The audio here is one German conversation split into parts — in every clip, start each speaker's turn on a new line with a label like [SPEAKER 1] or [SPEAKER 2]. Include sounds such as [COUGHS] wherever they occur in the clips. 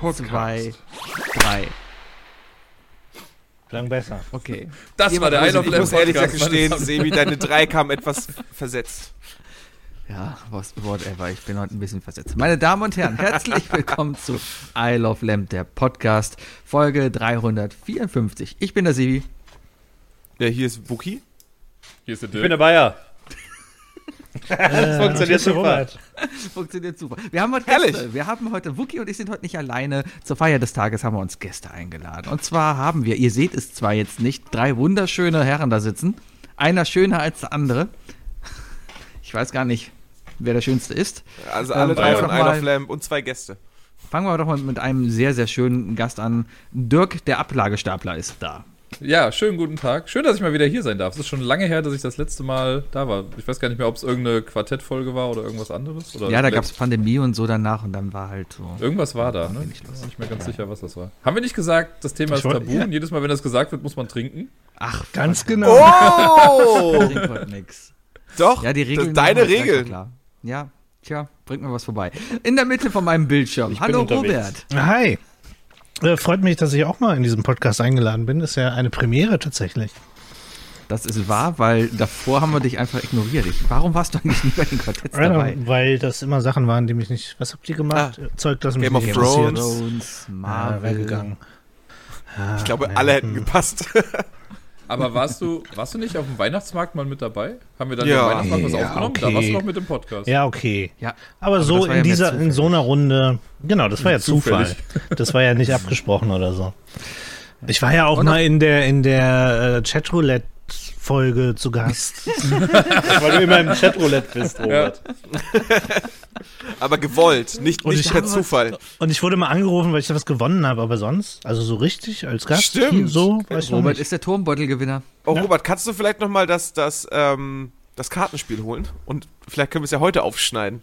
[SPEAKER 1] Podcast.
[SPEAKER 2] zwei, drei.
[SPEAKER 3] Klang besser.
[SPEAKER 2] Okay.
[SPEAKER 4] Das war der Isle of
[SPEAKER 5] ich
[SPEAKER 4] Lamb
[SPEAKER 5] muss ehrlich gestehen, [LAUGHS] Sebi, deine drei kamen etwas versetzt.
[SPEAKER 2] Ja, was, whatever. Ich bin heute ein bisschen versetzt. Meine Damen und Herren, herzlich [LAUGHS] willkommen zu I Love Lamp, der Podcast, Folge 354. Ich bin der Sibi.
[SPEAKER 5] Ja, hier ist Wookie.
[SPEAKER 4] Hier ist der
[SPEAKER 3] Ich bin
[SPEAKER 4] Dirk.
[SPEAKER 3] der Bayer.
[SPEAKER 6] Äh, [LAUGHS]
[SPEAKER 3] funktioniert super.
[SPEAKER 2] Funktioniert super. Wir haben heute
[SPEAKER 5] Herrlich.
[SPEAKER 2] Gäste. Wir haben heute, Wookie und ich sind heute nicht alleine. Zur Feier des Tages haben wir uns Gäste eingeladen. Und zwar haben wir, ihr seht es zwar jetzt nicht, drei wunderschöne Herren da sitzen. Einer schöner als der andere. Ich weiß gar nicht, wer der schönste ist.
[SPEAKER 5] Also alle
[SPEAKER 2] Ähm,
[SPEAKER 5] drei
[SPEAKER 2] einfach
[SPEAKER 5] von of Lamb und zwei Gäste.
[SPEAKER 2] Fangen wir doch mal mit einem sehr, sehr schönen Gast an. Dirk, der Ablagestapler, ist da.
[SPEAKER 4] Ja, schönen guten Tag. Schön, dass ich mal wieder hier sein darf. Es ist schon lange her, dass ich das letzte Mal da war. Ich weiß gar nicht mehr, ob es irgendeine Quartettfolge war oder irgendwas anderes. Oder
[SPEAKER 2] Ja, da gab es Pandemie und so danach und dann war halt so.
[SPEAKER 4] Irgendwas war da, ne? Ich bin nicht mehr ganz sicher, was das war. Haben wir nicht gesagt, das Thema
[SPEAKER 3] Ich
[SPEAKER 4] ist
[SPEAKER 3] wollt-
[SPEAKER 4] tabu
[SPEAKER 3] ja.
[SPEAKER 4] und jedes Mal, wenn das gesagt wird, muss man trinken?
[SPEAKER 2] Ach,
[SPEAKER 3] Ganz genau.
[SPEAKER 5] Oh!
[SPEAKER 2] bringt heute nix.
[SPEAKER 5] Doch,
[SPEAKER 2] Ja, die Regeln.
[SPEAKER 5] das, deine Regeln.
[SPEAKER 2] Klar. Ja, tja, bringt mir was vorbei. In der Mitte von meinem Bildschirm.
[SPEAKER 3] Ich
[SPEAKER 2] Hallo. Robert.
[SPEAKER 6] Hi. Äh, freut mich, dass ich auch mal in diesem Podcast eingeladen bin. Ist ja eine Premiere tatsächlich.
[SPEAKER 2] Das ist wahr, weil davor haben wir dich einfach ignoriert. Ich, warum warst du eigentlich nie bei den Quartetts dabei?
[SPEAKER 6] Weil das immer Sachen waren, die mich nicht. Was habt ihr gemacht?
[SPEAKER 5] Ah,
[SPEAKER 6] Zeug, das mich
[SPEAKER 5] Game of
[SPEAKER 6] nicht
[SPEAKER 5] Thrones.
[SPEAKER 6] interessiert.
[SPEAKER 2] Thrones,
[SPEAKER 6] Ah,
[SPEAKER 2] Marvel.
[SPEAKER 6] wäre gegangen. Ja,
[SPEAKER 5] Ich glaube, alle hätten
[SPEAKER 6] hm.
[SPEAKER 5] gepasst. [LAUGHS]
[SPEAKER 4] Aber warst du, warst du nicht auf dem Weihnachtsmarkt mal mit dabei? Haben wir dann
[SPEAKER 5] Ja.
[SPEAKER 4] am Weihnachtsmarkt was
[SPEAKER 6] Ja,
[SPEAKER 4] aufgenommen? Da
[SPEAKER 6] okay.
[SPEAKER 4] warst du noch mit dem Podcast.
[SPEAKER 6] Ja, okay.
[SPEAKER 2] Ja,
[SPEAKER 6] Aber,
[SPEAKER 2] Aber
[SPEAKER 6] so in
[SPEAKER 2] ja
[SPEAKER 6] dieser, in so einer Runde. Genau, das war ja Zufall. [LAUGHS] Das war ja nicht abgesprochen oder so. Ich war ja auch
[SPEAKER 2] Und
[SPEAKER 6] mal in der in der äh, Chatroulette Folge zu Gast. [LAUGHS]
[SPEAKER 3] Weil du immer im Chatroulette bist, Robert. [LAUGHS]
[SPEAKER 5] Aber gewollt, nicht,
[SPEAKER 6] Und
[SPEAKER 5] nicht
[SPEAKER 6] ich
[SPEAKER 5] per Zufall.
[SPEAKER 6] Und ich wurde mal angerufen, weil ich da was gewonnen habe, aber sonst, also so richtig als Gast,
[SPEAKER 5] Stimmt.
[SPEAKER 6] hier so, weiß ich noch
[SPEAKER 2] Robert
[SPEAKER 6] nicht.
[SPEAKER 2] ist der Turmbeutelgewinner.
[SPEAKER 5] Oh,
[SPEAKER 6] Ja.
[SPEAKER 5] Robert, kannst du vielleicht nochmal das, das, ähm, das Kartenspiel holen? Und vielleicht können wir es ja heute aufschneiden.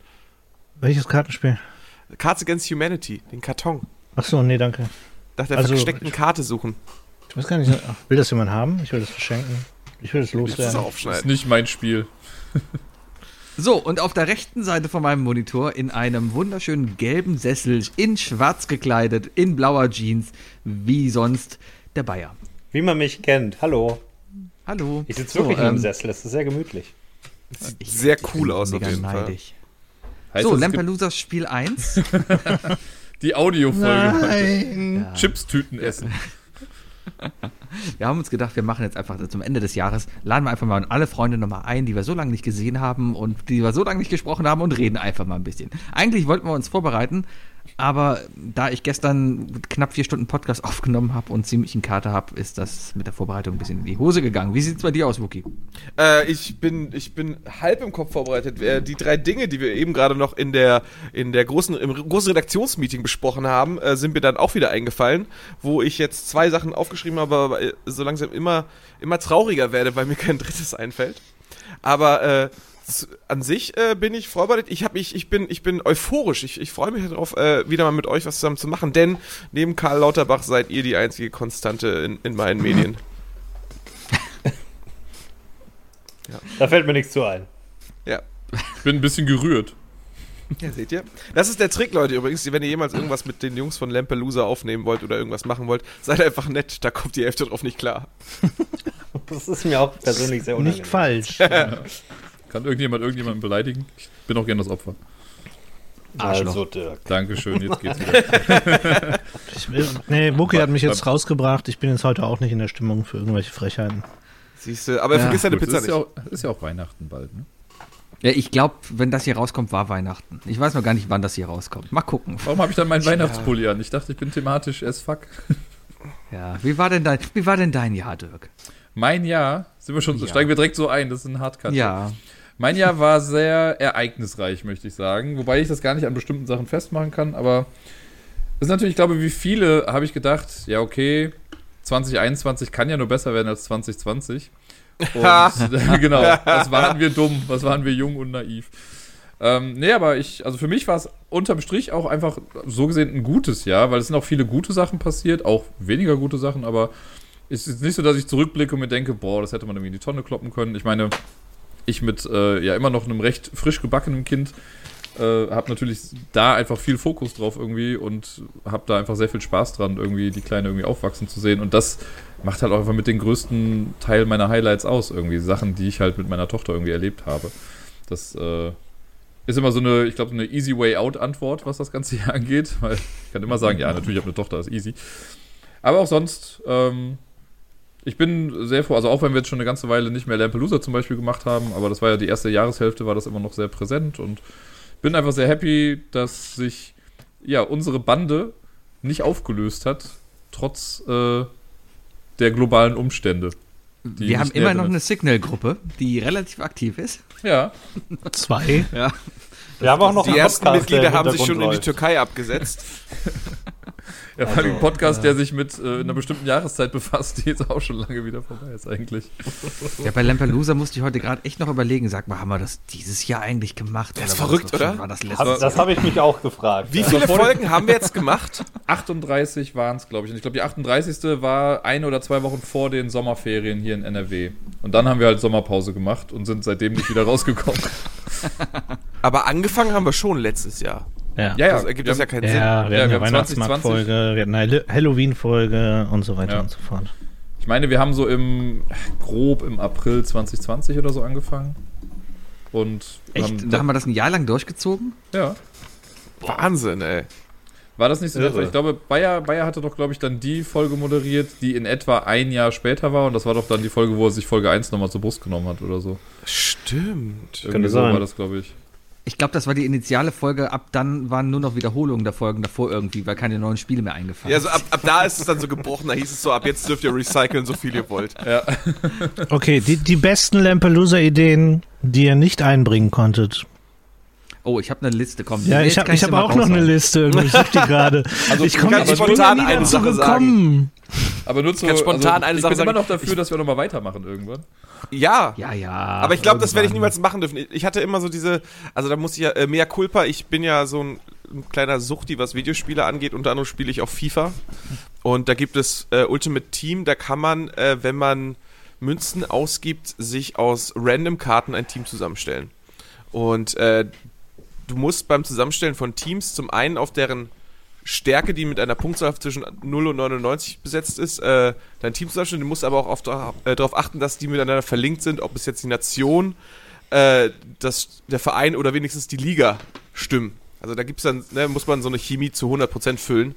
[SPEAKER 6] Welches Kartenspiel?
[SPEAKER 5] Cards Against Humanity, den Karton.
[SPEAKER 6] Ach so, nee, danke.
[SPEAKER 5] Nach der
[SPEAKER 6] Also,
[SPEAKER 5] versteckten Karte suchen.
[SPEAKER 6] Ich weiß gar nicht, will das jemand haben? Ich will das verschenken. Ich will
[SPEAKER 5] es
[SPEAKER 6] loswerden.
[SPEAKER 4] Das ist nicht mein Spiel. [LAUGHS]
[SPEAKER 2] So, und auf der rechten Seite von meinem Monitor in einem wunderschönen gelben Sessel, in schwarz gekleidet, in blauer Jeans, wie sonst, der Bayer.
[SPEAKER 3] Wie man mich kennt. Hallo.
[SPEAKER 2] Hallo.
[SPEAKER 3] Ich sitze
[SPEAKER 2] So,
[SPEAKER 3] wirklich in einem
[SPEAKER 2] ähm,
[SPEAKER 3] Sessel. Das ist sehr gemütlich.
[SPEAKER 2] ich-
[SPEAKER 5] Sehr cool aus, auf
[SPEAKER 2] mega
[SPEAKER 5] jeden Fall.
[SPEAKER 2] neidisch.
[SPEAKER 4] Heißt
[SPEAKER 2] So, Lampelusa Spiel 1. [LAUGHS]
[SPEAKER 4] die Audiofolge.
[SPEAKER 6] Nein.
[SPEAKER 2] Ja.
[SPEAKER 4] Chips-Tüten essen. [LAUGHS]
[SPEAKER 2] Wir haben uns gedacht, wir machen jetzt einfach zum Ende des Jahres, laden wir einfach mal alle Freunde nochmal ein, die wir so lange nicht gesehen haben und die wir so lange nicht gesprochen haben und reden einfach mal ein bisschen. Eigentlich wollten wir uns vorbereiten, aber da ich gestern knapp vier Stunden Podcast aufgenommen habe und ziemlich einen Kater habe, ist das mit der Vorbereitung ein bisschen in die Hose gegangen. Wie sieht's bei dir aus, Wookie?
[SPEAKER 5] Äh, ich, bin, ich bin halb im Kopf vorbereitet. Äh, die drei Dinge, die wir eben gerade noch in der, in der großen, im großen Redaktionsmeeting besprochen haben, äh, sind mir dann auch wieder eingefallen, wo ich jetzt zwei Sachen aufgeschrieben habe, aber äh, so langsam immer, immer trauriger werde, weil mir kein drittes einfällt. Aber äh, an sich äh, bin ich vorbereitet. Ich, hab, ich, ich, bin, ich bin euphorisch. Ich, ich freue mich darauf, äh, wieder mal mit euch was zusammen zu machen, denn neben Karl Lauterbach seid ihr die einzige Konstante in, in meinen Medien. [LAUGHS]
[SPEAKER 3] Da fällt mir nichts zu ein.
[SPEAKER 5] Ja.
[SPEAKER 4] Ich bin ein bisschen gerührt.
[SPEAKER 5] Ja, seht ihr? Das ist der Trick, Leute, übrigens. Wenn ihr jemals irgendwas mit den Jungs von Lampelusa aufnehmen wollt oder irgendwas machen wollt, seid einfach nett, da kommt die Hälfte drauf nicht klar. [LAUGHS]
[SPEAKER 3] Das ist mir auch persönlich sehr unangenehm.
[SPEAKER 6] Nicht falsch. [LAUGHS]
[SPEAKER 4] Kann irgendjemand irgendjemanden beleidigen? Ich bin auch gerne das Opfer.
[SPEAKER 2] Arschloch.
[SPEAKER 3] Also, Dirk.
[SPEAKER 4] Dankeschön, jetzt geht's wieder.
[SPEAKER 6] Ich [LAUGHS] nee, Muki hat mich jetzt rausgebracht. Ich bin jetzt heute auch nicht in der Stimmung für irgendwelche Frechheiten.
[SPEAKER 5] Siehst du, aber
[SPEAKER 2] Ja,
[SPEAKER 5] vergiss deine
[SPEAKER 4] Gut,
[SPEAKER 5] Pizza
[SPEAKER 4] ist, ja
[SPEAKER 5] nicht.
[SPEAKER 4] auch, ist ja auch Weihnachten bald, ne?
[SPEAKER 2] Ja, ich glaube, wenn das hier rauskommt, war Weihnachten. Ich weiß noch gar nicht, wann das hier rauskommt. Mal gucken.
[SPEAKER 4] Warum habe ich dann meinen Weihnachtspulli an? Ich dachte, ich bin thematisch as fuck. [LAUGHS]
[SPEAKER 2] Ja, wie war denn dein, wie war denn dein Jahr, Dirk?
[SPEAKER 4] Mein Jahr, sind wir schon,
[SPEAKER 2] Ja.
[SPEAKER 4] steigen wir direkt so ein, das ist ein Hardcut.
[SPEAKER 2] Ja.
[SPEAKER 4] Mein Jahr war sehr ereignisreich, möchte ich sagen. Wobei ich das gar nicht an bestimmten Sachen festmachen kann, aber das ist natürlich, ich glaube, wie viele habe ich gedacht, ja, okay, 2021 kann ja nur besser werden als 2020. Und [LAUGHS] genau, was waren wir dumm, was waren wir jung und naiv. Ähm, nee, aber ich, also für mich war es unterm Strich auch einfach so gesehen ein gutes Jahr, weil es sind auch viele gute Sachen passiert, auch weniger gute Sachen, aber es ist nicht so, dass ich zurückblicke und mir denke, boah, das hätte man irgendwie in die Tonne kloppen können. Ich meine, ich mit äh, ja immer noch einem recht frisch gebackenen Kind Äh, habe natürlich da einfach viel Fokus drauf irgendwie und habe da einfach sehr viel Spaß dran, irgendwie die Kleine irgendwie aufwachsen zu sehen. Und das macht halt auch einfach mit den größten Teil meiner Highlights aus, irgendwie Sachen, die ich halt mit meiner Tochter irgendwie erlebt habe. Das äh, ist immer so eine, ich glaube, eine easy way out Antwort, was das Ganze hier [LAUGHS] angeht, weil ich kann immer sagen, ja, natürlich, ich habe eine Tochter, ist easy. Aber auch sonst, ähm, ich bin sehr froh, also auch wenn wir jetzt schon eine ganze Weile nicht mehr Lampelusa zum Beispiel gemacht haben, aber das war ja die erste Jahreshälfte, war das immer noch sehr präsent und bin einfach sehr happy, dass sich ja unsere Bande nicht aufgelöst hat, trotz äh, der globalen Umstände. die
[SPEAKER 2] Wir haben immer noch eine Signal-Gruppe, die relativ aktiv ist.
[SPEAKER 4] Ja,
[SPEAKER 6] Zwei.
[SPEAKER 2] Ja.
[SPEAKER 3] Wir haben auch noch
[SPEAKER 5] Die ersten Mitglieder haben sich schon in die Türkei abgesetzt. [LAUGHS]
[SPEAKER 4] ja vor allem ein Podcast, der sich mit äh, einer bestimmten Jahreszeit befasst, die jetzt auch schon lange wieder vorbei ist eigentlich.
[SPEAKER 2] Ja, bei Lampelusa musste ich heute gerade echt noch überlegen. Sag mal, haben wir das dieses Jahr eigentlich gemacht?
[SPEAKER 5] Das ist verrückt,
[SPEAKER 2] das schon-
[SPEAKER 5] oder?
[SPEAKER 2] War das
[SPEAKER 3] Hab- Das habe ich mich auch gefragt.
[SPEAKER 5] Wie
[SPEAKER 3] ja.
[SPEAKER 5] viele Folgen haben wir jetzt gemacht?
[SPEAKER 4] 38 waren es, glaube ich. Und ich glaube, die 38. war ein oder zwei Wochen vor den Sommerferien hier in NRW. Und dann haben wir halt Sommerpause gemacht und sind seitdem nicht wieder rausgekommen.
[SPEAKER 5] Aber angefangen haben wir schon letztes Jahr.
[SPEAKER 6] Ja.
[SPEAKER 4] Ja,
[SPEAKER 5] Das ergibt das ja
[SPEAKER 4] haben-
[SPEAKER 5] keinen
[SPEAKER 6] Ja,
[SPEAKER 5] Sinn.
[SPEAKER 6] wir
[SPEAKER 4] Ja,
[SPEAKER 6] hatten
[SPEAKER 4] wir
[SPEAKER 6] ja
[SPEAKER 4] haben
[SPEAKER 6] Weihnachtsmarktfolge, wir hatten eine Halloween-Folge und so weiter
[SPEAKER 4] Ja.
[SPEAKER 6] und so fort.
[SPEAKER 4] Ich meine, wir haben so im, grob im April 2020 oder so angefangen. Und
[SPEAKER 2] Echt? Da haben wir das ein Jahr lang durchgezogen?
[SPEAKER 4] ja.
[SPEAKER 5] Wahnsinn, ey.
[SPEAKER 4] War das nicht so?
[SPEAKER 3] Irre.
[SPEAKER 4] Ich glaube, Bayer, Bayer hatte doch, glaube ich, dann die Folge moderiert, die in etwa ein Jahr später war. Und das war doch dann die Folge, wo er sich Folge 1 nochmal zur Brust genommen hat oder so.
[SPEAKER 5] Stimmt.
[SPEAKER 4] Irgendwie so
[SPEAKER 3] sein.
[SPEAKER 4] war das, glaube ich.
[SPEAKER 2] Ich glaube, das war die initiale Folge. Ab dann waren nur noch Wiederholungen der Folgen davor irgendwie, weil keine neuen Spiele mehr eingefallen
[SPEAKER 5] Ja, also ab, ab da ist es dann so gebrochen. Da hieß es so, ab jetzt dürft ihr recyceln, so viel ihr wollt.
[SPEAKER 6] Okay, die, die besten Lampelusa-Ideen, die ihr nicht einbringen konntet.
[SPEAKER 2] Oh, ich habe eine Liste. Komm,
[SPEAKER 6] Ja,
[SPEAKER 2] jetzt
[SPEAKER 6] ich habe ich hab auch noch eine. Liste. Irgendwie, Ich such die gerade. [LAUGHS]
[SPEAKER 4] Also,
[SPEAKER 6] ich komme ich
[SPEAKER 5] spontan eine
[SPEAKER 6] dazu
[SPEAKER 5] Sache
[SPEAKER 6] gekommen.
[SPEAKER 4] Aber nur zu,
[SPEAKER 5] kann spontan
[SPEAKER 4] also,
[SPEAKER 5] eine
[SPEAKER 4] ich
[SPEAKER 5] Sache
[SPEAKER 4] bin immer
[SPEAKER 5] sagen.
[SPEAKER 4] noch dafür, dass wir nochmal weitermachen irgendwann.
[SPEAKER 5] Ja.
[SPEAKER 2] Ja, ja.
[SPEAKER 5] Aber ich glaube, das werde ich niemals machen dürfen. Ich hatte immer so diese, also da muss ich ja, äh, mehr Culpa, ich bin ja so ein, ein kleiner Suchti, was Videospiele angeht. Unter anderem spiele ich auch FIFA. Und da gibt es äh, Ultimate Team, da kann man, äh, wenn man Münzen ausgibt, sich aus random Karten ein Team zusammenstellen. Und äh, du musst beim Zusammenstellen von Teams zum einen auf deren Stärke, die mit einer Punktzahl zwischen 0 und 99 besetzt ist, äh, dein Team zusammenstellen. Du musst aber auch äh, darauf achten, dass die miteinander verlinkt sind, ob es jetzt die Nation, äh, das, der Verein oder wenigstens die Liga stimmen. Also da gibt's dann, ne, muss man so eine Chemie zu 100% füllen.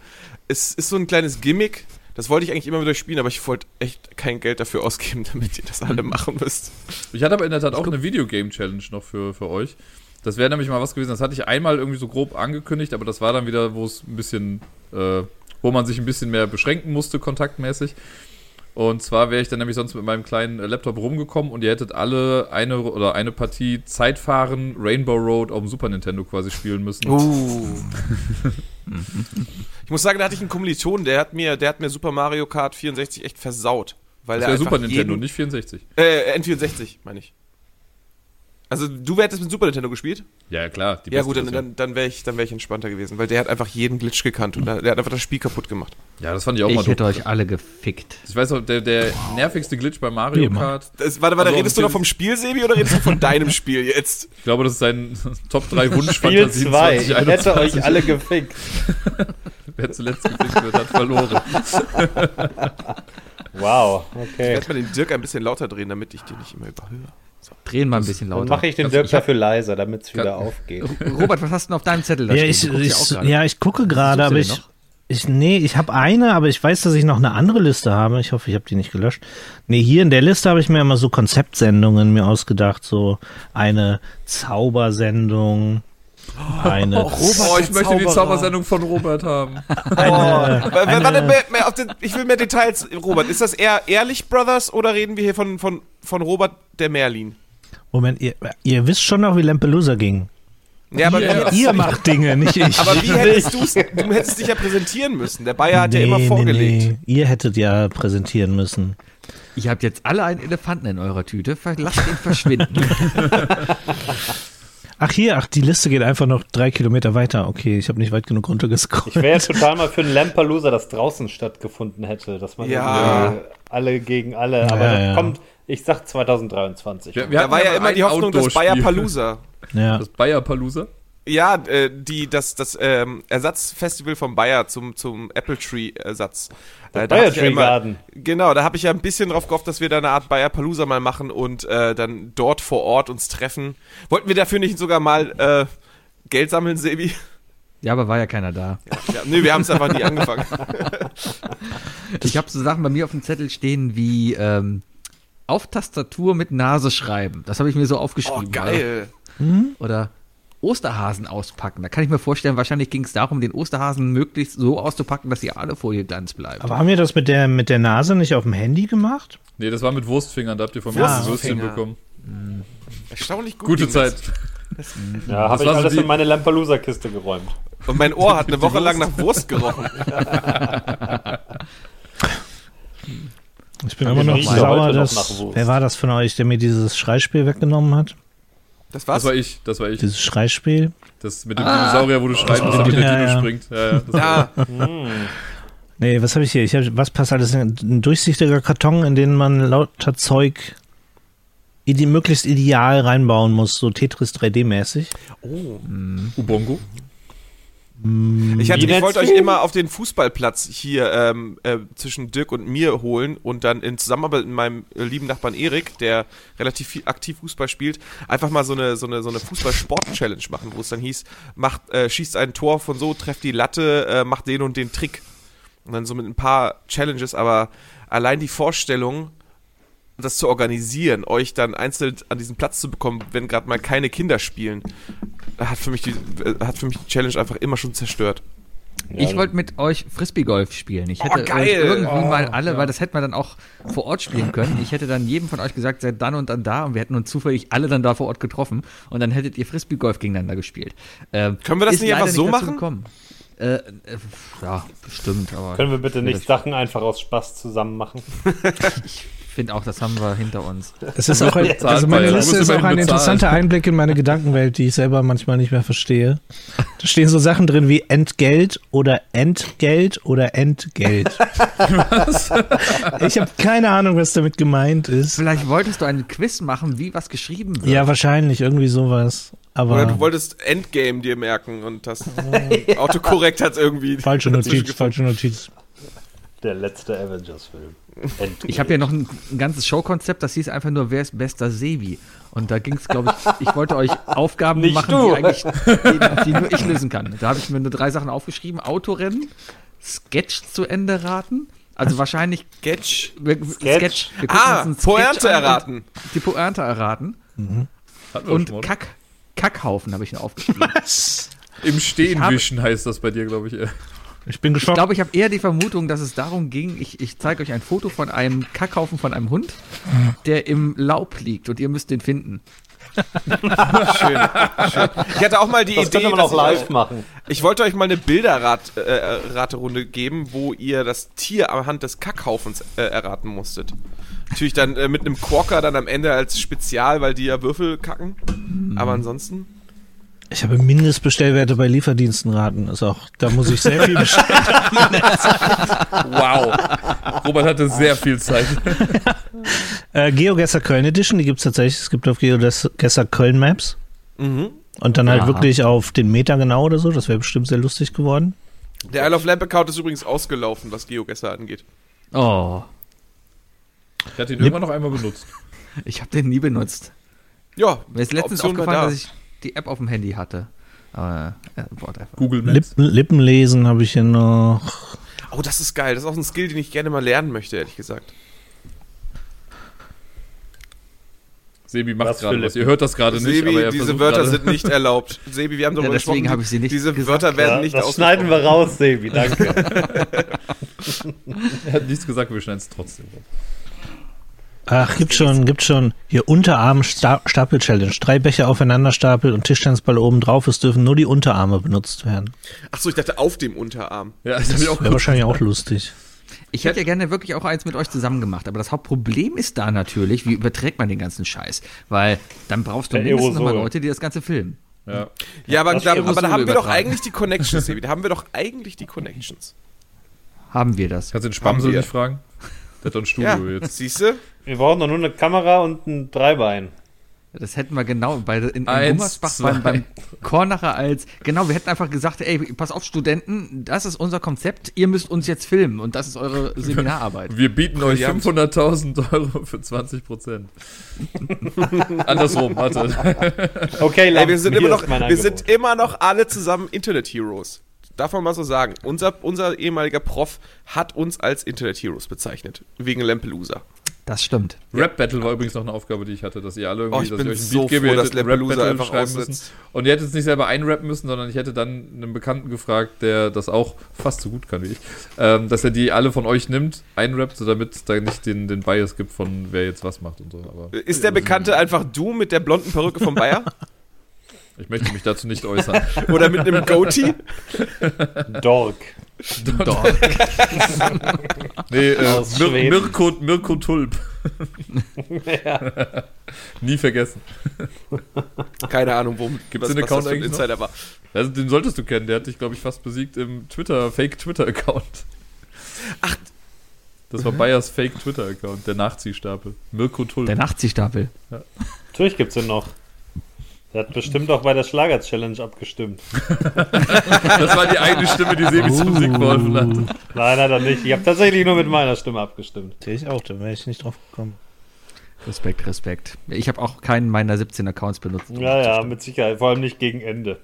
[SPEAKER 5] Es ist so ein kleines Gimmick, das wollte ich eigentlich immer wieder spielen, aber ich wollte echt kein Geld dafür ausgeben, [LAUGHS] damit ihr das alle machen müsst.
[SPEAKER 4] Ich hatte aber in der Tat auch eine Videogame-Challenge noch für, für euch. Das wäre nämlich mal was gewesen, das hatte ich einmal irgendwie so grob angekündigt, aber das war dann wieder, wo es ein bisschen, äh, wo man sich ein bisschen mehr beschränken musste, kontaktmäßig. Und zwar wäre ich dann nämlich sonst mit meinem kleinen äh, Laptop rumgekommen und ihr hättet alle eine oder eine Partie Zeitfahren Rainbow Road auf dem Super Nintendo quasi spielen müssen.
[SPEAKER 5] Uh. [LAUGHS] ich muss sagen, da hatte ich einen Kommilitonen, der hat mir, der hat mir Super Mario Kart 64 echt versaut. Weil
[SPEAKER 4] das wäre Super Nintendo,
[SPEAKER 5] jeden-
[SPEAKER 4] nicht 64.
[SPEAKER 5] Äh, N64, meine ich. Also du hättest mit Super Nintendo gespielt?
[SPEAKER 4] Ja, klar. die
[SPEAKER 5] ja gut, dann, dann, dann wäre ich, dann wär ich entspannter gewesen, weil der hat einfach jeden Glitch gekannt und der hat einfach das Spiel kaputt gemacht.
[SPEAKER 4] Ja, das fand ich auch mal
[SPEAKER 2] Ich hätte euch alle gefickt.
[SPEAKER 4] Ich weiß auch, der, der nervigste Glitch bei
[SPEAKER 6] Wie
[SPEAKER 4] Mario
[SPEAKER 6] immer.
[SPEAKER 4] Kart,
[SPEAKER 5] Das, warte, warte,
[SPEAKER 4] Also,
[SPEAKER 5] redest du noch vom Spiel, Sebi, oder redest du von [LAUGHS] deinem Spiel jetzt?
[SPEAKER 4] ich glaube, das ist sein [LAUGHS] Top 3
[SPEAKER 3] Spiel
[SPEAKER 4] Wunschfantasien
[SPEAKER 3] 2. Ich hätte
[SPEAKER 4] 2021.
[SPEAKER 3] euch alle gefickt. [LAUGHS]
[SPEAKER 4] Wer zuletzt gefickt wird, hat verloren.
[SPEAKER 3] Wow,
[SPEAKER 5] Ich
[SPEAKER 3] okay.
[SPEAKER 5] werde mal den Dirk ein bisschen lauter drehen, damit ich den nicht immer überhöre.
[SPEAKER 2] Drehen mal ein bisschen
[SPEAKER 3] Dann
[SPEAKER 2] lauter.
[SPEAKER 3] mache ich den Dirk dafür leiser, damit es wieder aufgeht.
[SPEAKER 2] Robert, was hast du denn auf deinem Zettel da
[SPEAKER 6] Ja, ich, ich, ja, ich gucke gerade, aber ich, ich, nee, ich habe eine, aber ich weiß, dass ich noch eine andere Liste habe. Ich hoffe, ich habe die nicht gelöscht. Nee, hier in der Liste habe ich mir immer so Konzeptsendungen mir ausgedacht, so eine Zaubersendung, eine,
[SPEAKER 5] Robert,
[SPEAKER 4] Oh, ich möchte die. Zaubersendung von Robert haben. [LAUGHS]
[SPEAKER 6] eine,
[SPEAKER 5] Wa- wa-
[SPEAKER 6] eine
[SPEAKER 5] Warte, mehr, mehr auf den, ich will mehr Details. Robert, ist das eher Ehrlich Brothers oder reden wir hier von, von, von Robert der Merlin?
[SPEAKER 6] Moment, ihr, ihr wisst schon noch, wie Lampelusa ging.
[SPEAKER 5] Ja, aber, wie,
[SPEAKER 6] Ihr macht Dinge, nicht ich.
[SPEAKER 5] aber wie hättest du's, du hättest dich ja präsentieren müssen. Der Bayer hat ja immer vorgelegt.
[SPEAKER 6] Nee, nee. Ihr hättet ja präsentieren müssen.
[SPEAKER 2] Ihr habt jetzt alle einen Elefanten in eurer Tüte. Lasst ihn verschwinden. [LAUGHS]
[SPEAKER 6] Ach hier, ach, die Liste geht einfach noch drei Kilometer weiter. Okay, ich habe nicht weit genug runtergescrollt.
[SPEAKER 3] Ich wäre jetzt [LAUGHS] total mal für einen Lampalooza, das draußen stattgefunden hätte, dass man
[SPEAKER 5] Ja.
[SPEAKER 3] irgendwie alle gegen alle, aber
[SPEAKER 6] Ja,
[SPEAKER 3] das
[SPEAKER 6] ja.
[SPEAKER 3] kommt, ich sag 2023.
[SPEAKER 4] Wir- wir
[SPEAKER 5] Da
[SPEAKER 4] hatten
[SPEAKER 5] war ja immer die Hoffnung, dass. Bayer Palooza.
[SPEAKER 6] Ja.
[SPEAKER 4] Das Bayer Palooza.
[SPEAKER 5] Ja, äh, die, das, das ähm, Ersatzfestival von Bayer zum, zum Apple Tree Ersatz. Äh,
[SPEAKER 3] Bayer
[SPEAKER 5] ja
[SPEAKER 3] Tree
[SPEAKER 5] immer-
[SPEAKER 3] Garden.
[SPEAKER 5] Genau, da habe ich ja ein bisschen drauf gehofft, dass wir da eine Art Bayer Palooza mal machen und äh, dann dort vor Ort uns treffen. Wollten wir dafür nicht sogar mal äh, Geld sammeln, Sebi?
[SPEAKER 2] Ja, aber war ja keiner da.
[SPEAKER 5] Ja, nö, wir haben es einfach nie angefangen. [LAUGHS]
[SPEAKER 2] Ich habe so Sachen bei mir auf dem Zettel stehen wie ähm, auf Tastatur mit Nase schreiben. Das habe ich mir so
[SPEAKER 5] Oh,
[SPEAKER 2] aufgeschrieben.
[SPEAKER 5] geil.
[SPEAKER 2] Oder Osterhasen auspacken. Da kann ich mir vorstellen, wahrscheinlich ging es darum, den Osterhasen möglichst so auszupacken, dass die Alufolie ganz bleibt.
[SPEAKER 6] Aber haben wir das mit der, mit der Nase nicht auf dem Handy gemacht?
[SPEAKER 4] Nee, das war mit Wurstfingern, da habt ihr von mir ein Würstchen
[SPEAKER 5] Wurstfinger.
[SPEAKER 4] bekommen.
[SPEAKER 5] Erstaunlich gut.
[SPEAKER 4] Gute
[SPEAKER 5] ging das.
[SPEAKER 4] Zeit. [LAUGHS]
[SPEAKER 3] Ja, habe
[SPEAKER 4] Das
[SPEAKER 3] ich alles
[SPEAKER 4] die-
[SPEAKER 3] in meine Lampalooza-Kiste geräumt.
[SPEAKER 5] Und mein Ohr hat eine Woche lang nach Wurst gerochen.
[SPEAKER 6] Ich bin immer noch sauer, dass,
[SPEAKER 3] nach Wurst.
[SPEAKER 6] wer war das von euch, der mir dieses Schreispiel weggenommen hat?
[SPEAKER 5] Das
[SPEAKER 4] Das
[SPEAKER 5] war's.
[SPEAKER 4] war ich, das war ich.
[SPEAKER 6] Dieses Schreispiel?
[SPEAKER 4] Das mit dem Dinosaurier, wo du schreibst, dass damit der
[SPEAKER 6] Ja,
[SPEAKER 4] Dino
[SPEAKER 6] ja.
[SPEAKER 4] springt. Ja, ja, das
[SPEAKER 5] Ja, [LAUGHS]
[SPEAKER 6] Nee, was habe ich hier? Ich hab, was passt alles? in- Ein durchsichtiger Karton, in den man lauter Zeug ide möglichst ideal reinbauen muss, so Tetris 3D-mäßig.
[SPEAKER 4] Ubongo.
[SPEAKER 5] Ich, hatte, ich wollte euch immer auf den Fußballplatz hier ähm, äh, zwischen Dirk und mir holen und dann in Zusammenarbeit mit meinem äh, lieben Nachbarn Erik, der relativ viel aktiv Fußball spielt, einfach mal so eine, so eine, so eine Fußball-Sport-Challenge machen, wo es dann hieß, macht, äh, schießt ein Tor von so, trefft die Latte, äh, macht den und den Trick. Und dann so mit ein paar Challenges, aber allein die Vorstellung, das zu organisieren, euch dann einzeln an diesen Platz zu bekommen, wenn gerade mal keine Kinder spielen, hat für mich die, äh, hat für mich die Challenge einfach immer schon zerstört.
[SPEAKER 2] Ich wollte mit euch Frisbee-Golf spielen. Ich
[SPEAKER 5] Oh,
[SPEAKER 2] hätte
[SPEAKER 5] geil.
[SPEAKER 2] irgendwie mal
[SPEAKER 4] Oh,
[SPEAKER 2] alle, weil das hätte man dann auch vor Ort spielen [LAUGHS] können. Ich hätte dann jedem von euch gesagt, seid dann und dann da und wir hätten uns zufällig alle dann da vor Ort getroffen und dann hättet ihr Frisbee-Golf gegeneinander gespielt. Ähm,
[SPEAKER 5] Können wir das nicht einfach so
[SPEAKER 2] dazu
[SPEAKER 5] machen?
[SPEAKER 2] gekommen. Äh, äh, ja, bestimmt, aber
[SPEAKER 3] Können wir bitte nicht Sachen einfach aus Spaß zusammen machen? [LAUGHS] [LAUGHS]
[SPEAKER 2] ich finde auch, das haben wir hinter uns.
[SPEAKER 6] Es ist auch ein, also meine. Liste ist auch ein interessanter Einblick in meine Gedankenwelt, die ich selber manchmal nicht mehr verstehe. Da stehen so Sachen drin wie Entgelt oder Entgelt oder Entgelt. [LAUGHS] Ich habe keine Ahnung, was damit gemeint ist.
[SPEAKER 2] Vielleicht wolltest du einen Quiz machen, wie was geschrieben wird.
[SPEAKER 6] Ja, wahrscheinlich irgendwie sowas.
[SPEAKER 5] Oder
[SPEAKER 6] Aber
[SPEAKER 5] du wolltest Endgame dir merken und das [LAUGHS] Autokorrekt hat irgendwie.
[SPEAKER 6] falsche [LAUGHS] Notiz, falsche Notiz.
[SPEAKER 3] Der letzte Avengers-Film. [LAUGHS]
[SPEAKER 2] Ich habe ja noch ein, ein ganzes Showkonzept, das hieß einfach nur, wer ist bester Sebi? Und da ging es, glaube ich, ich wollte euch Aufgaben
[SPEAKER 3] Nicht
[SPEAKER 2] machen,
[SPEAKER 3] du.
[SPEAKER 2] die eigentlich die, die nur ich lösen kann. Da habe ich mir nur drei Sachen aufgeschrieben: Autorennen, Sketch zu Ende raten. Also wahrscheinlich
[SPEAKER 5] Sketch.
[SPEAKER 2] wir,
[SPEAKER 3] Sketch.
[SPEAKER 2] Wir gucken
[SPEAKER 5] Ah,
[SPEAKER 2] Sketch
[SPEAKER 5] Pointe erraten.
[SPEAKER 2] Die Pointe erraten.
[SPEAKER 4] Wir schon
[SPEAKER 2] Und? Kack, Kackhaufen habe ich noch aufgeschrieben.
[SPEAKER 4] Im Stehen wischen heißt das bei dir, glaube ich.
[SPEAKER 6] Ich bin
[SPEAKER 2] Ich
[SPEAKER 6] geschockt.
[SPEAKER 2] glaube, ich habe eher die Vermutung, dass es darum ging, ich, ich zeige euch ein Foto von einem Kackhaufen von einem Hund, der im Laub liegt und ihr müsst den finden. [LAUGHS]
[SPEAKER 5] Schön. Schön. Ich hatte auch mal die
[SPEAKER 3] Das
[SPEAKER 5] Idee,
[SPEAKER 3] man
[SPEAKER 5] dass
[SPEAKER 3] auch live
[SPEAKER 5] ich,
[SPEAKER 3] machen.
[SPEAKER 5] ich wollte euch mal eine Bilderraterunde äh, geben, wo ihr das Tier anhand des Kackhaufens äh, erraten musstet. Natürlich dann äh, mit einem Quokka dann am Ende als Spezial, weil die ja Würfel kacken. Aber ansonsten.
[SPEAKER 6] Ich habe Mindestbestellwerte bei Lieferdiensten raten. Ist auch, da muss ich sehr viel bestellen. [LAUGHS]
[SPEAKER 4] Wow. Robert hatte sehr viel Zeit. [LAUGHS]
[SPEAKER 6] äh, GeoGuessr Köln Edition, die gibt es tatsächlich. Es gibt auf GeoGuessr Köln Maps.
[SPEAKER 5] Mhm.
[SPEAKER 6] Und dann halt
[SPEAKER 2] Ja.
[SPEAKER 6] wirklich auf den Meter genau oder so. Das wäre bestimmt sehr lustig geworden.
[SPEAKER 5] Der Isle of Lamp Account ist übrigens ausgelaufen, was GeoGuessr angeht.
[SPEAKER 2] Oh,
[SPEAKER 4] Ich hatte ihn irgendwann noch einmal benutzt.
[SPEAKER 2] ich habe den nie benutzt.
[SPEAKER 5] Ja,
[SPEAKER 2] Mir ist letztens
[SPEAKER 5] Option
[SPEAKER 2] aufgefallen,
[SPEAKER 5] da.
[SPEAKER 2] dass ich die App auf dem Handy hatte. Aber, äh.
[SPEAKER 4] Google Maps.
[SPEAKER 6] Lippen, Lippenlesen habe ich hier noch.
[SPEAKER 5] Oh, das ist geil. Das ist auch ein Skill, den ich gerne mal lernen möchte, ehrlich gesagt.
[SPEAKER 4] Sebi macht gerade was. Ihr hört das gerade nicht,
[SPEAKER 5] Sebi,
[SPEAKER 4] aber er
[SPEAKER 5] diese Wörter sind nicht erlaubt. [LAUGHS] Sebi, wir haben darüber
[SPEAKER 2] Ja, deswegen
[SPEAKER 5] gesprochen.
[SPEAKER 2] habe ich sie nicht
[SPEAKER 5] Diese
[SPEAKER 2] gesagt.
[SPEAKER 5] Wörter werden
[SPEAKER 3] Ja,
[SPEAKER 5] nicht
[SPEAKER 3] das schneiden wir raus, Sebi, danke. [LAUGHS]
[SPEAKER 4] Er hat nichts gesagt, wir schneiden es trotzdem.
[SPEAKER 6] Ach, gibt schon, gibt schon. Hier Unterarm Sta Stapel Challenge. Drei Becher aufeinander stapeln und Tischtennisball oben drauf. Es dürfen nur die Unterarme benutzt werden.
[SPEAKER 5] Achso, ich dachte auf dem Unterarm.
[SPEAKER 4] Ja, das auch
[SPEAKER 6] Wäre wahrscheinlich auch lustig.
[SPEAKER 2] Ich hätte ja gerne wirklich auch eins mit euch zusammen gemacht, aber das Hauptproblem ist da natürlich, wie überträgt man den ganzen Scheiß? Weil dann brauchst du
[SPEAKER 3] Per
[SPEAKER 2] mindestens nochmal. Leute, die das Ganze filmen.
[SPEAKER 4] Ja.
[SPEAKER 5] Ja, aber,
[SPEAKER 2] Das
[SPEAKER 5] da, aber da haben wir doch eigentlich die Connections. Da haben wir doch eigentlich die Connections.
[SPEAKER 2] Haben wir das?
[SPEAKER 4] Kannst du den Spamsel nicht fragen? Hat doch ein
[SPEAKER 5] Ja,
[SPEAKER 4] Studio jetzt.
[SPEAKER 5] siehst du?
[SPEAKER 3] Wir brauchen doch nur eine Kamera und ein Dreibein.
[SPEAKER 2] Das hätten wir genau bei in, in
[SPEAKER 4] Eins, zwei.
[SPEAKER 2] beim, beim Kornacher als genau, wir hätten einfach gesagt, ey, pass auf Studenten, das ist unser Konzept, ihr müsst uns jetzt filmen und das ist eure Seminararbeit.
[SPEAKER 4] Wir bieten euch
[SPEAKER 5] Brillant.
[SPEAKER 4] 500.000 Euro für 20 Prozent. [LAUGHS] Andersrum, warte.
[SPEAKER 3] Okay,
[SPEAKER 5] Ey, wir sind immer noch,
[SPEAKER 3] ist
[SPEAKER 5] wir sind immer noch alle zusammen Internet Heroes. Darf man mal so sagen. Unser, unser ehemaliger Prof hat uns als Internet Heroes bezeichnet. Wegen Lampelusa.
[SPEAKER 2] Das stimmt.
[SPEAKER 4] Rap Battle war übrigens noch eine Aufgabe, die ich hatte, dass ihr alle irgendwie,
[SPEAKER 5] Oh, ich
[SPEAKER 4] dass
[SPEAKER 5] bin
[SPEAKER 4] ich euch einen
[SPEAKER 5] so
[SPEAKER 4] Beat gebe,
[SPEAKER 5] froh,
[SPEAKER 4] ihr
[SPEAKER 5] dass Lampelusa
[SPEAKER 4] Rap-Battle
[SPEAKER 5] einfach
[SPEAKER 4] schreiben müssen.
[SPEAKER 5] aussetzt.
[SPEAKER 4] Und ihr hättet es nicht selber einrappen müssen, sondern ich hätte dann einen Bekannten gefragt, der das auch fast so gut kann wie ich, ähm, dass er die alle von euch nimmt, einrappt, so damit es da nicht den, den Bias gibt von wer jetzt was macht und so. Aber
[SPEAKER 5] Ist der Bekannte einfach du mit der blonden Perücke vom Bayer? [LAUGHS]
[SPEAKER 4] ich möchte mich dazu nicht äußern.
[SPEAKER 5] Oder mit einem Goatee?
[SPEAKER 3] Dork.
[SPEAKER 2] Doch.
[SPEAKER 4] Nee, äh, Mir. Mirko, Mirko Tulp. Nie vergessen.
[SPEAKER 5] Keine Ahnung, worum
[SPEAKER 4] Gibt's
[SPEAKER 5] was,
[SPEAKER 4] den Account
[SPEAKER 5] das für ein
[SPEAKER 4] eigentlich noch?
[SPEAKER 5] Insider war.
[SPEAKER 4] Also, den solltest du kennen, der hat dich, glaube ich, fast besiegt im Twitter, Fake-Twitter-Account.
[SPEAKER 5] Ach.
[SPEAKER 4] Das war Bayers Fake-Twitter-Account, der Nachziehstapel. Mirko Tulp.
[SPEAKER 2] Der Nachziehstapel.
[SPEAKER 3] Natürlich gibt's den noch. Der hat bestimmt auch bei der Schlager-Challenge abgestimmt.
[SPEAKER 4] Das war die eine Stimme, die Sebi zum Sieg geholfen hat.
[SPEAKER 3] Nein, hat er nicht. Ich habe tatsächlich nur mit meiner Stimme abgestimmt.
[SPEAKER 6] Sehe ich auch, da wäre ich nicht drauf gekommen.
[SPEAKER 2] Respekt, Respekt. Ich habe auch keinen meiner 17 Accounts benutzt. um
[SPEAKER 3] Ja, ja, mit Sicherheit. Vor allem nicht gegen Ende.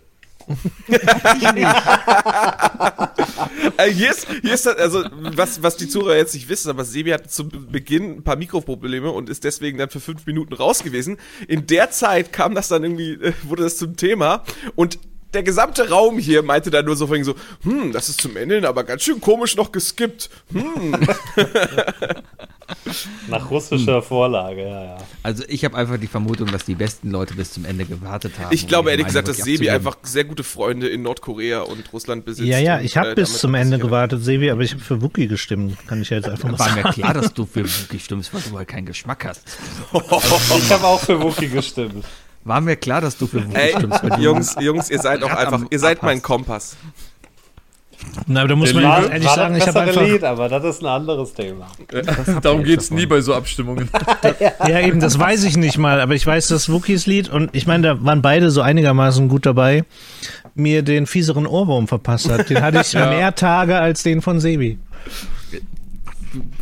[SPEAKER 5] Äh, hier ist, hier ist das, also, was, was die Zuhörer jetzt nicht wissen, aber Sebi hatte zu Beginn ein paar Mikroprobleme und ist deswegen dann für fünf Minuten raus gewesen. In der Zeit kam das dann irgendwie, äh, wurde das zum Thema und der gesamte Raum hier meinte dann nur so, von so, hm, das ist zum Ende hin aber ganz schön komisch noch geskippt. Hm. [LAUGHS]
[SPEAKER 3] Nach russischer Vorlage, ja, ja.
[SPEAKER 2] Also ich habe einfach die Vermutung, dass die besten Leute bis zum Ende gewartet haben.
[SPEAKER 5] Ich glaube ehrlich gesagt, dass Sebi einfach sehr gute Freunde in Nordkorea und Russland besitzt.
[SPEAKER 6] Ja, ja, ich habe
[SPEAKER 5] äh,
[SPEAKER 6] bis zum Ende gewartet, Sebi, aber ich habe für Wookie gestimmt. Kann ich ja jetzt einfach mal
[SPEAKER 2] War
[SPEAKER 6] sagen.
[SPEAKER 2] mir klar, dass du für Wookie stimmst, weil du halt keinen Geschmack hast.
[SPEAKER 3] Ich habe auch für Wookie gestimmt.
[SPEAKER 2] War mir klar, dass du für Wookie
[SPEAKER 5] Ey,
[SPEAKER 2] stimmst.
[SPEAKER 5] Jungs, Jungs, ihr seid auch einfach, ihr seid mein Kompass.
[SPEAKER 6] Na, aber da muss
[SPEAKER 4] Der
[SPEAKER 6] man
[SPEAKER 4] Liebe-
[SPEAKER 6] ehrlich sagen, ich habe einfach.
[SPEAKER 3] Lied, aber das ist ein anderes Thema.
[SPEAKER 4] Darum
[SPEAKER 2] jetzt
[SPEAKER 4] geht's
[SPEAKER 2] davon.
[SPEAKER 4] nie bei so Abstimmungen. [LAUGHS]
[SPEAKER 6] Ja, eben, das weiß ich nicht mal, aber ich weiß das Wookies Lied und ich meine, da waren beide so einigermaßen gut dabei, mir den fieseren Ohrwurm verpasst hat. Den hatte ich [LAUGHS] mehr Tage als den von Sebi.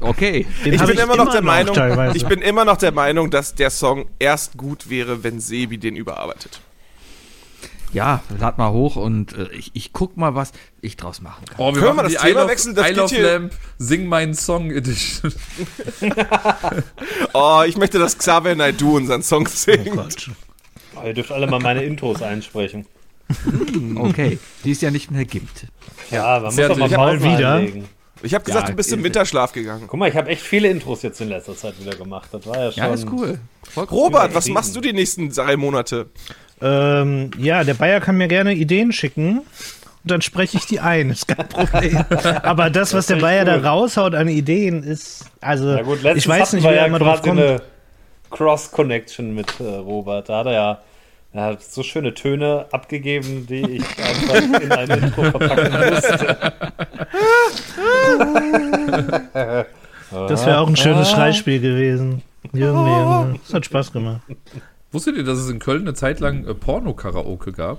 [SPEAKER 2] Okay.
[SPEAKER 6] Den
[SPEAKER 5] Ich bin immer noch der Meinung,
[SPEAKER 6] teilweise.
[SPEAKER 5] ich bin immer noch der Meinung, dass der Song erst gut wäre, wenn Sebi den überarbeitet.
[SPEAKER 2] Ja, lad mal hoch und äh, ich, ich guck mal, was ich draus machen kann.
[SPEAKER 4] Oh, wir
[SPEAKER 5] Können wir das
[SPEAKER 4] die
[SPEAKER 5] Thema
[SPEAKER 4] I Love,
[SPEAKER 5] wechseln? Das
[SPEAKER 4] I
[SPEAKER 5] geht
[SPEAKER 4] Love
[SPEAKER 5] hier-
[SPEAKER 4] Lamp Sing meinen Song Edition. [LAUGHS]
[SPEAKER 5] Oh, ich möchte, dass Xavier Naidoo unseren Song
[SPEAKER 6] Oh
[SPEAKER 5] singt.
[SPEAKER 6] Gott.
[SPEAKER 3] Oh, ihr dürft alle mal meine Intros einsprechen.
[SPEAKER 2] Okay, die es ja nicht mehr gibt.
[SPEAKER 3] Ja, man muss doch mal.
[SPEAKER 6] Mal wieder.
[SPEAKER 3] einlegen.
[SPEAKER 5] Ich habe gesagt,
[SPEAKER 2] Ja,
[SPEAKER 5] du bist im
[SPEAKER 2] äh,
[SPEAKER 5] Winterschlaf gegangen.
[SPEAKER 3] Guck mal, ich habe echt viele Intros jetzt in letzter Zeit wieder gemacht. Das war ja schon.
[SPEAKER 2] Ja, ist cool. Voll.
[SPEAKER 5] Robert, was machst du die nächsten drei Monate?
[SPEAKER 6] Ähm, ja, der Bayer kann mir gerne Ideen schicken. Und dann spreche ich die ein, ist kein Problem. [LAUGHS] Aber das, was der Bayer
[SPEAKER 3] cool.
[SPEAKER 6] da raushaut an Ideen, ist, also,
[SPEAKER 3] gut,
[SPEAKER 6] ich weiß nicht,
[SPEAKER 3] wir
[SPEAKER 6] wer
[SPEAKER 3] ja
[SPEAKER 6] immer drauf kommt.
[SPEAKER 3] eine Cross-Connection mit äh, Robert. Da hat er ja er hat so schöne Töne abgegeben, die ich einfach in ein Intro verpacken musste.
[SPEAKER 6] Das wäre auch ein schönes Schreispiel gewesen. Junge, Junge, das hat Spaß gemacht.
[SPEAKER 4] Wusstet ihr, dass es in Köln eine Zeit lang äh, Porno-Karaoke gab?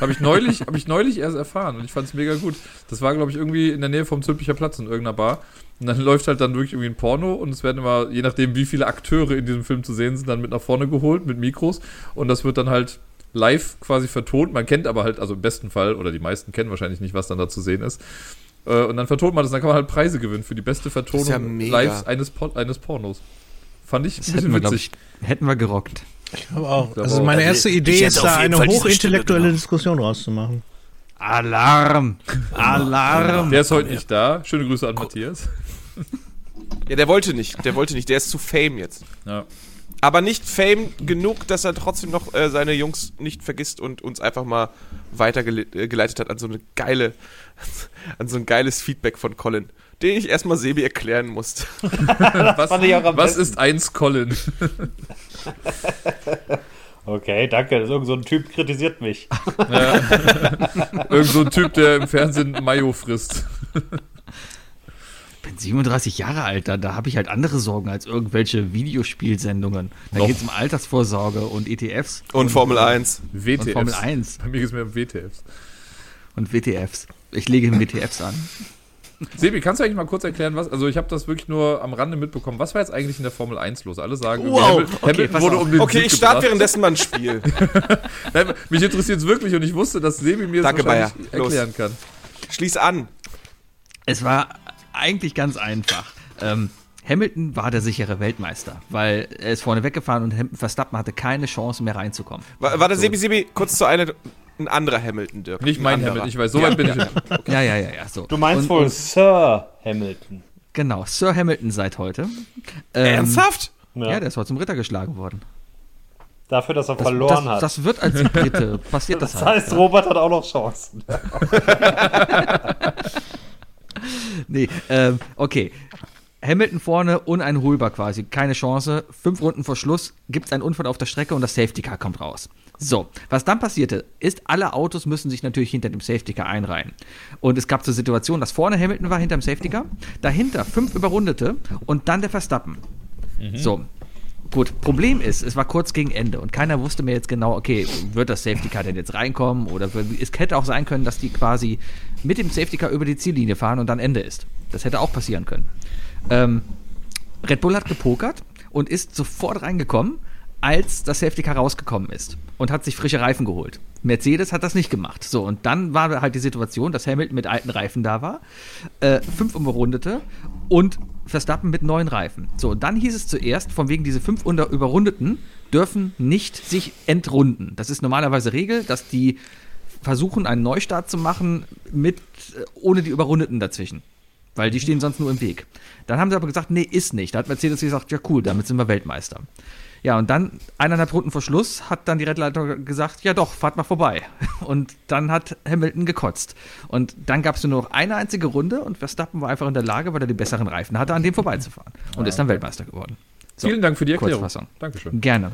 [SPEAKER 4] Habe ich, neulich, hab ich neulich erst erfahren und ich fand es mega gut. Das war, glaube ich, irgendwie in der Nähe vom Zülpicher Platz in irgendeiner Bar. Und dann [LAUGHS] läuft halt dann wirklich irgendwie ein Porno und es werden immer, je nachdem, wie viele Akteure in diesem Film zu sehen sind, dann mit nach vorne geholt mit Mikros und das wird dann halt live quasi vertont. Man kennt aber halt, also im besten Fall, oder die meisten kennen wahrscheinlich nicht, was dann da zu sehen ist. Äh, Und dann vertont man das, dann kann man halt Preise gewinnen für die beste Vertonung
[SPEAKER 5] ja
[SPEAKER 4] live eines, Por eines Pornos. Fand ich ein
[SPEAKER 2] Das
[SPEAKER 4] bisschen
[SPEAKER 2] hätten wir,
[SPEAKER 4] witzig.
[SPEAKER 2] ich, hätten wir gerockt.
[SPEAKER 6] Aber auch.
[SPEAKER 4] glaube
[SPEAKER 6] Also
[SPEAKER 4] auch.
[SPEAKER 6] meine erste
[SPEAKER 5] Ich
[SPEAKER 6] Idee ist da eine
[SPEAKER 5] Fall
[SPEAKER 6] hochintellektuelle Diskussion rauszumachen.
[SPEAKER 2] Alarm! Alarm!
[SPEAKER 4] Der ist heute nicht da. Schöne Grüße an Matthias.
[SPEAKER 5] Ja, der wollte nicht. Der wollte nicht. Der ist zu Fame jetzt.
[SPEAKER 4] Ja.
[SPEAKER 5] Aber nicht Fame genug, dass er trotzdem noch äh, seine Jungs nicht vergisst und uns einfach mal weitergeleitet hat an so eine geile, [LAUGHS] an so ein geiles Feedback von Colin, den ich erstmal Sebi erklären musste. [LAUGHS]
[SPEAKER 4] Was,
[SPEAKER 3] fand ich auch am
[SPEAKER 4] was ist eins Colin? [LAUGHS] [LAUGHS]
[SPEAKER 3] Okay, danke. Irgend so ein Typ kritisiert mich. [LAUGHS]
[SPEAKER 4] Irgend so ein Typ, der im Fernsehen Mayo frisst.
[SPEAKER 2] bin 37 Jahre alt, da, da habe ich halt andere Sorgen als irgendwelche Videospielsendungen. Da geht es um Altersvorsorge und ETFs.
[SPEAKER 5] Und Formel 1.
[SPEAKER 4] WTFs.
[SPEAKER 2] Und Formel 1
[SPEAKER 4] Bei mir geht es mir um WTFs.
[SPEAKER 2] und WTFs. Ich lege WTFs an.
[SPEAKER 4] Sebi, kannst du eigentlich mal kurz erklären, was? Also, ich habe das wirklich nur am Rande mitbekommen. Was war jetzt eigentlich in der Formel 1 los? Alle sagen,
[SPEAKER 2] Wow,
[SPEAKER 4] Hamil-
[SPEAKER 2] okay,
[SPEAKER 4] Hamilton
[SPEAKER 2] pass
[SPEAKER 4] wurde
[SPEAKER 2] auf.
[SPEAKER 4] um den
[SPEAKER 5] Okay,
[SPEAKER 4] Sieg
[SPEAKER 5] ich starte währenddessen mal ein Spiel. [LAUGHS]
[SPEAKER 4] Nein, mich interessiert es wirklich und ich wusste, dass Sebi mir das
[SPEAKER 5] Danke. Los.
[SPEAKER 4] erklären kann.
[SPEAKER 5] Schließ an.
[SPEAKER 2] Es war eigentlich ganz einfach. Ähm, Hamilton war der sichere Weltmeister, weil er ist vorne weggefahren und Verstappen hatte keine Chance mehr reinzukommen.
[SPEAKER 5] Wa- Warte, Sebi, Sebi, kurz zu einer. Ein anderer Hamilton, Dirk.
[SPEAKER 4] Nicht
[SPEAKER 5] Ein
[SPEAKER 4] mein. Hamilton, ich weiß, so weit bin ich nicht.
[SPEAKER 2] Ja, ja, ja, ja. So.
[SPEAKER 3] Du meinst
[SPEAKER 2] und,
[SPEAKER 3] wohl
[SPEAKER 2] Und,
[SPEAKER 3] Sir Hamilton.
[SPEAKER 2] genau, Sir Hamilton seit heute. Ähm,
[SPEAKER 5] Ernsthaft?
[SPEAKER 3] Ja.
[SPEAKER 2] Ja, der ist heute zum Ritter geschlagen worden.
[SPEAKER 3] Dafür, dass er
[SPEAKER 2] Das,
[SPEAKER 3] verloren
[SPEAKER 2] das,
[SPEAKER 3] hat.
[SPEAKER 2] das wird als Brite [LAUGHS] passiert das,
[SPEAKER 3] das
[SPEAKER 2] halt.
[SPEAKER 3] heißt, Robert hat auch noch Chancen. [LAUGHS]
[SPEAKER 2] Nee, ähm, okay. Hamilton vorne, uneinholbar quasi, keine Chance. Fünf Runden vor Schluss gibt es einen Unfall auf der Strecke und das Safety Car kommt raus. So, was dann passierte, ist, alle Autos müssen sich natürlich hinter dem Safety Car einreihen. Und es gab zur Situation, dass vorne Hamilton war hinter dem Safety Car, dahinter fünf Überrundete und dann der Verstappen. So, Gut, Problem ist, es war kurz gegen Ende und keiner wusste mir jetzt genau, okay, wird das Safety Car denn jetzt reinkommen oder es hätte auch sein können, dass die quasi mit dem Safety Car über die Ziellinie fahren und dann Ende ist. Das hätte auch passieren können. Ähm, Red Bull hat gepokert und ist sofort reingekommen, als das Safety Car rausgekommen ist und hat sich frische Reifen geholt. Mercedes hat das nicht gemacht. So, und dann war halt die Situation, dass Hamilton mit alten Reifen da war, äh, fünf Überrundete und Verstappen mit neuen Reifen. So, und dann hieß es zuerst, von wegen diese fünf unter Überrundeten dürfen nicht sich entrunden. Das ist normalerweise Regel, dass die versuchen, einen Neustart zu machen mit äh, ohne die Überrundeten dazwischen. Weil die stehen sonst nur im Weg. Dann haben sie aber gesagt, nee, ist nicht. Da hat Mercedes gesagt, ja cool, damit sind wir Weltmeister. Ja, und dann, eineinhalb Runden vor Schluss, hat dann die Rennleitung gesagt, ja doch, fahrt mal vorbei. [LAUGHS] Und dann hat Hamilton gekotzt. Und dann gab es nur noch eine einzige Runde und Verstappen war einfach in der Lage, weil er die besseren Reifen hatte, an dem vorbeizufahren. Und ist dann Weltmeister geworden. So,
[SPEAKER 4] Vielen Dank für die Erklärung.
[SPEAKER 2] Kurzfassung.
[SPEAKER 4] Dankeschön.
[SPEAKER 2] Gerne.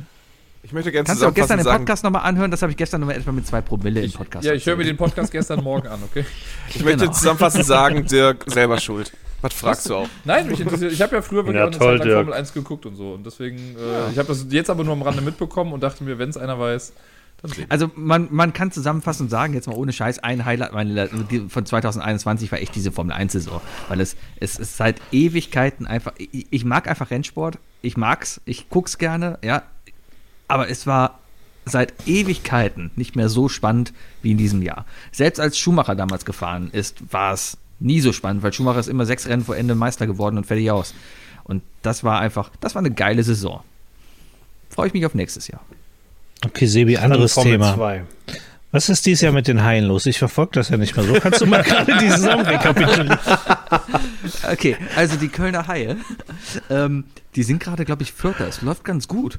[SPEAKER 5] Ich möchte gerne
[SPEAKER 2] Kannst du auch gestern den Podcast nochmal anhören? Das habe ich gestern nochmal etwa mit zwei Promille im Podcast
[SPEAKER 4] Ja, ich höre mir den Podcast gestern Morgen an, okay?
[SPEAKER 5] ich möchte
[SPEAKER 2] Genau.
[SPEAKER 5] zusammenfassend [LAUGHS] sagen, Dirk, selber schuld. Was fragst du auch?
[SPEAKER 4] Nein, mich interessiert. Ich habe ja früher wirklich
[SPEAKER 3] Ja,
[SPEAKER 4] auch eine
[SPEAKER 3] toll,
[SPEAKER 4] Zeit lang. Formel 1 geguckt und so. Und deswegen, äh, ich habe das jetzt aber nur am Rande mitbekommen und dachte mir, wenn es einer weiß.
[SPEAKER 2] Also man, man kann zusammenfassend sagen, jetzt mal ohne Scheiß, ein Highlight meine, von 2021 war echt diese Formel 1-Saison. Weil es, es ist seit Ewigkeiten einfach, ich, ich mag einfach Rennsport, ich mag's, ich guck's gerne, ja. Aber es war seit Ewigkeiten nicht mehr so spannend wie in diesem Jahr. Selbst als Schumacher damals gefahren ist, war es nie so spannend, weil Schumacher ist immer sechs Rennen vor Ende Meister geworden und fertig aus. Und das war einfach, das war eine geile Saison. Freue ich mich auf nächstes Jahr.
[SPEAKER 6] Okay, Sebi, anderes Thema.
[SPEAKER 3] 2.
[SPEAKER 6] Was ist dieses Jahr mit den Haien los? Ich verfolge das ja nicht mehr so. Kannst du mal [LAUGHS] gerade die Saison rekapitulieren?
[SPEAKER 2] Okay, also die Kölner Haie, [LAUGHS] ähm, die sind gerade, glaube ich, Vierter. Es läuft ganz gut.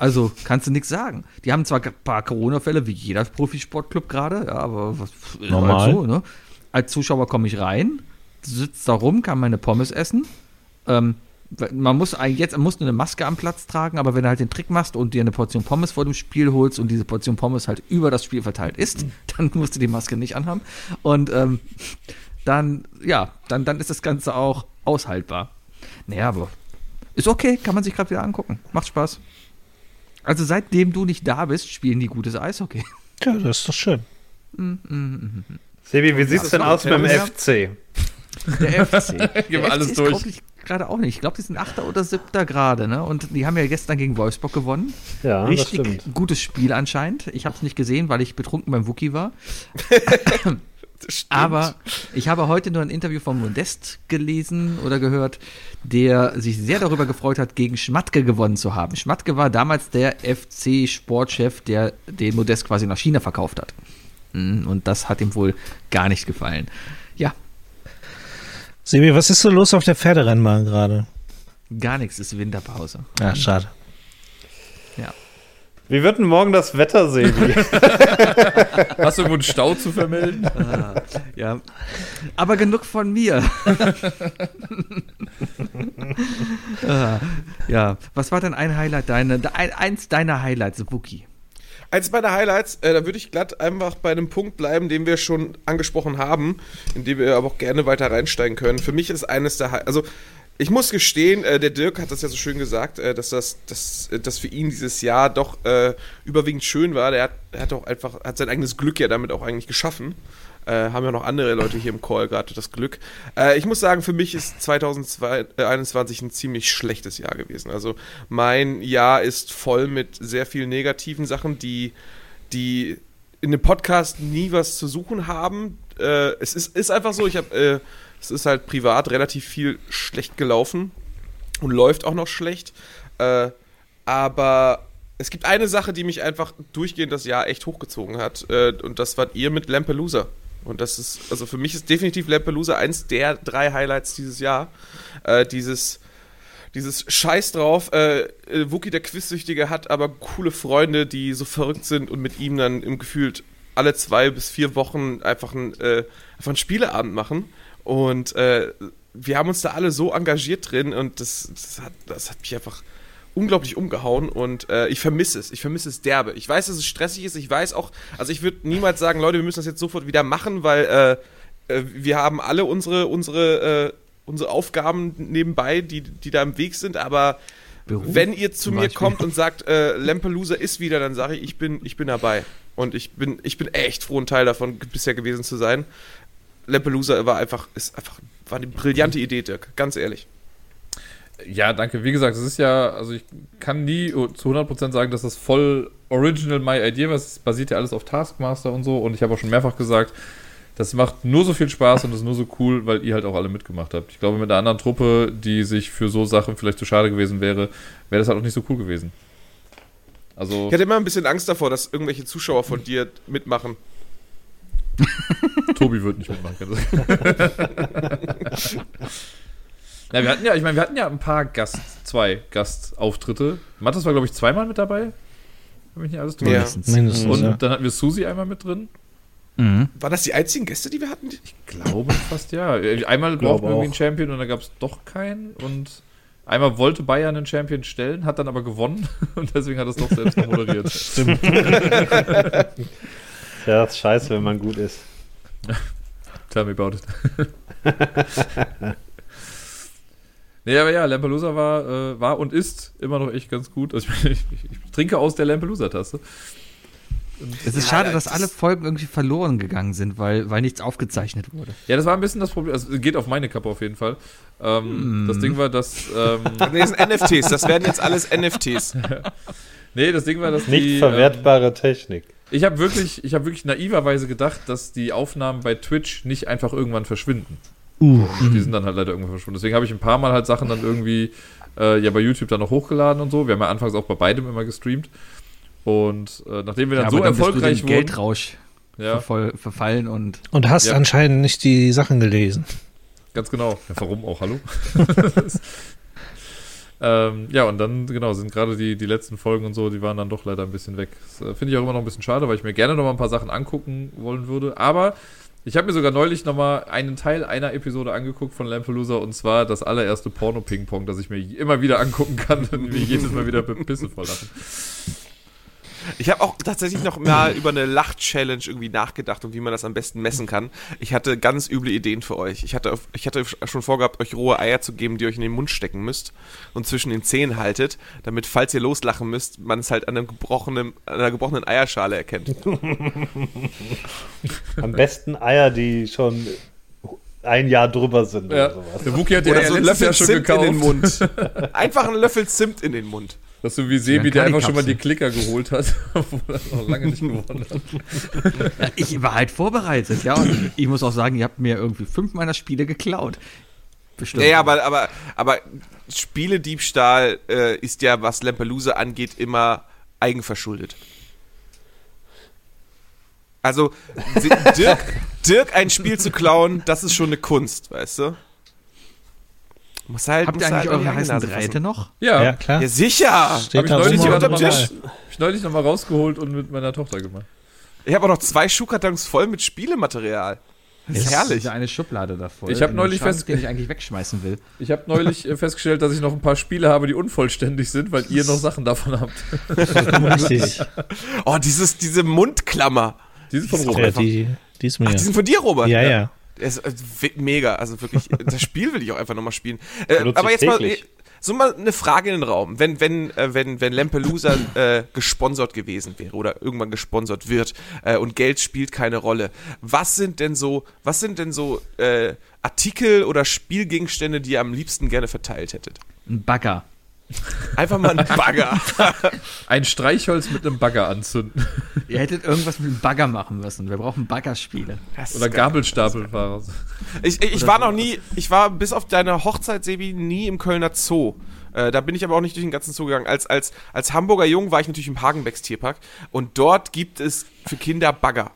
[SPEAKER 2] Also kannst du nichts sagen. Die haben zwar ein paar Corona-Fälle, wie jeder Profisportclub gerade, ja, aber was ist
[SPEAKER 6] Normal.
[SPEAKER 2] Halt so, ne? Als Zuschauer komme ich rein, sitzt da rum, kann meine Pommes essen. Ähm, man muss eigentlich jetzt musst du eine Maske am Platz tragen, aber wenn du halt den Trick machst und dir eine Portion Pommes vor dem Spiel holst und diese Portion Pommes halt über das Spiel verteilt ist, [LAUGHS] dann musst du die Maske nicht anhaben. Und ähm, dann, ja, dann, dann ist das Ganze auch aushaltbar. Naja, aber ist okay, kann man sich gerade wieder angucken. Macht Spaß. Also seitdem du nicht da bist, spielen die gutes Eishockey.
[SPEAKER 6] Ja, das ist doch schön.
[SPEAKER 3] Sebi, wie sieht's
[SPEAKER 2] das
[SPEAKER 3] denn aus mit dem. FC?
[SPEAKER 2] Der FC. [LAUGHS]
[SPEAKER 4] Gehen wir
[SPEAKER 2] Der
[SPEAKER 4] alles durch.
[SPEAKER 2] gerade auch nicht. Ich glaube, die sind Achter oder Siebter gerade, ne? Und die haben ja gestern gegen Wolfsburg gewonnen.
[SPEAKER 3] Ja, das
[SPEAKER 2] Richtig
[SPEAKER 3] stimmt.
[SPEAKER 2] gutes Spiel anscheinend. Ich habe es nicht gesehen, weil ich betrunken beim Wookie war. [LAUGHS] [LAUGHS] Aber ich habe heute nur ein Interview von Modest gelesen oder gehört, der sich sehr darüber gefreut hat, gegen Schmatke gewonnen zu haben. Schmatke war damals der FC-Sportchef, der den Modest quasi nach China verkauft hat. Mm, Und das hat ihm wohl gar nicht gefallen. Ja,
[SPEAKER 6] Sebi, was ist so los auf der Pferderennbahn gerade?
[SPEAKER 2] gar nichts ist Winterpause.
[SPEAKER 6] Ja, schade.
[SPEAKER 2] Ja.
[SPEAKER 3] Wie wird denn morgen das Wetter, Sebi? [LAUGHS]
[SPEAKER 4] Hast du irgendwo einen Stau zu vermelden?
[SPEAKER 2] Ah, ja. Aber genug von mir. [LAUGHS] ah, ja. Was war denn ein Highlight deine, ein, eins deiner Highlights, Wookie?
[SPEAKER 5] Eins meiner Highlights, äh, da würde ich glatt einfach bei einem Punkt bleiben, den wir schon angesprochen haben, in dem wir aber auch gerne weiter reinsteigen können. Für mich ist eines der, Hi- also ich muss gestehen, äh, der Dirk hat das ja so schön gesagt, äh, dass das, dass, äh, dass für ihn dieses Jahr doch äh, überwiegend schön war. Der hat, hat auch einfach, hat sein eigenes Glück ja damit auch eigentlich geschaffen. Äh, haben ja noch andere Leute hier im Call gerade das Glück. Äh, ich muss sagen, für mich ist 2021 ein ziemlich schlechtes Jahr gewesen. Also mein Jahr ist voll mit sehr vielen negativen Sachen, die, die in dem Podcast nie was zu suchen haben. Es ist, ist einfach so, ich habe, es ist halt privat relativ viel schlecht gelaufen und läuft auch noch schlecht. Äh, aber es gibt eine Sache, die mich einfach durchgehend das Jahr echt hochgezogen hat. Äh, und das wart ihr mit Lampelusa. Und das ist, also für mich ist definitiv Lampelusa eins der drei Highlights dieses Jahr. Äh, dieses, dieses Scheiß drauf, äh, äh, Wookie der Quizsüchtige hat aber coole Freunde, die so verrückt sind und mit ihm dann im gefühlt alle zwei bis vier Wochen einfach, ein, äh, einfach einen Spieleabend machen. Und äh, wir haben uns da alle so engagiert drin und das, das, hat, das hat mich einfach unglaublich umgehauen und äh, ich vermisse es. Ich vermisse es derbe. Ich weiß, dass es stressig ist. Ich weiß auch, also ich würde niemals sagen, Leute, wir müssen das jetzt sofort wieder machen, weil äh, äh, wir haben alle unsere, unsere, äh, unsere Aufgaben nebenbei, die, die da im Weg sind, aber
[SPEAKER 2] Beruf
[SPEAKER 5] wenn ihr zu mir
[SPEAKER 2] Beispiel.
[SPEAKER 5] kommt und sagt, äh, [LAUGHS] Lampelusa ist wieder, dann sage ich, ich bin, ich bin dabei. Und ich bin, ich bin echt froh, ein Teil davon bisher gewesen zu sein. Lampelusa war einfach, ist einfach, war eine brillante Idee, Dirk. Ganz ehrlich.
[SPEAKER 4] Ja, danke. Wie gesagt, es ist ja, also ich kann nie zu 100% sagen, dass das voll original my idea war. Es basiert ja alles auf Taskmaster und so. Und ich habe auch schon mehrfach gesagt, das macht nur so viel Spaß und ist nur so cool, weil ihr halt auch alle mitgemacht habt. Ich glaube, mit einer anderen Truppe, die sich für so Sachen vielleicht zu schade gewesen wäre, wäre das halt auch nicht so cool gewesen. Also,
[SPEAKER 5] Ich hatte immer ein bisschen Angst davor, dass irgendwelche Zuschauer von dir mitmachen. [LAUGHS]
[SPEAKER 4] Tobi wird nicht mitmachen. ja, [LAUGHS] wir hatten ja, ich meine, wir hatten ja ein paar Gast, zwei Gastauftritte. Mathis war, glaube ich, zweimal mit dabei. Wenn mich nicht alles täuscht.
[SPEAKER 5] Ja.
[SPEAKER 2] Mindestens.
[SPEAKER 4] Und
[SPEAKER 6] ja.
[SPEAKER 4] dann hatten wir Susi einmal mit drin.
[SPEAKER 2] Mhm.
[SPEAKER 5] Waren das die einzigen Gäste, die wir hatten?
[SPEAKER 4] Ich glaube fast ja. Einmal
[SPEAKER 3] Glaube
[SPEAKER 4] brauchten wir irgendwie einen Champion und dann gab es doch keinen. Und einmal wollte Bayern einen Champion stellen, hat dann aber gewonnen [LAUGHS] und deswegen hat er es doch selbst noch moderiert.
[SPEAKER 6] Stimmt.
[SPEAKER 3] Ja, das ist scheiße, wenn man gut ist. [LAUGHS]
[SPEAKER 4] Tell me about it. [LAUGHS] nee, aber ja, Lampelusa war, äh, war und ist immer noch echt ganz gut. Also ich, [LAUGHS] ich, ich, ich trinke aus der Lampelusa-Tasse.
[SPEAKER 2] Es ist
[SPEAKER 5] Ja,
[SPEAKER 2] schade,
[SPEAKER 5] das-
[SPEAKER 2] dass alle Folgen irgendwie verloren gegangen sind, weil, weil nichts aufgezeichnet wurde.
[SPEAKER 4] Ja, das war ein bisschen das Problem. Also geht auf meine Kappe auf jeden Fall. Ähm,
[SPEAKER 2] Mm.
[SPEAKER 4] Das Ding war, dass. Ähm,
[SPEAKER 5] Nee, das sind NFTs. Das werden jetzt alles NFTs.
[SPEAKER 4] nee, das Ding war, dass
[SPEAKER 3] Nicht
[SPEAKER 4] die.
[SPEAKER 3] verwertbare Technik.
[SPEAKER 4] Ich habe wirklich, ich habe wirklich naiverweise gedacht, dass die Aufnahmen bei Twitch nicht einfach irgendwann verschwinden.
[SPEAKER 6] Uh,
[SPEAKER 4] Die sind dann halt leider irgendwann verschwunden. Deswegen habe ich ein paar Mal halt Sachen dann irgendwie äh, ja bei YouTube dann noch hochgeladen und so. Wir haben ja anfangs auch bei beidem immer gestreamt. Und äh, nachdem wir dann
[SPEAKER 2] Ja,
[SPEAKER 4] so
[SPEAKER 2] aber dann bist du
[SPEAKER 4] erfolgreich
[SPEAKER 2] dem
[SPEAKER 4] wurden,
[SPEAKER 2] Geldrausch
[SPEAKER 4] ja,
[SPEAKER 2] verfallen und
[SPEAKER 6] und hast
[SPEAKER 4] Ja.
[SPEAKER 6] anscheinend nicht die Sachen gelesen.
[SPEAKER 4] ganz genau. Ja, warum auch? Hallo? [LAUGHS] ähm, ja, und dann, genau, sind gerade die, die letzten Folgen und so, die waren dann doch leider ein bisschen weg. Das äh, finde ich auch immer noch ein bisschen schade, weil ich mir gerne noch mal ein paar Sachen angucken wollen würde. Aber ich habe mir sogar neulich noch mal einen Teil einer Episode angeguckt von Lampelusa und zwar das allererste Porno-Ping-Pong, das ich mir immer wieder angucken kann [LAUGHS] und mir jedes Mal wieder Pisse vor Lachen.
[SPEAKER 5] Ich habe auch tatsächlich noch mal [CLEARS THROAT] über eine Lach-Challenge irgendwie nachgedacht und wie man das am besten messen kann. Ich hatte ganz üble Ideen für euch. Ich hatte, ich hatte schon vorgehabt, euch rohe Eier zu geben, die ihr euch in den Mund stecken müsst und zwischen den Zähnen haltet, damit, falls ihr loslachen müsst, man es halt an, einem gebrochenen, an einer gebrochenen Eierschale erkennt. [LAUGHS]
[SPEAKER 3] Am besten Eier, die schon ein Jahr drüber sind
[SPEAKER 4] Ja.
[SPEAKER 3] oder sowas.
[SPEAKER 4] Der Wookie hat ja
[SPEAKER 5] Oder so einen Löffel
[SPEAKER 4] Jahr schon
[SPEAKER 5] Zimt
[SPEAKER 4] gekauft.
[SPEAKER 5] in den Mund. [LAUGHS] Einfach einen Löffel Zimt in den Mund.
[SPEAKER 4] Das ist so wie Sebi,
[SPEAKER 2] Ja,
[SPEAKER 4] der einfach schon mal die Klicker geholt hat, [LAUGHS] obwohl er noch lange nicht gewonnen hat.
[SPEAKER 2] Ja, ich war halt vorbereitet, ja. Und ich muss auch sagen, ihr habt mir irgendwie fünf meiner Spiele geklaut. Bestimmt.
[SPEAKER 5] Naja, aber, aber, aber Spielediebstahl äh, ist ja, was Lampelusa angeht, immer eigenverschuldet. Also, Dirk, Dirk ein Spiel zu klauen, das ist schon eine Kunst, weißt du? Muss halt,
[SPEAKER 2] Habt
[SPEAKER 5] muss
[SPEAKER 2] ihr eigentlich
[SPEAKER 5] halt
[SPEAKER 2] eure heißen
[SPEAKER 5] Nase
[SPEAKER 2] Drähte
[SPEAKER 5] fassen.
[SPEAKER 2] noch?
[SPEAKER 4] Ja,
[SPEAKER 6] Ja, klar.
[SPEAKER 5] Ja, sicher!
[SPEAKER 6] Steht
[SPEAKER 4] Hab ich
[SPEAKER 6] da
[SPEAKER 4] neulich.
[SPEAKER 6] Tisch.
[SPEAKER 4] hab ich neulich noch mal rausgeholt und mit meiner Tochter gemacht.
[SPEAKER 5] Ich habe auch noch zwei Schuhkartons voll mit Spielematerial. Das ist herrlich.
[SPEAKER 2] Diese eine Schublade davor.
[SPEAKER 4] Ich hab neulich fest-
[SPEAKER 2] den ich eigentlich wegschmeißen will.
[SPEAKER 4] Ich habe neulich äh, festgestellt, dass ich noch ein paar Spiele habe, die unvollständig sind, weil ihr noch Sachen davon habt. [LAUGHS]
[SPEAKER 6] Richtig.
[SPEAKER 5] Oh, dieses, diese Mundklammer.
[SPEAKER 4] Die sind von
[SPEAKER 5] Die ist auch
[SPEAKER 6] Ja,
[SPEAKER 4] Robert.
[SPEAKER 6] die, die ist mir.
[SPEAKER 5] Ach, die sind von dir, Robert.
[SPEAKER 6] ja, ja.
[SPEAKER 5] Der ist mega, also wirklich, [LAUGHS] das Spiel will ich auch einfach nochmal spielen. Äh, aber jetzt mal,
[SPEAKER 3] täglich.
[SPEAKER 5] äh, so mal eine Frage in den Raum. Wenn, wenn, äh, wenn, wenn Lampelusa äh, gesponsert gewesen wäre oder irgendwann gesponsert wird äh, und Geld spielt keine Rolle, was sind denn so, was sind denn so äh, Artikel oder Spielgegenstände, die ihr am liebsten gerne verteilt hättet?
[SPEAKER 2] Ein Bagger.
[SPEAKER 5] Einfach mal ein Bagger.
[SPEAKER 4] Ein Streichholz mit einem Bagger anzünden.
[SPEAKER 2] Ihr hättet irgendwas mit dem Bagger machen müssen. Wir brauchen Baggerspiele.
[SPEAKER 5] Das
[SPEAKER 4] Oder. Gabelstapelfahrer.
[SPEAKER 5] Ich, ich, ich war noch nie, ich war bis auf deine Hochzeit, Sebi, nie im Kölner Zoo. Äh, da bin ich aber auch nicht durch den ganzen Zoo gegangen. Als, als, als Hamburger Jung war ich natürlich im Hagenbecks Tierpark und dort gibt es für Kinder Bagger.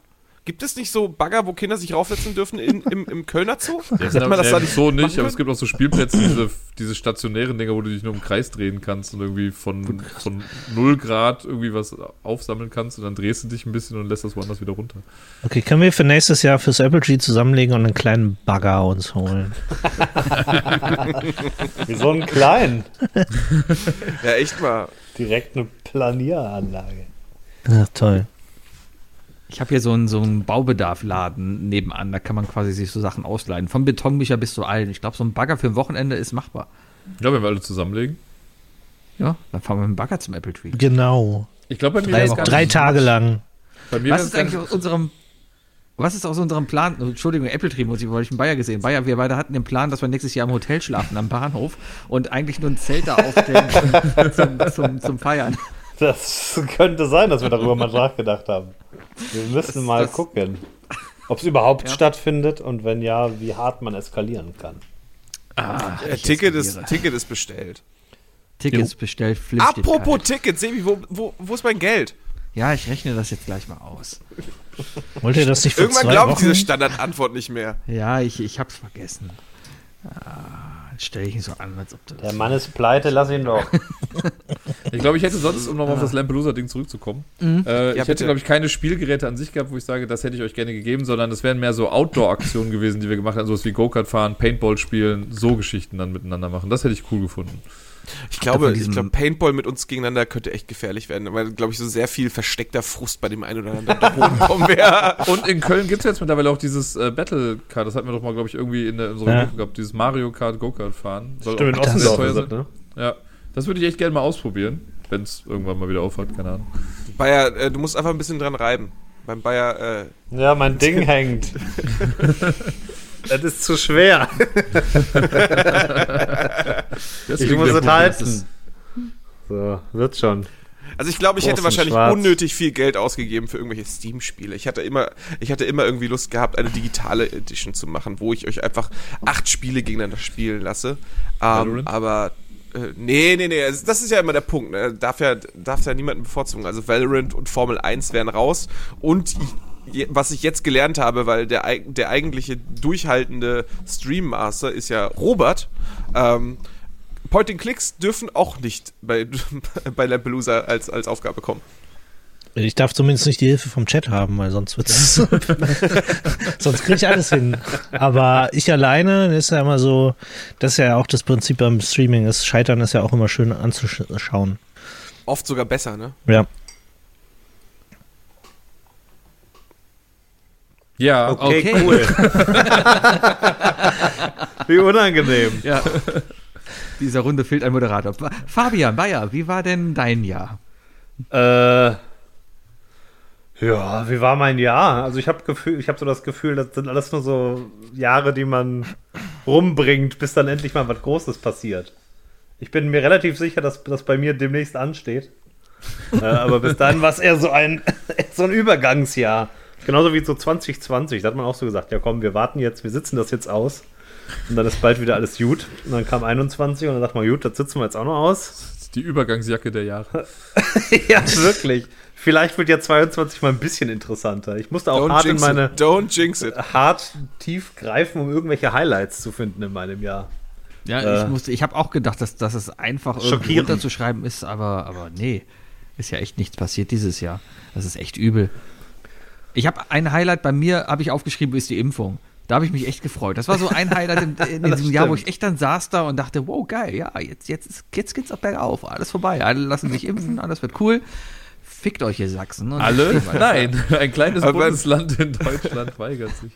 [SPEAKER 5] Gibt es nicht so Bagger, wo Kinder sich raufsetzen dürfen in, im, im Kölner Zoo?
[SPEAKER 4] Ja,
[SPEAKER 5] man das da nicht
[SPEAKER 4] so nicht, aber es gibt auch so Spielplätze, diese, diese stationären Dinger, wo du dich nur im Kreis drehen kannst und irgendwie von, von 0 Grad irgendwie was aufsammeln kannst und dann drehst du dich ein bisschen und lässt das woanders wieder runter.
[SPEAKER 6] Okay, können wir für nächstes Jahr fürs Apple Tree zusammenlegen und einen kleinen Bagger uns holen? [LAUGHS]
[SPEAKER 3] Wie so einen kleinen.
[SPEAKER 5] Ja, echt mal.
[SPEAKER 3] Direkt eine Planieranlage.
[SPEAKER 6] Ja, toll.
[SPEAKER 2] Ich habe hier so einen, so einen Baubedarfladen nebenan. Da kann man quasi sich so Sachen ausleihen. Vom Betonmischer bis zu allen. Ich glaube, so ein Bagger für ein Wochenende ist machbar.
[SPEAKER 4] Ja, wenn wir alle zusammenlegen.
[SPEAKER 2] Ja, dann fahren wir mit dem Bagger zum Apple Tree.
[SPEAKER 6] Genau.
[SPEAKER 4] Ich glaube, bei mir
[SPEAKER 6] Drei, drei Tage lang.
[SPEAKER 4] Bei mir
[SPEAKER 2] Was ist eigentlich aus unserem. Was ist aus unserem Plan? Oh, Entschuldigung, Apple Tree muss ich, weil ich in Bayer gesehen. Bayer, wir beide hatten den Plan, dass wir nächstes Jahr im Hotel schlafen am Bahnhof und eigentlich nur ein Zelt da aufstellen [LAUGHS] zum, zum, zum, zum Feiern.
[SPEAKER 3] Das könnte sein, dass wir darüber mal [LAUGHS] nachgedacht haben. Wir müssen
[SPEAKER 2] Das-
[SPEAKER 3] mal
[SPEAKER 2] das-
[SPEAKER 3] gucken, [LAUGHS] ob es überhaupt
[SPEAKER 2] Ja.
[SPEAKER 3] stattfindet und wenn ja, wie hart man eskalieren kann.
[SPEAKER 2] Ah,
[SPEAKER 5] Äh, Ticket, ist, Ticket ist bestellt.
[SPEAKER 2] Tickets bestellt, Flip steht
[SPEAKER 5] Apropos
[SPEAKER 2] kalt.
[SPEAKER 5] Ticket, Sebi, wo, wo, wo ist mein Geld?
[SPEAKER 2] Ja, ich rechne das jetzt gleich mal aus. [LAUGHS]
[SPEAKER 6] Wollt ihr das nicht für
[SPEAKER 5] Irgendwann
[SPEAKER 6] zwei
[SPEAKER 5] glaube ich
[SPEAKER 6] Wochen?
[SPEAKER 5] diese Standardantwort nicht mehr.
[SPEAKER 2] Ja, ich, ich hab's vergessen. Ah, jetzt stelle ich ihn so an, als ob du
[SPEAKER 3] Der Mann ist pleite, lass ihn doch.
[SPEAKER 4] Ich glaube, ich hätte sonst, um nochmal auf das Lampelusa-Ding zurückzukommen, äh, ich
[SPEAKER 5] Mhm. Ja,
[SPEAKER 4] hätte, glaube ich, keine Spielgeräte an sich gehabt, wo ich sage, das hätte ich euch gerne gegeben, sondern das wären mehr so Outdoor-Aktionen gewesen, die wir gemacht haben, sowas wie Go-Kart fahren, Paintball spielen, so Geschichten dann miteinander machen. Das hätte ich cool gefunden.
[SPEAKER 5] Ich glaube, ich glaube, Paintball mit uns gegeneinander könnte echt gefährlich werden, weil, glaube ich, so sehr viel versteckter Frust bei dem einen oder anderen da rumkommen [LAUGHS] wäre.
[SPEAKER 4] Und in Köln gibt es jetzt mittlerweile auch dieses äh, Battle Kart, das hatten wir doch mal, glaube ich, irgendwie in, der, in unserer
[SPEAKER 6] Ja.
[SPEAKER 4] Gruppe gehabt, dieses Mario Kart Go-Kart fahren. Soll
[SPEAKER 3] Stimmt, in
[SPEAKER 4] auch sehr teuer sein.
[SPEAKER 3] ne?
[SPEAKER 4] Ja, das würde ich echt gerne mal ausprobieren, wenn es irgendwann mal wieder aufhat, keine Ahnung.
[SPEAKER 5] Bayer, äh, du musst einfach ein bisschen dran reiben. Beim Bayer, äh,
[SPEAKER 3] Ja, mein [LAUGHS] Ding hängt. [LAUGHS] das ist zu schwer. [LAUGHS] Ich muss es halten. So, wird schon.
[SPEAKER 5] also ich glaube, ich hätte wahrscheinlich
[SPEAKER 3] Schwarz.
[SPEAKER 5] unnötig viel Geld ausgegeben für irgendwelche Steam-Spiele. Ich hatte immer, ich hatte immer irgendwie Lust gehabt, eine digitale Edition zu machen, wo ich euch einfach acht Spiele gegeneinander spielen lasse. Ähm,
[SPEAKER 4] Valorant?
[SPEAKER 5] aber äh, nee, nee, nee, das ist ja immer der Punkt. Ne? Darf ja, darf ja niemanden bevorzugen. Also Valorant und Formel 1 wären raus. Und je- was ich jetzt gelernt habe, weil der, der eigentliche durchhaltende Stream Master ist ja Robert. Ähm, Point-and-Clicks dürfen auch nicht bei, [LAUGHS] bei Lampelusa als, als Aufgabe kommen.
[SPEAKER 6] Ich darf zumindest nicht die Hilfe vom Chat haben, weil sonst wird's. [LAUGHS] [LAUGHS] sonst kriege ich alles hin. Aber ich alleine ist ja immer so, das ist ja auch das Prinzip beim Streaming ist, Scheitern ist ja auch immer schön anzuschauen.
[SPEAKER 5] Oft sogar besser, ne?
[SPEAKER 6] Ja.
[SPEAKER 4] Ja,
[SPEAKER 2] Okay.
[SPEAKER 3] cool. [LAUGHS] Wie unangenehm.
[SPEAKER 2] Ja. Dieser Runde fehlt ein Moderator. Fa- Fabian Bayer, wie war denn dein Jahr?
[SPEAKER 3] Äh, ja, wie war mein Jahr? Also ich habe habe so das Gefühl, das sind alles nur so Jahre, die man rumbringt, bis dann endlich mal was Großes passiert. Ich bin mir relativ sicher, dass das bei mir demnächst ansteht. äh, aber bis dahin war es eher so ein, [LAUGHS] so ein Übergangsjahr. Genauso wie so 2020. Da hat man auch so gesagt, ja komm, wir warten jetzt, wir sitzen das jetzt aus. Und dann ist bald wieder alles gut. Und dann kam 21 und dann dachte man, gut, das sitzen wir jetzt auch noch aus.
[SPEAKER 4] das ist die Übergangsjacke der Jahre. [LAUGHS]
[SPEAKER 3] ja, wirklich. Vielleicht wird ja 22 mal ein bisschen interessanter. Ich musste auch hart in meine
[SPEAKER 5] it. Don't jinx it.
[SPEAKER 3] hart tief greifen, um irgendwelche Highlights zu finden in meinem Jahr.
[SPEAKER 2] Ja,
[SPEAKER 3] Äh.
[SPEAKER 2] ich musste, ich habe auch gedacht, dass, dass es einfach irgendwie runterzuschreiben ist, aber, aber nee, ist ja echt nichts passiert dieses Jahr. Das ist echt übel. Ich habe ein Highlight bei mir, habe ich aufgeschrieben, ist die Impfung. Da habe ich mich echt gefreut. Das war so ein Highlight in, in [LAUGHS] diesem Jahr, wo ich echt dann saß da und dachte, wow, geil, ja, jetzt, jetzt, jetzt geht's ab bergauf, alles vorbei. Alle lassen sich impfen, alles wird cool. Fickt euch, ihr Sachsen. Und
[SPEAKER 4] Alle? [LAUGHS] Nein, ein kleines
[SPEAKER 5] Aber-
[SPEAKER 4] Bundesland in Deutschland weigert sich.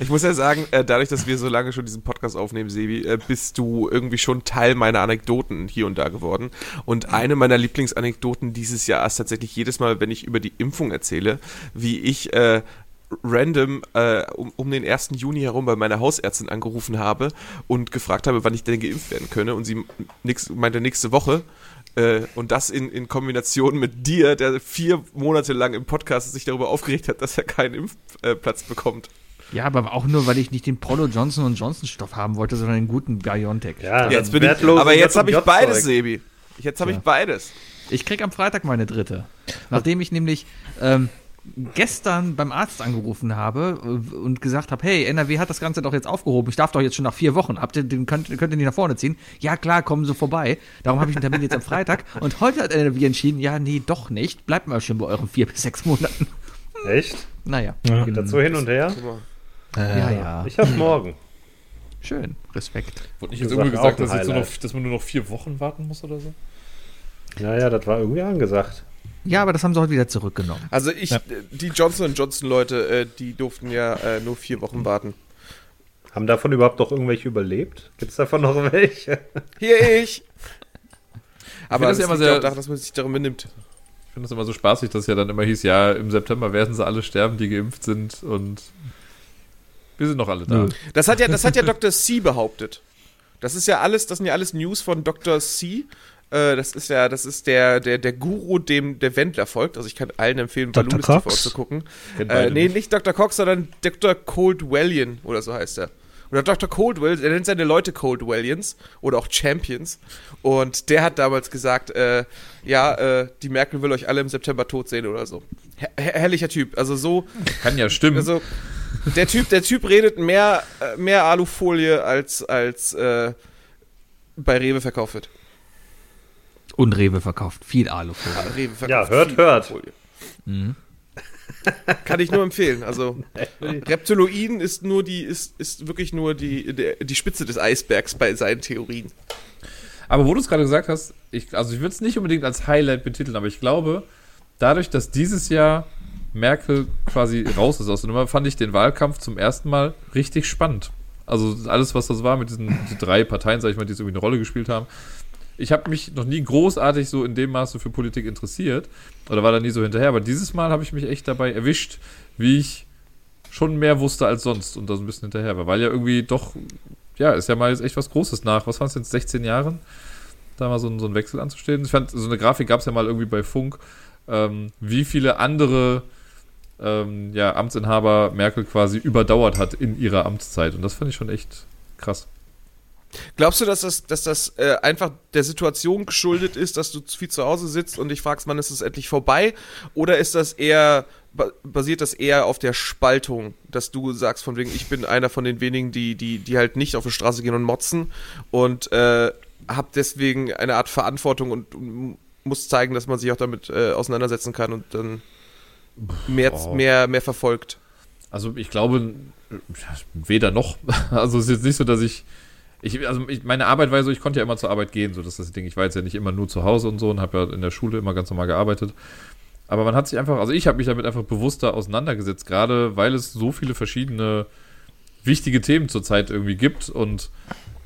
[SPEAKER 5] Ich muss ja sagen, äh, dadurch, dass wir so lange schon diesen Podcast aufnehmen, Sebi, äh, bist du irgendwie schon Teil meiner Anekdoten hier und da geworden. Und eine meiner Lieblingsanekdoten dieses Jahr ist tatsächlich jedes Mal, wenn ich über die Impfung erzähle, wie ich äh, random äh, um, um den 1. Juni herum bei meiner Hausärztin angerufen habe und gefragt habe, wann ich denn geimpft werden könne. Und sie nix, meinte nächste Woche. Äh, und das in, in Kombination mit dir, der vier Monate lang im Podcast sich darüber aufgeregt hat, dass er keinen Impfplatz äh, bekommt.
[SPEAKER 2] Ja, aber auch nur, weil ich nicht den Prolo Johnson Johnson Stoff haben wollte, sondern den guten BioNTech.
[SPEAKER 3] Ja,
[SPEAKER 5] Jetzt bin ich, aber jetzt habe ich beides, Sebi. Jetzt habe ich
[SPEAKER 2] Tja.
[SPEAKER 5] beides.
[SPEAKER 2] Ich krieg am Freitag meine dritte. Nachdem ich nämlich ähm, gestern beim Arzt angerufen habe äh, und gesagt habe, hey, NRW hat das Ganze doch jetzt aufgehoben. Ich darf doch jetzt schon nach vier Wochen. Habt ihr, den könnt, könnt ihr nicht nach vorne ziehen? Ja, klar, kommen Sie vorbei. Darum habe ich einen Termin jetzt am Freitag. [LAUGHS] Und heute hat NRW entschieden, ja, nee, doch nicht. Bleibt mal schön bei euren vier bis sechs Monaten.
[SPEAKER 3] Echt?
[SPEAKER 2] Naja.
[SPEAKER 3] Geht das so hin und her?
[SPEAKER 2] Ja, ja.
[SPEAKER 3] Ich hab's morgen.
[SPEAKER 2] Schön. Respekt.
[SPEAKER 4] Wurde nicht jetzt irgendwie gesagt, dass, jetzt nur noch, dass man nur noch vier Wochen warten muss oder so?
[SPEAKER 3] Naja, das war irgendwie angesagt.
[SPEAKER 2] Ja, aber das haben sie heute wieder zurückgenommen.
[SPEAKER 5] Also ich, äh, die Johnson Johnson Leute, äh, die durften ja äh, nur vier Wochen warten.
[SPEAKER 3] Haben davon überhaupt noch irgendwelche überlebt? Gibt's davon noch welche?
[SPEAKER 5] Hier ich. Aber
[SPEAKER 4] das
[SPEAKER 5] das,
[SPEAKER 4] ja immer
[SPEAKER 5] ja
[SPEAKER 4] sehr-
[SPEAKER 5] daran, dass man sich darum benimmt.
[SPEAKER 4] Ich finde das immer so spaßig, dass ja dann immer hieß, ja, im September werden sie alle sterben, die geimpft sind und wir sind noch alle da.
[SPEAKER 5] Das hat ja, das hat ja [LAUGHS] Dr. C behauptet. Das ist ja alles, das sind ja alles News von Dr. C. Äh, das ist ja, das ist der, der, der Guru, dem der Wendler folgt. Also ich kann allen empfehlen. Balloonist TV zu gucken. Äh, nee,
[SPEAKER 4] nicht.
[SPEAKER 5] nicht Dr. Cox, sondern Dr. Coldwellian oder so heißt er. Oder Dr. Coldwell, er nennt seine Leute Coldwellians oder auch Champions. Und der hat damals gesagt, äh, ja, äh, die Merkel will euch alle im September tot sehen oder so. Her her herrlicher Typ. Also so,
[SPEAKER 4] Kann ja stimmen.
[SPEAKER 5] also der Typ, der Typ redet mehr, äh, mehr Alufolie als, als äh, bei Rewe verkauft wird.
[SPEAKER 2] Und Rewe verkauft viel Alufolie.
[SPEAKER 5] Ah, Rewe verkauft
[SPEAKER 3] Ja, hört,
[SPEAKER 5] viel
[SPEAKER 3] hört.
[SPEAKER 5] Alufolie.
[SPEAKER 2] Mhm. [LAUGHS]
[SPEAKER 5] Kann ich nur empfehlen. Also [LAUGHS] Reptiloiden ist nur die, ist, ist wirklich nur die, der, die Spitze des Eisbergs bei seinen Theorien.
[SPEAKER 4] Aber wo du es gerade gesagt hast, ich, also ich würde es nicht unbedingt als Highlight betiteln, aber ich glaube, dadurch, dass dieses Jahr Merkel quasi raus ist aus der Nummer, fand ich den Wahlkampf zum ersten Mal richtig spannend. Also alles, was das war mit diesen die drei Parteien, sag ich mal, die jetzt irgendwie eine Rolle gespielt haben. Ich habe mich noch nie großartig so in dem Maße für Politik interessiert oder war da nie so hinterher, aber dieses Mal habe ich mich echt dabei erwischt, wie ich schon mehr wusste als sonst und da so ein bisschen hinterher war, weil ja irgendwie doch, ja, ist ja mal jetzt echt was Großes nach, was waren es jetzt, 16 Jahren, da mal so, ein- so einen Wechsel anzustehen. Ich fand, so eine Grafik gab es ja mal irgendwie bei Funk, ähm, wie viele andere ähm, ja, Amtsinhaber Merkel quasi überdauert hat in ihrer Amtszeit und das fand ich schon echt krass.
[SPEAKER 5] Glaubst du, dass das, dass das äh, einfach der Situation geschuldet ist, dass du zu viel zu Hause sitzt und dich fragst, wann ist es endlich vorbei? Oder ist das eher, ba- basiert das eher auf der Spaltung, dass du sagst von wegen, ich bin einer von den wenigen, die, die, die halt nicht auf die Straße gehen und motzen und äh, hab deswegen eine Art Verantwortung und, muss zeigen, dass man sich auch damit äh, auseinandersetzen kann und dann mehr,
[SPEAKER 4] Oh.
[SPEAKER 5] mehr, mehr verfolgt.
[SPEAKER 4] Also ich glaube, ja, weder noch. [LAUGHS] Also es ist jetzt nicht so, dass ich. Ich, also ich, meine Arbeit war so, ich konnte ja immer zur Arbeit gehen, so das ist das Ding. Ich war jetzt ja nicht immer nur zu Hause und so und habe ja in der Schule immer ganz normal gearbeitet. Aber man hat sich einfach, also ich habe mich damit einfach bewusster auseinandergesetzt, gerade weil es so viele verschiedene wichtige Themen zurzeit irgendwie gibt und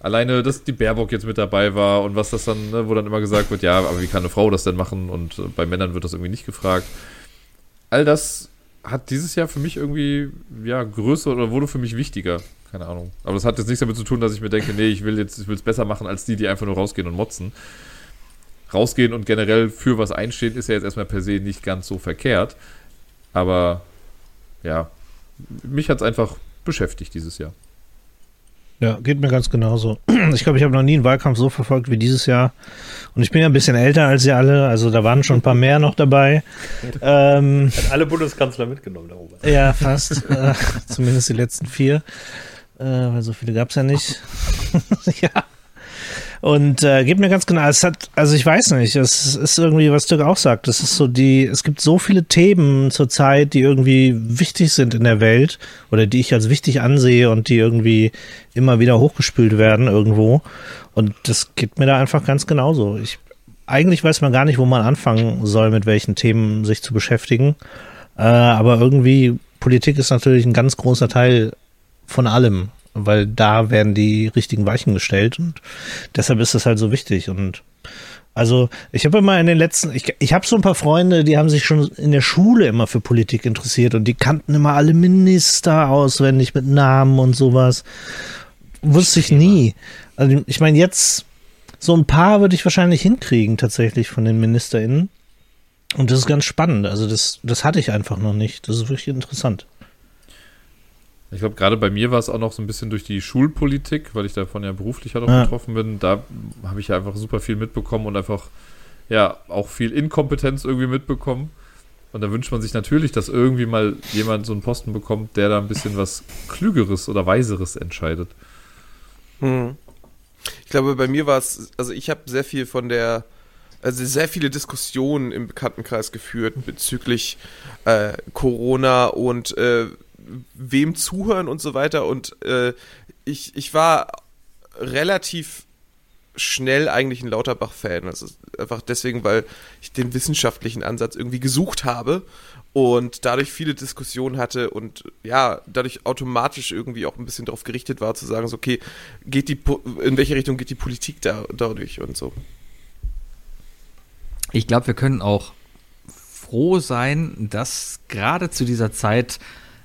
[SPEAKER 4] alleine, dass die Baerbock jetzt mit dabei war und was das dann, ne, wo dann immer gesagt wird, ja, aber wie kann eine Frau das denn machen und äh, bei Männern wird das irgendwie nicht gefragt. All das hat dieses Jahr für mich irgendwie, ja, größer oder wurde für mich wichtiger. Keine Ahnung. Aber das hat jetzt nichts damit zu tun, dass ich mir denke, nee, ich will jetzt, ich will es besser machen als die, die einfach nur rausgehen und motzen. Rausgehen und generell für was einstehen, ist ja jetzt erstmal per se nicht ganz so verkehrt. Aber ja, mich hat es einfach beschäftigt dieses Jahr.
[SPEAKER 6] Ja, geht mir ganz genauso. Ich glaube, ich habe noch nie einen Wahlkampf so verfolgt wie dieses Jahr. Und ich bin ja ein bisschen älter als ihr alle, also da waren schon ein paar mehr noch dabei. [LAUGHS] ähm,
[SPEAKER 3] Hat alle Bundeskanzler mitgenommen darüber.
[SPEAKER 6] ja, fast. äh, zumindest die letzten vier. Äh, weil so viele gab es ja nicht. [LAUGHS] ja. Und äh, geht mir ganz genau, es hat, also ich weiß nicht, es ist irgendwie, was Dirk auch sagt, es ist so die, es gibt so viele Themen zurzeit, die irgendwie wichtig sind in der Welt oder die ich als wichtig ansehe und die irgendwie immer wieder hochgespült werden irgendwo. Und das geht mir da einfach ganz genauso. Ich, eigentlich weiß man gar nicht, wo man anfangen soll, mit welchen Themen sich zu beschäftigen. Äh, aber irgendwie, Politik ist natürlich ein ganz großer Teil von allem weil da werden die richtigen Weichen gestellt und deshalb ist das halt so wichtig und also ich habe immer in den letzten, ich, ich habe so ein paar Freunde, die haben sich schon in der Schule immer für Politik interessiert und die kannten immer alle Minister auswendig mit Namen und sowas. Wusste ich nie. Also ich meine jetzt, so ein paar würde ich wahrscheinlich hinkriegen tatsächlich von den MinisterInnen. Und das ist ganz spannend. Also das, das hatte ich einfach noch nicht. Das ist wirklich interessant.
[SPEAKER 4] Ich glaube, gerade bei mir war es auch noch so ein bisschen durch die Schulpolitik, weil ich davon ja beruflich halt auch ja. betroffen bin. Da habe ich ja einfach super viel mitbekommen und einfach, ja, auch viel Inkompetenz irgendwie mitbekommen. Und da wünscht man sich natürlich, dass irgendwie mal jemand so einen Posten bekommt, der da ein bisschen was Klügeres oder Weiseres entscheidet.
[SPEAKER 5] Hm. Ich glaube, bei mir war es, also ich habe sehr viel von der, also sehr viele Diskussionen im Bekanntenkreis geführt bezüglich äh, Corona und äh, wem zuhören und so weiter. Und äh, ich, ich war relativ schnell eigentlich ein Lauterbach-Fan. Also einfach deswegen, weil ich den wissenschaftlichen Ansatz irgendwie gesucht habe und dadurch viele Diskussionen hatte und ja, dadurch automatisch irgendwie auch ein bisschen darauf gerichtet war, zu sagen, so, okay, geht die, in welche Richtung geht die Politik da, dadurch und so.
[SPEAKER 2] Ich glaube, wir können auch froh sein, dass gerade zu dieser Zeit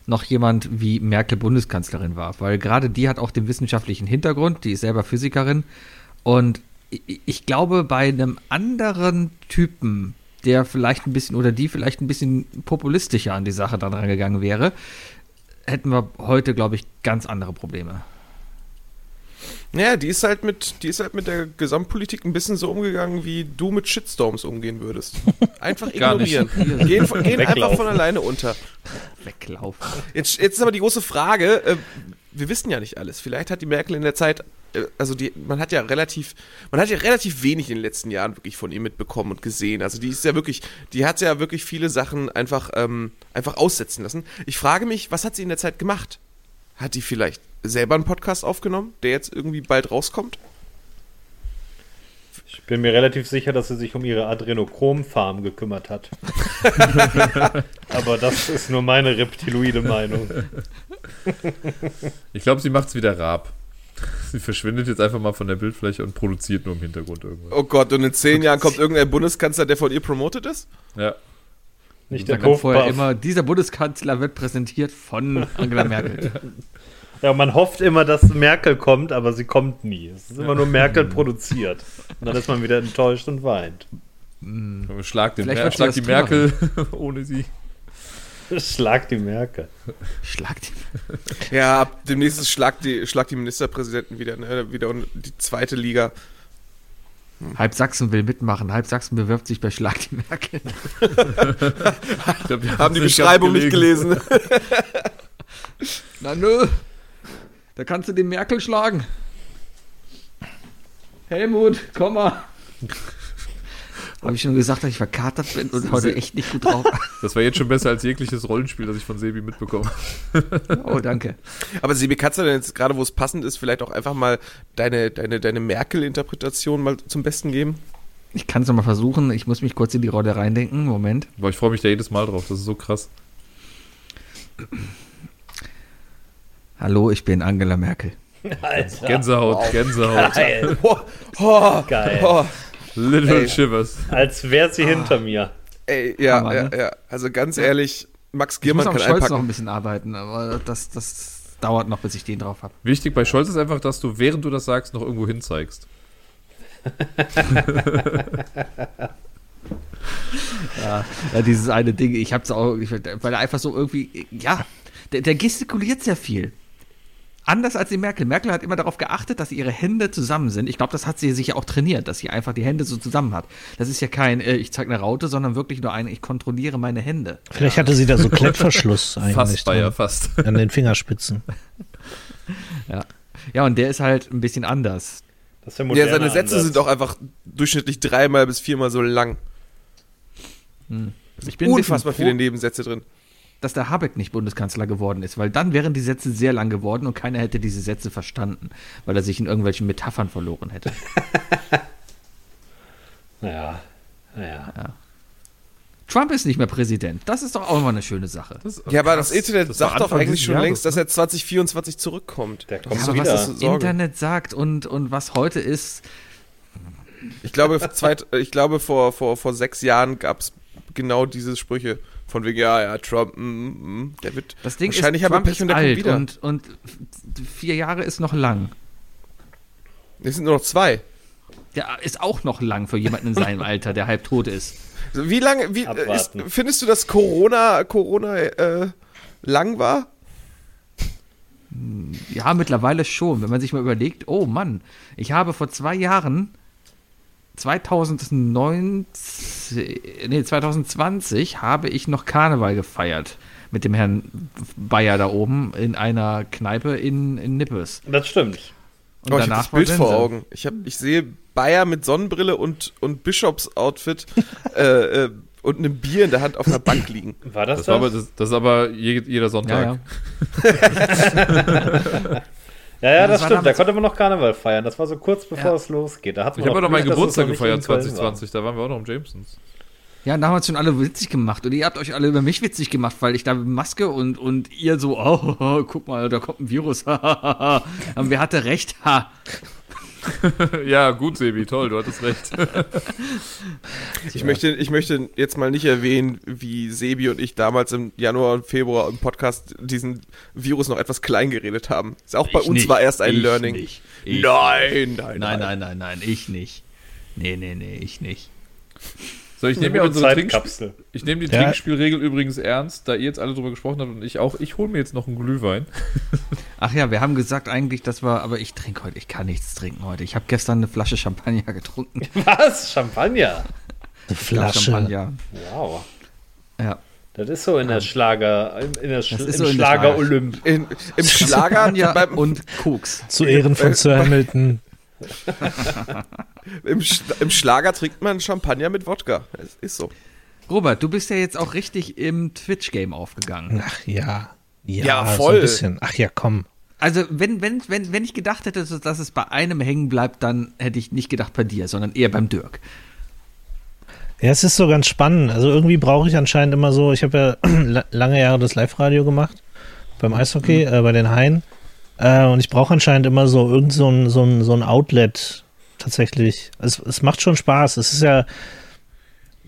[SPEAKER 2] noch jemand wie Merkel Bundeskanzlerin war, weil gerade die hat auch den wissenschaftlichen Hintergrund, die ist selber Physikerin und ich glaube, bei einem anderen Typen, der vielleicht ein bisschen oder die vielleicht ein bisschen populistischer an die Sache dann rangegangen wäre, hätten wir heute, glaube ich, ganz andere Probleme.
[SPEAKER 5] Naja, die ist halt mit, die ist halt mit der Gesamtpolitik ein bisschen so umgegangen, wie du mit Shitstorms umgehen würdest. [LAUGHS] Einfach ignorieren. gehen, von, gehen einfach von alleine unter.
[SPEAKER 2] Weglaufen.
[SPEAKER 5] Jetzt, jetzt ist aber die große Frage, äh, wir wissen ja nicht alles. Vielleicht hat die Merkel in der Zeit, äh, also die, man hat ja relativ, man hat ja relativ wenig in den letzten Jahren wirklich von ihr mitbekommen und gesehen. Also die ist ja wirklich, die hat ja wirklich viele Sachen einfach, ähm, einfach aussetzen lassen. Ich frage mich, was hat sie in der Zeit gemacht? Hat die vielleicht selber einen Podcast aufgenommen, der jetzt irgendwie bald rauskommt?
[SPEAKER 3] Ich bin mir relativ sicher, dass sie sich um ihre Adrenochrom-Farm gekümmert hat. [LAUGHS] Aber das ist nur meine reptiloide Meinung.
[SPEAKER 4] Ich glaube, sie macht es wieder Raab. Sie verschwindet jetzt einfach mal von der Bildfläche und produziert nur im Hintergrund irgendwas.
[SPEAKER 5] Oh Gott, und in zehn Jahren kommt irgendein Bundeskanzler, der von ihr promotet ist?
[SPEAKER 4] Ja.
[SPEAKER 2] Nicht der kommt vorher immer, dieser Bundeskanzler wird präsentiert von Angela Merkel. [LAUGHS]
[SPEAKER 3] Ja, man hofft immer, dass Merkel kommt, aber sie kommt nie. Es ist immer nur Merkel produziert. Und dann ist man wieder enttäuscht und weint.
[SPEAKER 4] Mhm. Schlag, den Mer schlag die Merkel [LAUGHS] ohne sie.
[SPEAKER 3] Schlag die Merkel.
[SPEAKER 2] Schlag die [LAUGHS]
[SPEAKER 5] Ja, ab demnächst schlag die, schlag die Ministerpräsidenten wieder, ne? wieder die zweite Liga.
[SPEAKER 2] Hm. Halb Sachsen will mitmachen, halb Sachsen bewirbt sich bei Schlag die Merkel. [LAUGHS]
[SPEAKER 5] glaub, Haben die Beschreibung nicht gelesen.
[SPEAKER 2] Na nö. Da kannst du den Merkel schlagen. Helmut, komm mal. Habe ich schon gesagt, dass ich verkatert bin und heute echt nicht gut drauf. [LAUGHS]
[SPEAKER 4] Das war jetzt schon besser als jegliches Rollenspiel, das ich von Sebi mitbekomme.
[SPEAKER 2] Oh, danke.
[SPEAKER 5] Aber Sebi, kannst du denn jetzt gerade, wo es passend ist, vielleicht auch einfach mal deine, deine, deine Merkel-Interpretation mal zum Besten geben?
[SPEAKER 2] Ich kann es nochmal versuchen. Ich muss mich kurz in die Rolle reindenken. Moment.
[SPEAKER 4] Boah, ich freue mich da jedes Mal drauf. Das ist so krass.
[SPEAKER 2] Hallo, ich bin Angela Merkel. [LAUGHS]
[SPEAKER 4] Alter. Gänsehaut, wow. Gänsehaut.
[SPEAKER 3] Geil. [LAUGHS] Oh, oh, Geil. Oh.
[SPEAKER 4] Little Ey. Shivers.
[SPEAKER 3] Als wäre sie hinter mir.
[SPEAKER 5] Ey, ja, ja, ne? ja. Also ganz ehrlich, Max Giermann
[SPEAKER 2] ich muss kann Scholz noch ein bisschen arbeiten, aber das, das dauert noch, bis ich den drauf habe.
[SPEAKER 4] Wichtig bei Scholz ist einfach, dass du, während du das sagst, noch irgendwo hin zeigst. [LAUGHS]
[SPEAKER 2] ja, ja, dieses eine Ding, ich hab's auch, ich, weil er einfach so irgendwie, ja, der, der gestikuliert sehr viel. Anders als die Merkel. Merkel hat immer darauf geachtet, dass ihre Hände zusammen sind. Ich glaube, das hat sie sich ja auch trainiert, dass sie einfach die Hände so zusammen hat. Das ist ja kein, äh, ich zeige eine Raute, sondern wirklich nur ein, ich kontrolliere meine Hände.
[SPEAKER 6] Vielleicht ja. hatte sie da so [LAUGHS] Klettverschluss eigentlich.
[SPEAKER 4] Fast, bei ja, fast.
[SPEAKER 6] An den Fingerspitzen. [LAUGHS]
[SPEAKER 2] Ja. Ja, und der ist halt ein bisschen anders.
[SPEAKER 3] Das ist der
[SPEAKER 5] Ja,
[SPEAKER 3] moderne
[SPEAKER 5] seine Sätze
[SPEAKER 3] Ansatz.
[SPEAKER 5] sind auch einfach durchschnittlich dreimal bis viermal so lang.
[SPEAKER 2] Ich bin
[SPEAKER 5] Unfassbar viele Nebensätze drin.
[SPEAKER 2] Dass der Habeck nicht Bundeskanzler geworden ist, weil dann wären die Sätze sehr lang geworden und keiner hätte diese Sätze verstanden, weil er sich in irgendwelchen Metaphern verloren hätte. [LAUGHS]
[SPEAKER 3] Naja, naja.
[SPEAKER 2] Trump ist nicht mehr Präsident. Das ist doch auch immer eine schöne Sache.
[SPEAKER 5] Ja, aber das Internet
[SPEAKER 4] Das
[SPEAKER 5] sagt doch eigentlich schon
[SPEAKER 4] Jahres,
[SPEAKER 5] längst, dass er 2024 zurückkommt.
[SPEAKER 3] Der
[SPEAKER 2] Ja,
[SPEAKER 3] kommt
[SPEAKER 2] aber
[SPEAKER 3] wieder.
[SPEAKER 2] was das
[SPEAKER 5] Sorge.
[SPEAKER 2] Internet sagt und, und was heute ist,
[SPEAKER 5] Ich glaube, [LAUGHS] zweit, ich glaube vor, vor, vor sechs Jahren gab es genau diese Sprüche. Von wegen, ja, ja, Trump, mm, mm, mm, der wird.
[SPEAKER 2] das Ding ist,
[SPEAKER 5] Wahrscheinlich wir
[SPEAKER 2] Trump
[SPEAKER 5] Pech
[SPEAKER 2] ist
[SPEAKER 5] und
[SPEAKER 2] alt
[SPEAKER 5] wieder.
[SPEAKER 2] und, und vier Jahre ist noch lang.
[SPEAKER 5] Es sind nur noch zwei.
[SPEAKER 2] Der ist auch noch lang für jemanden in seinem [LAUGHS] Alter, der halb tot ist.
[SPEAKER 5] Wie lange, wie, äh, ist, findest du, dass Corona, Corona äh, lang war?
[SPEAKER 2] Ja, mittlerweile schon. Wenn man sich mal überlegt, oh Mann, ich habe vor zwei Jahren 2019, nee, 2020 habe ich noch Karneval gefeiert mit dem Herrn Bayer da oben in einer Kneipe in, in Nippes.
[SPEAKER 3] Das stimmt.
[SPEAKER 2] Und
[SPEAKER 5] oh, ich habe das Bild vor. Augen. Ich, hab, ich sehe Bayer mit Sonnenbrille und, und Bischofs-Outfit [LAUGHS] äh, äh, und einem Bier in der Hand auf einer Bank liegen.
[SPEAKER 3] War das
[SPEAKER 4] Das,
[SPEAKER 3] das?
[SPEAKER 4] war aber, das, das ist aber je, jeder Sonntag.
[SPEAKER 2] ja.
[SPEAKER 3] ja, [LAUGHS] [LAUGHS] ja,
[SPEAKER 2] das
[SPEAKER 3] das,
[SPEAKER 2] war
[SPEAKER 3] stimmt. Da konnte man noch Karneval feiern. Das war so kurz bevor
[SPEAKER 2] Ja.
[SPEAKER 3] es losgeht. Da hat man
[SPEAKER 4] Ich habe
[SPEAKER 3] noch
[SPEAKER 4] doch meinen Geburtstag gefeiert
[SPEAKER 3] in Köln
[SPEAKER 4] 2020, da waren wir auch noch im Jamesons.
[SPEAKER 2] ja, da haben wir uns schon alle witzig gemacht. Und ihr habt euch alle über mich witzig gemacht, weil ich da mit Maske und, und ihr so, oh, [LAUGHS] guck mal, da kommt ein Virus. [LAUGHS] Aber wer hatte recht? [LAUGHS]
[SPEAKER 4] Ja, gut, Sebi, toll, du hattest recht.
[SPEAKER 5] Ich möchte, ich möchte jetzt mal nicht erwähnen, wie Sebi und ich damals im Januar und Februar im Podcast diesen Virus noch etwas klein geredet haben. Ist auch bei
[SPEAKER 2] Ich
[SPEAKER 5] uns
[SPEAKER 2] nicht.
[SPEAKER 5] war erst ein
[SPEAKER 2] Ich
[SPEAKER 5] Learning.
[SPEAKER 2] nicht. Ich
[SPEAKER 5] Nein, nein,
[SPEAKER 2] Nein, nein, nein, nein, ich nicht. Nee, nee, nee, ich nicht.
[SPEAKER 4] So, ich nehme ja
[SPEAKER 3] gute
[SPEAKER 4] unsere ich nehme die
[SPEAKER 6] Ja.
[SPEAKER 4] Trinkspielregel übrigens ernst, da ihr jetzt alle drüber gesprochen habt und ich auch. Ich hole mir jetzt noch einen Glühwein. [LAUGHS]
[SPEAKER 2] Ach ja, wir haben gesagt eigentlich, dass wir, aber ich trinke heute, ich kann nichts trinken heute. Ich habe gestern eine Flasche Champagner getrunken.
[SPEAKER 3] Was? Champagner?
[SPEAKER 6] Eine Flasche.
[SPEAKER 2] Champagner.
[SPEAKER 3] Wow.
[SPEAKER 2] Ja.
[SPEAKER 3] Das ist so in der Schlager, in der Sch im
[SPEAKER 2] so
[SPEAKER 3] Schlager Olymp.
[SPEAKER 5] In, Im Schlager
[SPEAKER 2] Champagner
[SPEAKER 5] beim,
[SPEAKER 2] und Koks.
[SPEAKER 6] Zu Ehren von Sir Hamilton. [LAUGHS]
[SPEAKER 5] im, Sch im Schlager trinkt man Champagner mit Wodka. Es ist so.
[SPEAKER 2] Robert, du bist ja jetzt auch richtig im Twitch-Game aufgegangen.
[SPEAKER 6] Ach ja. Ja,
[SPEAKER 5] Ja,
[SPEAKER 6] So
[SPEAKER 5] voll.
[SPEAKER 6] ein bisschen. Ach ja, komm.
[SPEAKER 2] Also, wenn, wenn, wenn, wenn ich gedacht hätte, dass es bei einem hängen bleibt, dann hätte ich nicht gedacht bei dir, sondern eher beim Dirk.
[SPEAKER 6] Ja, es ist so ganz spannend. Also irgendwie brauche ich anscheinend immer so, ich habe ja [CLEARS THROAT] la- lange Jahre das Live-Radio gemacht beim Eishockey, äh, bei den Haien. Äh, und ich brauche anscheinend immer so irgend so ein, so ein, so ein Outlet tatsächlich. Es, es macht schon Spaß. Es ist ja,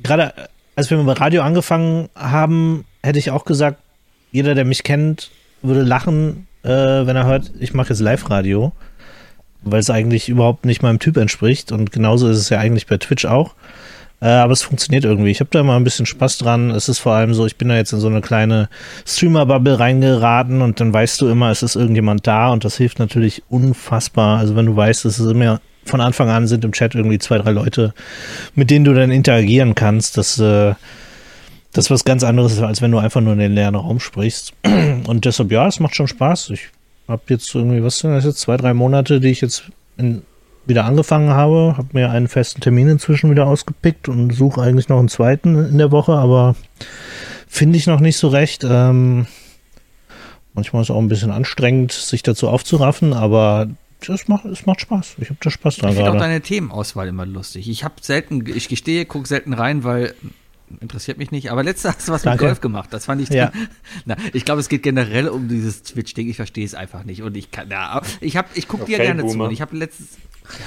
[SPEAKER 6] gerade als wir mit Radio angefangen haben, hätte ich auch gesagt, jeder, der mich kennt, würde lachen, äh, wenn er hört, ich mache jetzt Live-Radio, weil es eigentlich überhaupt nicht meinem Typ entspricht. Und genauso ist es ja eigentlich bei Twitch auch. Äh, aber es funktioniert irgendwie. Ich habe da mal ein bisschen Spaß dran. Es ist vor allem so, ich bin da jetzt in so eine kleine Streamer-Bubble reingeraten und dann weißt du immer, es ist irgendjemand da und das hilft natürlich unfassbar. Also wenn du weißt, es ist immer von Anfang an sind im Chat irgendwie zwei, drei Leute, mit denen du dann interagieren kannst, das, äh, das ist was ganz anderes, als wenn du einfach nur in den leeren Raum sprichst. [CLEARS THROAT] Und deshalb, ja, es macht schon Spaß. Ich habe jetzt irgendwie, was sind das jetzt, zwei, drei Monate, die ich jetzt in, wieder angefangen habe, habe mir einen festen Termin inzwischen wieder ausgepickt und suche eigentlich noch einen zweiten in der Woche, aber finde ich noch nicht so recht. Ähm, manchmal ist es auch ein bisschen anstrengend, sich dazu aufzuraffen, aber es macht, es macht Spaß. Ich habe da Spaß dran
[SPEAKER 2] Ich finde auch deine Themenauswahl immer lustig. Ich habe selten, ich gestehe, gucke selten rein, weil interessiert mich nicht. Aber letztes hast du was
[SPEAKER 6] Danke.
[SPEAKER 2] mit Golf gemacht. Das fand ich.
[SPEAKER 6] Ja. [LAUGHS]
[SPEAKER 2] Na, ich glaube, es geht generell um dieses Twitch-Ding. Ich verstehe es einfach nicht. Und ich kann, ja, ich habe, ich gucke dir
[SPEAKER 3] Okay,
[SPEAKER 2] gerne zu.
[SPEAKER 3] Boomer.
[SPEAKER 2] Und ich habe letztes,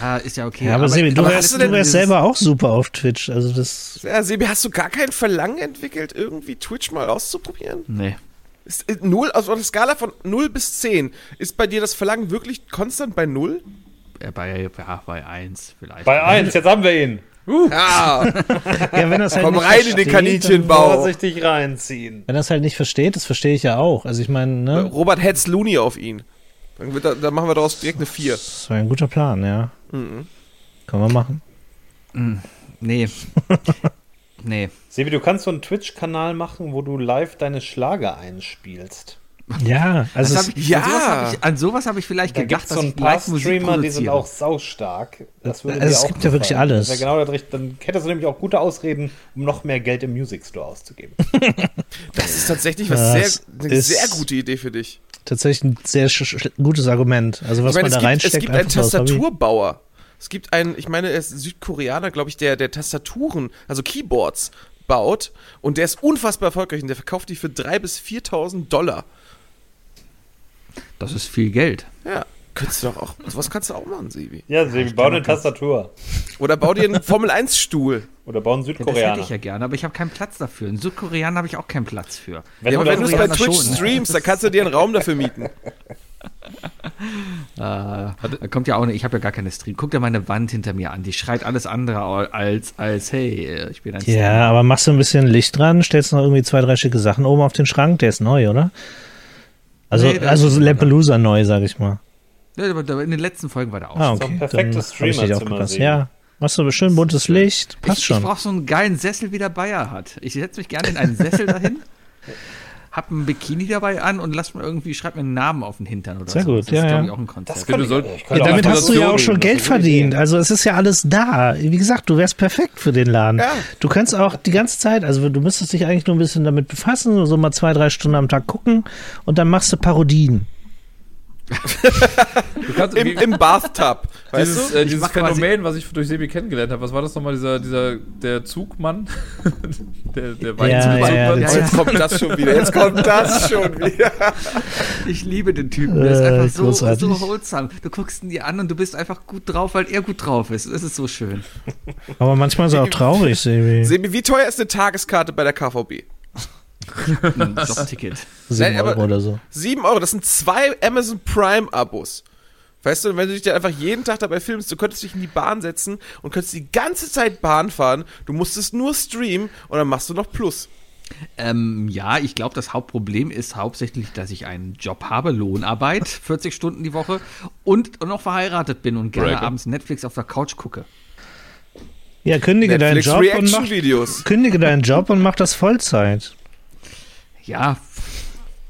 [SPEAKER 2] ja, ist ja okay.
[SPEAKER 6] Ja, aber, Sebi, du
[SPEAKER 2] aber
[SPEAKER 6] wärst,
[SPEAKER 2] hast
[SPEAKER 6] du wärst selber auch super auf Twitch. Also das.
[SPEAKER 5] Ja, Sebi, hast du gar kein Verlangen entwickelt, irgendwie Twitch mal auszuprobieren?
[SPEAKER 2] Nee.
[SPEAKER 5] Ist, ist null, also auf der Skala von 0 bis 10, ist bei dir das Verlangen wirklich konstant bei 0?
[SPEAKER 2] Ja, bei, ja, bei eins vielleicht.
[SPEAKER 3] Bei eins, jetzt haben wir ihn.
[SPEAKER 5] Ja, [LAUGHS]
[SPEAKER 6] Ja, wenn das halt
[SPEAKER 5] komm
[SPEAKER 6] nicht
[SPEAKER 5] rein in den
[SPEAKER 6] versteht,
[SPEAKER 5] Kaninchenbau.
[SPEAKER 3] Vorsichtig reinziehen.
[SPEAKER 6] Wenn das halt nicht versteht, das verstehe ich ja auch. Also ich meine, ne?
[SPEAKER 5] Robert hetzt Looney auf ihn. Dann, wird, da- dann machen wir daraus direkt eine 4.
[SPEAKER 6] Das war ein guter Plan, ja.
[SPEAKER 5] Mhm.
[SPEAKER 6] Kann man machen.
[SPEAKER 2] Nee. [LAUGHS] nee.
[SPEAKER 3] Sebi, du kannst so einen Twitch-Kanal machen, wo du live deine Schlager einspielst.
[SPEAKER 6] Ja, also
[SPEAKER 2] Das hab ich,
[SPEAKER 5] Ja.
[SPEAKER 2] An sowas habe ich, an sowas hab ich vielleicht
[SPEAKER 3] Da
[SPEAKER 2] gedacht,
[SPEAKER 3] so
[SPEAKER 2] dass
[SPEAKER 3] ein
[SPEAKER 2] ich
[SPEAKER 3] paar Streamer, die sind auch saustark. Das würde
[SPEAKER 6] Also es
[SPEAKER 3] auch
[SPEAKER 6] gibt ja wirklich alles.
[SPEAKER 3] Das wär genau das, dann hättest du nämlich auch gute Ausreden, um noch mehr Geld im Music Store auszugeben. [LAUGHS]
[SPEAKER 5] Das ist tatsächlich was sehr, eine
[SPEAKER 6] ist-
[SPEAKER 5] sehr gute Idee für dich.
[SPEAKER 6] tatsächlich ein sehr sch sch gutes Argument. Also was
[SPEAKER 5] ich meine,
[SPEAKER 6] man da
[SPEAKER 5] es gibt,
[SPEAKER 6] reinsteckt,
[SPEAKER 5] es gibt einen
[SPEAKER 6] so.
[SPEAKER 5] Tastaturbauer. Es gibt einen, ich meine, er ist Südkoreaner, glaube ich, der, der Tastaturen, also Keyboards baut und der ist unfassbar erfolgreich und der verkauft die für 3.000 bis 4.000 Dollar.
[SPEAKER 2] Das ist viel Geld.
[SPEAKER 5] Ja, könntest du doch auch, sowas kannst du auch machen, Sebi.
[SPEAKER 3] Ja, sie bauen eine Tastatur.
[SPEAKER 5] Oder bau dir einen Formel-1-Stuhl.
[SPEAKER 3] Oder bauen
[SPEAKER 2] Ja, das hätte
[SPEAKER 3] Südkoreaner.
[SPEAKER 2] ich ja gerne, aber ich habe keinen Platz dafür. In Südkoreaner habe ich auch keinen Platz für.
[SPEAKER 3] Wenn
[SPEAKER 5] ja,
[SPEAKER 3] du
[SPEAKER 5] aber wenn du es bei Twitch
[SPEAKER 2] schon.
[SPEAKER 5] streamst, dann kannst du dir einen Raum dafür mieten. [LAUGHS]
[SPEAKER 2] Äh, da kommt ja auch nicht, ich habe ja gar keine Stream. Guck dir meine Wand hinter mir an. Die schreit alles andere als, als hey, ich bin ein
[SPEAKER 6] Ja, aber machst du ein bisschen Licht dran, stellst noch irgendwie zwei, drei schicke Sachen oben auf den Schrank, der ist neu, oder? Also,
[SPEAKER 2] Nee,
[SPEAKER 6] also so. Lampelusa neu, sag ich mal.
[SPEAKER 2] Ja, aber in den letzten Folgen war der auch.
[SPEAKER 6] Ah,
[SPEAKER 2] schon.
[SPEAKER 3] ist doch
[SPEAKER 6] okay.
[SPEAKER 3] ein perfektes. Sebi.
[SPEAKER 6] Ja, machst du schön buntes Licht, passt
[SPEAKER 2] ich,
[SPEAKER 6] schon.
[SPEAKER 2] Ich brauche so einen geilen Sessel, wie der Bayer hat. Ich setze mich gerne in einen Sessel dahin, [LAUGHS] hab ein Bikini dabei an und lass mir irgendwie, schreib mir einen Namen auf den Hintern oder
[SPEAKER 6] Sehr
[SPEAKER 2] so.
[SPEAKER 6] gut,
[SPEAKER 2] das
[SPEAKER 6] ja,
[SPEAKER 2] ist, glaub
[SPEAKER 6] ja.
[SPEAKER 2] ich, auch ein Konzept.
[SPEAKER 6] Ja, damit hast du ja auch schon Geld verdient. Also es ist ja alles da. Wie gesagt, du wärst perfekt für den Laden.
[SPEAKER 5] Ja.
[SPEAKER 6] Du kannst auch die ganze Zeit, also du müsstest dich eigentlich nur ein bisschen damit befassen, so mal zwei, drei Stunden am Tag gucken und dann machst du Parodien. [LAUGHS]
[SPEAKER 4] Du kannst,
[SPEAKER 5] Im, im Bathtub. Weißt
[SPEAKER 4] dieses
[SPEAKER 5] du?
[SPEAKER 4] äh, dieses Phänomen, was ich durch Sebi kennengelernt habe, was war das nochmal, dieser, dieser, der Zugmann? [LAUGHS] der der
[SPEAKER 6] Ja,
[SPEAKER 4] Weinzugmann?
[SPEAKER 6] ja, ja,
[SPEAKER 2] Ja,
[SPEAKER 6] das-
[SPEAKER 5] Jetzt kommt das schon wieder. Jetzt kommt das schon wieder. [LAUGHS]
[SPEAKER 2] Ich liebe den Typen. Der ist
[SPEAKER 6] Äh,
[SPEAKER 2] einfach so,
[SPEAKER 6] großartig.
[SPEAKER 2] so wholesome. Du guckst ihn dir an und du bist einfach gut drauf, weil er gut drauf ist. Das ist so schön.
[SPEAKER 6] Aber manchmal ist er auch traurig, Sebi.
[SPEAKER 5] Sebi, wie teuer ist eine Tageskarte bei der KVB?
[SPEAKER 2] Ein [LAUGHS] Jobticket.
[SPEAKER 6] Sieben
[SPEAKER 5] Nein, aber-
[SPEAKER 6] Euro oder so.
[SPEAKER 5] 7 Euro, das sind zwei Amazon Prime-Abos. Weißt du, wenn du dich dann einfach jeden Tag dabei filmst, du könntest dich in die Bahn setzen und könntest die ganze Zeit Bahn fahren, du musstest nur streamen und dann machst du noch Plus.
[SPEAKER 2] Ähm, ja, ich glaube, das Hauptproblem ist hauptsächlich, dass ich einen Job habe, Lohnarbeit, [LAUGHS] 40 Stunden die Woche und, und noch verheiratet bin und gerne
[SPEAKER 4] Breaker.
[SPEAKER 2] abends Netflix auf der Couch gucke.
[SPEAKER 6] Ja, kündige deinen Job und mach, kündige deinen Job und mach das Vollzeit.
[SPEAKER 2] Ja,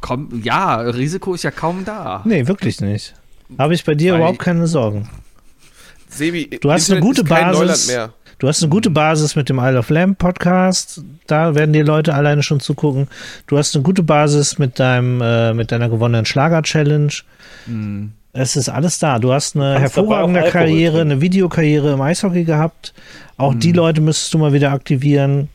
[SPEAKER 2] komm, ja, Risiko ist ja kaum da.
[SPEAKER 6] Nee, wirklich nicht. Habe ich bei dir
[SPEAKER 2] Weil-
[SPEAKER 6] überhaupt keine Sorgen.
[SPEAKER 5] Sebi,
[SPEAKER 6] Du hast eine
[SPEAKER 5] Internet
[SPEAKER 6] gute
[SPEAKER 5] kein Neuland
[SPEAKER 6] Basis. Du hast eine gute Basis mit dem Isle of Lamb Podcast. Da werden die Leute alleine schon zugucken. Du hast eine gute Basis mit deinem, äh, mit deiner gewonnenen Schlager-Challenge. Es ist alles da. Du hast eine hervorragende Karriere,
[SPEAKER 3] trinken.
[SPEAKER 6] eine Videokarriere im Eishockey gehabt. Auch die Leute müsstest du mal wieder aktivieren.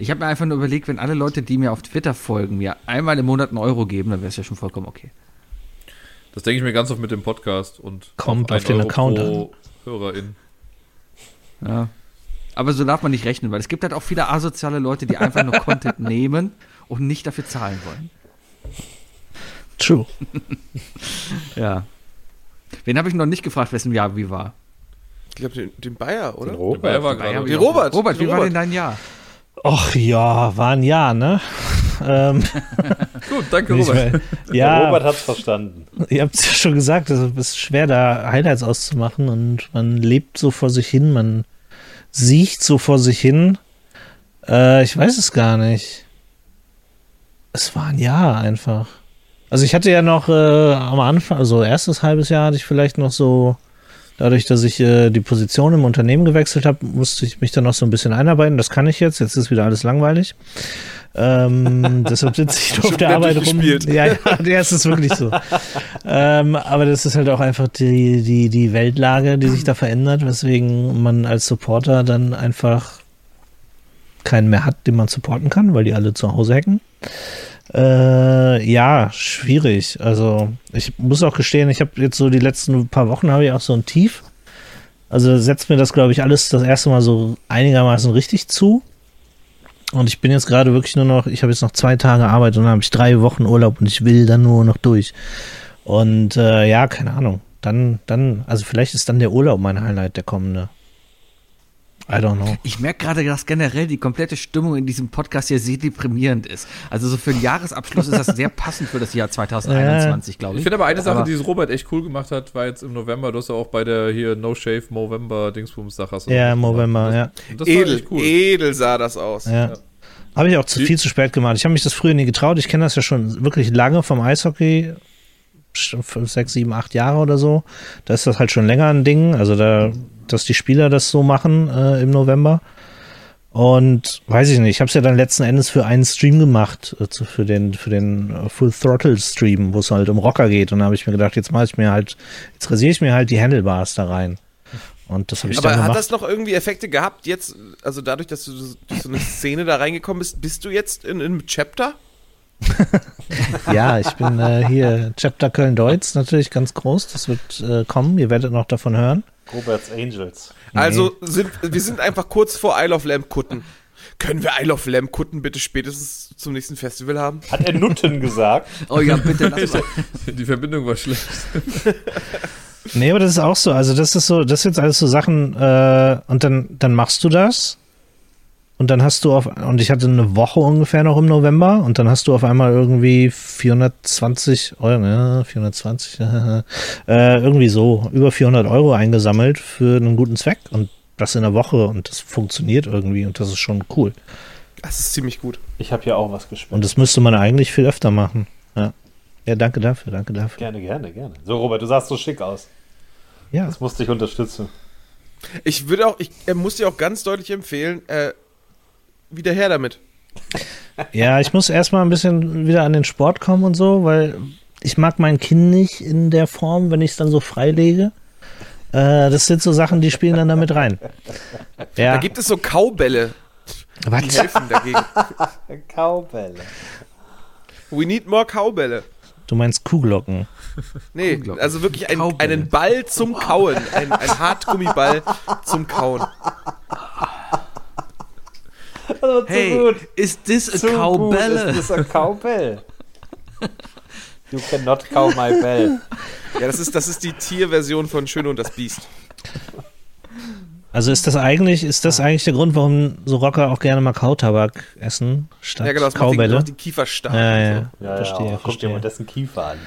[SPEAKER 2] Ich habe mir einfach nur überlegt, wenn alle Leute, die mir auf Twitter folgen, mir einmal im Monat einen Euro geben, dann wäre es ja schon vollkommen okay.
[SPEAKER 4] Das denke ich mir ganz oft mit dem Podcast und
[SPEAKER 6] Kommt auf
[SPEAKER 4] ein
[SPEAKER 6] den
[SPEAKER 4] Euro
[SPEAKER 6] Account
[SPEAKER 4] pro Hörerin.
[SPEAKER 2] Ja. Aber so darf man nicht rechnen, weil es gibt halt auch viele asoziale Leute, die einfach nur Content [LAUGHS] nehmen und nicht dafür zahlen wollen.
[SPEAKER 6] True. [LAUGHS]
[SPEAKER 2] Ja. Wen habe ich noch nicht gefragt, wessen Jahr wie war?
[SPEAKER 5] Ich glaube, den, den Bayer, oder?
[SPEAKER 3] Robert.
[SPEAKER 4] Bayer war
[SPEAKER 2] Bayer
[SPEAKER 4] gerade.
[SPEAKER 2] hab
[SPEAKER 5] Die
[SPEAKER 2] ich auch-
[SPEAKER 5] Robert,
[SPEAKER 2] Robert, wie war
[SPEAKER 5] Robert.
[SPEAKER 2] denn dein Jahr?
[SPEAKER 6] Och ja, war ein Jahr, ne? ähm, [LAUGHS]
[SPEAKER 4] Gut, danke,
[SPEAKER 6] ich
[SPEAKER 4] Robert.
[SPEAKER 6] ja,
[SPEAKER 3] Robert hat's verstanden.
[SPEAKER 6] ihr habt es ja schon gesagt, es ist schwer, da Highlights auszumachen und man lebt so vor sich hin, man sieht so vor sich hin. Äh, ich weiß es gar nicht. Es war ein Jahr einfach. Also ich hatte ja noch äh, am Anfang, also erstes halbes Jahr hatte ich vielleicht noch so, dadurch, dass ich äh, die Position im Unternehmen gewechselt habe, musste ich mich dann noch so ein bisschen einarbeiten. Das kann ich jetzt, jetzt ist wieder alles langweilig. Ähm, [LAUGHS] deshalb sitze ich nur auf der Arbeit rum. Ja, ja, es ist wirklich so. ähm, aber das ist halt auch einfach die, die, die Weltlage, die sich da verändert, weswegen man als Supporter dann einfach keinen mehr hat, den man supporten kann, weil die alle zu Hause hacken. Äh, ja, schwierig. Also ich muss auch gestehen, ich habe jetzt so die letzten paar Wochen habe ich auch so ein Tief. Also setzt mir das, glaube ich, alles das erste Mal so einigermaßen richtig zu. Und ich bin jetzt gerade wirklich nur noch, ich habe jetzt noch zwei Tage Arbeit und dann habe ich drei Wochen Urlaub und ich will dann nur noch durch. Und äh, ja, keine Ahnung. Dann, dann, also vielleicht ist dann der Urlaub mein Highlight, der kommende. I don't know.
[SPEAKER 2] Ich merke gerade, dass generell die komplette Stimmung in diesem Podcast hier sehr deprimierend ist. Also so für den Jahresabschluss ist das [LAUGHS] sehr passend für das Jahr 2021, glaube
[SPEAKER 4] Ich
[SPEAKER 2] ich.
[SPEAKER 4] finde aber eine Sache,
[SPEAKER 2] Aber-
[SPEAKER 4] die es Robert echt cool gemacht hat, war jetzt im November. Du hast ja auch bei der hier No Shave Movember Dingsbums Sache. hast
[SPEAKER 6] Ja. Movember, ja.
[SPEAKER 4] Und das war
[SPEAKER 5] Edel,
[SPEAKER 4] echt cool.
[SPEAKER 5] edel sah das aus.
[SPEAKER 6] Ja. Habe ich auch zu viel zu spät gemacht. Ich habe mich das früher nie getraut. Ich kenne das ja schon wirklich lange vom Eishockey. Fünf, sechs, sieben, acht Jahre oder so. Da ist das halt schon länger ein Ding. Also da, dass die Spieler das so machen äh, im November. Und weiß ich nicht, ich habe es ja dann letzten Endes für einen Stream gemacht, äh, für den, für den äh, Full Throttle Stream, wo es halt um Rocker geht. Und da habe ich mir gedacht, jetzt mache ich mir halt, jetzt rasiere ich mir halt die Handlebars da rein. Und das habe ich
[SPEAKER 5] Aber
[SPEAKER 6] dann
[SPEAKER 5] hat
[SPEAKER 6] gemacht.
[SPEAKER 5] das noch irgendwie Effekte gehabt jetzt, also dadurch, dass du so eine Szene da reingekommen bist, bist du jetzt in, in einem Chapter? [LAUGHS]
[SPEAKER 6] Ja, ich bin äh, hier Chapter Köln-Deutz, natürlich ganz groß. Das wird äh, kommen. Ihr werdet noch davon hören.
[SPEAKER 3] Roberts Angels.
[SPEAKER 5] Also sind, wir sind einfach kurz vor Isle of Lamb Kutten. Können wir Isle of Lamb Kutten bitte spätestens zum nächsten Festival haben?
[SPEAKER 3] Hat er Nutten gesagt?
[SPEAKER 2] Oh ja, bitte lass [LAUGHS] mal.
[SPEAKER 4] Die Verbindung war schlecht.
[SPEAKER 6] Nee, aber das ist auch so. Also, das ist so, das sind jetzt alles so Sachen, äh, und dann, dann machst du das. Und dann hast du auf, und ich hatte eine Woche ungefähr noch im November, und dann hast du auf einmal irgendwie 420 Euro, ja, 420, [LAUGHS] äh, irgendwie so, über 400 Euro eingesammelt für einen guten Zweck. Und das in der Woche, und das funktioniert irgendwie, und das ist schon cool.
[SPEAKER 5] Das ist ziemlich gut.
[SPEAKER 3] Ich habe hier auch was gespendet.
[SPEAKER 6] Und das müsste man eigentlich viel öfter machen. Ja. Ja, danke dafür, danke dafür.
[SPEAKER 3] Gerne, gerne, gerne. So, Robert, du sahst so schick aus.
[SPEAKER 6] Ja.
[SPEAKER 3] Das musste ich unterstützen.
[SPEAKER 5] Ich würde auch, ich äh, muss dir auch ganz deutlich empfehlen, äh, wieder her damit.
[SPEAKER 6] Ja, ich muss erstmal ein bisschen wieder an den Sport kommen und so, weil ich mag mein Kind nicht in der Form, wenn ich es dann so freilege. Äh, das sind so Sachen, die spielen dann damit rein. Ja,
[SPEAKER 5] Da gibt es so Kaubälle, die
[SPEAKER 6] was?
[SPEAKER 5] helfen dagegen. [LAUGHS]
[SPEAKER 3] Kaubälle.
[SPEAKER 5] We need more Kaubälle.
[SPEAKER 6] Du meinst Kuhglocken.
[SPEAKER 5] Nee,
[SPEAKER 2] Unglaublich.
[SPEAKER 5] also wirklich ein, einen Ball zum Kauen. Ein, ein Hartgummiball zum Kauen.
[SPEAKER 3] Zu
[SPEAKER 2] Hey,
[SPEAKER 3] gut.
[SPEAKER 2] is this a
[SPEAKER 3] Zu gut.
[SPEAKER 2] cowbell?
[SPEAKER 3] Ist das ein Cowbell? [LAUGHS] You cannot cow my bell.
[SPEAKER 5] Ja, das ist, das ist die Tierversion von Schön und das Biest.
[SPEAKER 6] Also ist das eigentlich, ist das eigentlich der Grund, warum so Rocker auch gerne mal Kautabak essen statt
[SPEAKER 5] Ja, genau, das macht die,
[SPEAKER 6] Kaubälle?
[SPEAKER 5] macht die Kiefer stark.
[SPEAKER 6] Ja,
[SPEAKER 5] und
[SPEAKER 6] ja,
[SPEAKER 5] so.
[SPEAKER 3] Ja,
[SPEAKER 6] verstehe,
[SPEAKER 3] ja, guck dir
[SPEAKER 6] verstehe.
[SPEAKER 3] mal dessen Kiefer an.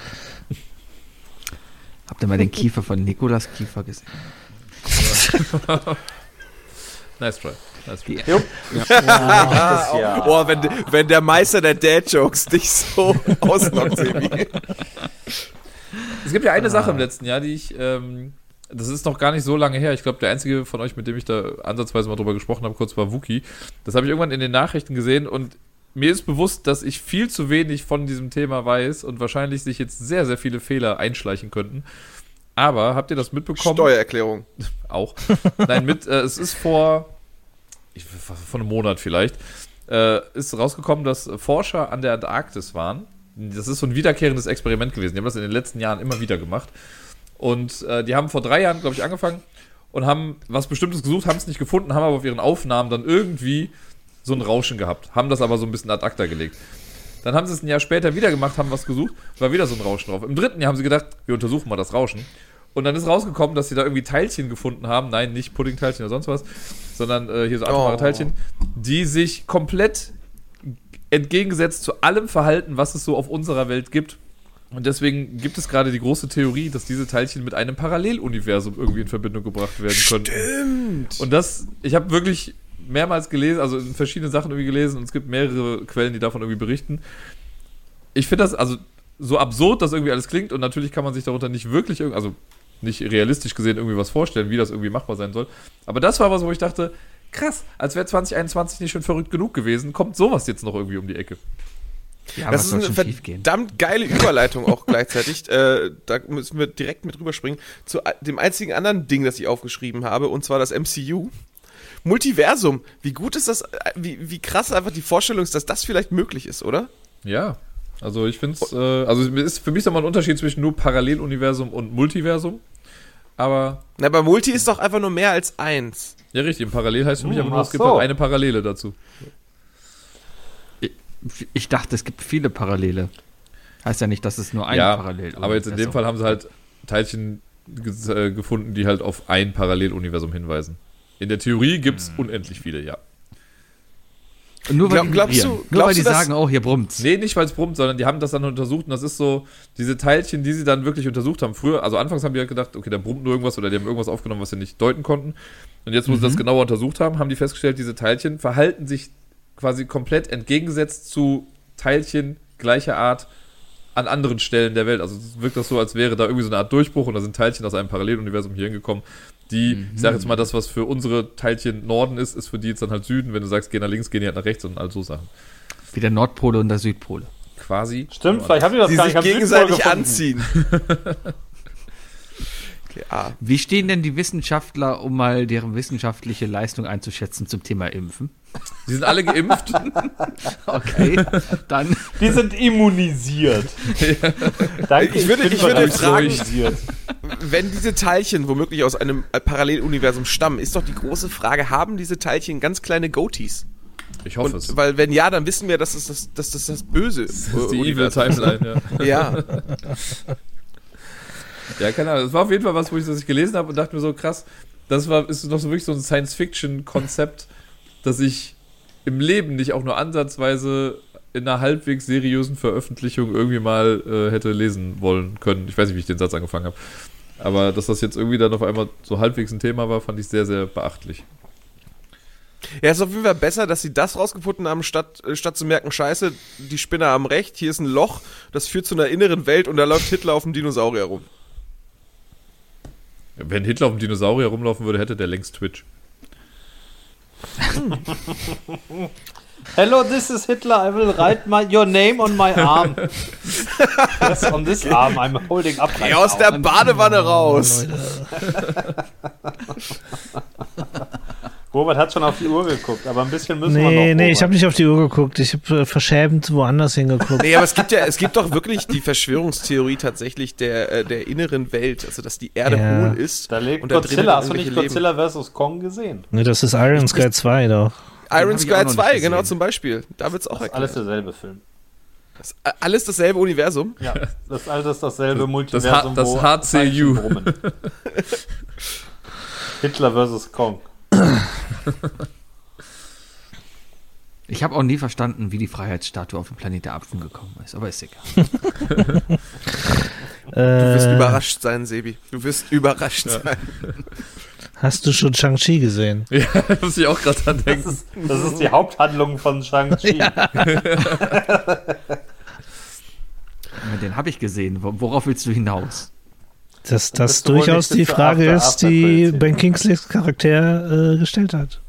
[SPEAKER 2] Habt ihr mal den Kiefer von Nikolas Kiefer gesehen? [LAUGHS]
[SPEAKER 4] Nice try. Nice try.
[SPEAKER 3] Das ja. [LAUGHS]
[SPEAKER 5] Boah, wenn, wenn der Meister der Dad-Jokes dich so [LAUGHS] auslockt, Sebi.
[SPEAKER 4] Es gibt ja eine Sache im letzten Jahr, die ich, ähm, das ist noch gar nicht so lange her. Ich glaube, der einzige von euch, mit dem ich da ansatzweise mal drüber gesprochen habe, kurz war Wookie. Das habe ich irgendwann in den Nachrichten gesehen und mir ist bewusst, dass ich viel zu wenig von diesem Thema weiß und wahrscheinlich sich jetzt sehr, sehr viele Fehler einschleichen könnten. Aber habt ihr das mitbekommen?
[SPEAKER 5] Steuererklärung. [LAUGHS]
[SPEAKER 4] auch. Nein, mit, äh, es ist vor, ich, vor einem Monat vielleicht, äh, ist rausgekommen, dass Forscher an der Antarktis waren. Das ist so ein wiederkehrendes Experiment gewesen. Die haben das in den letzten Jahren immer wieder gemacht. Und äh, die haben vor drei Jahren, glaube ich, angefangen und haben was Bestimmtes gesucht, haben es nicht gefunden, haben aber auf ihren Aufnahmen dann irgendwie so ein Rauschen gehabt. Haben das aber so ein bisschen ad acta gelegt. Dann haben sie es ein Jahr später wieder gemacht, haben was gesucht, war wieder so ein Rauschen drauf. Im dritten Jahr haben sie gedacht, wir untersuchen mal das Rauschen. Und dann ist rausgekommen, dass sie da irgendwie Teilchen gefunden haben. Nein, nicht Puddingteilchen oder sonst was, sondern äh, hier so atomare
[SPEAKER 5] Oh.
[SPEAKER 4] Teilchen, die sich komplett entgegengesetzt zu allem Verhalten, was es so auf unserer Welt gibt. Und deswegen gibt es gerade die große Theorie, dass diese Teilchen mit einem Paralleluniversum irgendwie in Verbindung gebracht werden könnten.
[SPEAKER 5] Stimmt.
[SPEAKER 4] Und das, ich habe wirklich mehrmals gelesen, also in verschiedene Sachen irgendwie gelesen und es gibt mehrere Quellen, die davon irgendwie berichten. Ich finde das, also so absurd das irgendwie alles klingt und natürlich kann man sich darunter nicht wirklich, also nicht realistisch gesehen irgendwie was vorstellen, wie das irgendwie machbar sein soll. Aber das war was, wo ich dachte, krass, als wäre 2021 nicht schon verrückt genug gewesen, kommt sowas jetzt noch irgendwie um die Ecke.
[SPEAKER 2] Ja,
[SPEAKER 5] Das ist eine
[SPEAKER 2] schon schief gehen?
[SPEAKER 5] verdammt geile Überleitung auch gleichzeitig. [LAUGHS] Äh, da müssen wir direkt mit rüberspringen zu dem einzigen anderen Ding, das ich aufgeschrieben habe, und zwar das MCU. Multiversum. Wie gut ist das, äh, wie, wie krass einfach die Vorstellung ist, dass das vielleicht möglich ist, oder?
[SPEAKER 4] Ja, also ich finde es, äh, also es ist für mich nochmal ein Unterschied zwischen nur Paralleluniversum und Multiversum. Aber
[SPEAKER 5] Na, bei Multi ist doch einfach nur mehr als eins.
[SPEAKER 4] ja, richtig, Parallel heißt für mich
[SPEAKER 3] Hm,
[SPEAKER 4] aber nur, es gibt
[SPEAKER 3] so.
[SPEAKER 4] halt eine Parallele dazu.
[SPEAKER 2] Ich dachte, es gibt viele Parallele. Heißt ja nicht, dass es nur eine
[SPEAKER 4] ja,
[SPEAKER 2] Parallel
[SPEAKER 4] aber jetzt in dem Fall haben sie halt Teilchen äh, gefunden, die halt auf ein Paralleluniversum hinweisen. In der Theorie gibt es unendlich viele, ja.
[SPEAKER 2] Nur weil
[SPEAKER 5] Glaub-
[SPEAKER 2] die
[SPEAKER 5] glaubst du-
[SPEAKER 2] Nur
[SPEAKER 5] glaubst
[SPEAKER 2] weil die
[SPEAKER 5] du, dass-
[SPEAKER 2] sagen, oh, hier brummt's.
[SPEAKER 4] Nee, nicht weil es brummt, sondern die haben das dann untersucht und das ist so, diese Teilchen, die sie dann wirklich untersucht haben. Früher, also anfangs haben die halt gedacht, okay, da brummt nur irgendwas oder die haben irgendwas aufgenommen, was sie nicht deuten konnten. Und jetzt, wo sie das genauer untersucht haben, haben die festgestellt, diese Teilchen verhalten sich quasi komplett entgegengesetzt zu Teilchen gleicher Art an anderen Stellen der Welt. Also es wirkt das so, als wäre da irgendwie so eine Art Durchbruch und da sind Teilchen aus einem Paralleluniversum hier hingekommen, die, ich sage jetzt mal, das, was für unsere Teilchen Norden ist, ist für die jetzt dann halt Süden. Wenn du sagst, geh nach links, gehen die halt nach rechts und all so Sachen.
[SPEAKER 2] Wie der Nordpole und der Südpole.
[SPEAKER 4] Quasi.
[SPEAKER 3] Stimmt, vielleicht haben die das
[SPEAKER 5] Die
[SPEAKER 3] gar
[SPEAKER 5] sich
[SPEAKER 3] nicht am
[SPEAKER 5] gegenseitig anziehen. [LAUGHS] okay, ah.
[SPEAKER 2] Wie stehen denn die Wissenschaftler, um mal deren wissenschaftliche Leistung einzuschätzen zum Thema Impfen?
[SPEAKER 4] Die sind alle geimpft. [LAUGHS]
[SPEAKER 2] Okay, dann
[SPEAKER 3] Die sind immunisiert. [LAUGHS] Danke,
[SPEAKER 5] Ich würde-
[SPEAKER 3] bin
[SPEAKER 5] ich würde fragen-
[SPEAKER 3] immunisiert.
[SPEAKER 5] Wenn diese Teilchen womöglich aus einem äh, Paralleluniversum stammen, ist doch die große Frage, haben diese Teilchen ganz kleine Goatees?
[SPEAKER 4] Ich hoffe es.
[SPEAKER 5] Und, weil wenn ja, dann wissen wir, dass das das, dass das, das Böse
[SPEAKER 4] Das ist die Evil Timeline, ja. [LAUGHS]
[SPEAKER 5] Ja,
[SPEAKER 4] Ja, keine Ahnung. Das war auf jeden Fall was, wo ich das gelesen habe und dachte mir so, krass, das war, ist noch so wirklich so ein Science-Fiction-Konzept, [LAUGHS] das ich im Leben nicht auch nur ansatzweise in einer halbwegs seriösen Veröffentlichung irgendwie mal äh, hätte lesen wollen können. Ich weiß nicht, wie ich den Satz angefangen habe. Aber dass das jetzt irgendwie dann auf einmal so halbwegs ein Thema war, fand ich sehr, sehr beachtlich.
[SPEAKER 5] Ja, ist auf jeden Fall besser, dass sie das rausgefunden haben, statt, äh, statt zu merken, scheiße, die Spinner haben recht, hier ist ein Loch, das führt zu einer inneren Welt und da läuft Hitler auf dem Dinosaurier rum.
[SPEAKER 4] Wenn Hitler auf dem Dinosaurier rumlaufen würde, hätte der längst Twitch.
[SPEAKER 3] Hello, this is Hitler. I will write my, your name on my arm. Yes, on this arm I'm holding up.
[SPEAKER 5] Geh aus der Badewanne raus!
[SPEAKER 3] Robert hat schon auf die Uhr geguckt, aber ein bisschen müssen wir noch.
[SPEAKER 6] Nee, nee, ich habe nicht auf die Uhr geguckt. Ich habe äh, verschämt woanders hingeguckt.
[SPEAKER 5] Nee, aber es gibt ja, es gibt doch wirklich die Verschwörungstheorie tatsächlich der, äh, der inneren Welt, also dass die Erde
[SPEAKER 6] Ja.
[SPEAKER 5] hohl ist.
[SPEAKER 3] Da lebt
[SPEAKER 5] und da
[SPEAKER 3] Godzilla. Hast du nicht Godzilla vs. Kong gesehen?
[SPEAKER 6] Nee, das ist Iron Sky 2 doch.
[SPEAKER 5] Iron Sky
[SPEAKER 2] auch noch
[SPEAKER 5] 2,
[SPEAKER 2] nicht
[SPEAKER 5] genau zum Beispiel. Da wird's auch
[SPEAKER 3] Das ist alles derselbe Film.
[SPEAKER 5] Das ist alles dasselbe Universum.
[SPEAKER 3] Ja, das ist alles dasselbe
[SPEAKER 4] Das-
[SPEAKER 3] Multiversum.
[SPEAKER 4] das
[SPEAKER 3] wo
[SPEAKER 4] HCU. [LAUGHS]
[SPEAKER 3] Hitler vs. Kong.
[SPEAKER 2] Ich habe auch nie verstanden, wie die Freiheitsstatue auf dem Planet der Apfen gekommen ist, aber ist egal. [LAUGHS]
[SPEAKER 5] Du wirst
[SPEAKER 6] Äh,
[SPEAKER 5] überrascht sein, Sebi. Du wirst überrascht sein.
[SPEAKER 6] hast du schon Shang-Chi gesehen? [LAUGHS]
[SPEAKER 4] Ja, da muss ich auch gerade dran
[SPEAKER 3] Das
[SPEAKER 4] denken.
[SPEAKER 3] ist, das ist die Haupthandlung von Shang-Chi. [LAUGHS]
[SPEAKER 2] Den habe ich gesehen. Wo- Worauf willst du hinaus?
[SPEAKER 6] Dass das durchaus die Frage
[SPEAKER 3] After-
[SPEAKER 6] ist,
[SPEAKER 3] After
[SPEAKER 6] die
[SPEAKER 3] Credits
[SPEAKER 6] Ben Kingsleys Charakter äh, gestellt hat.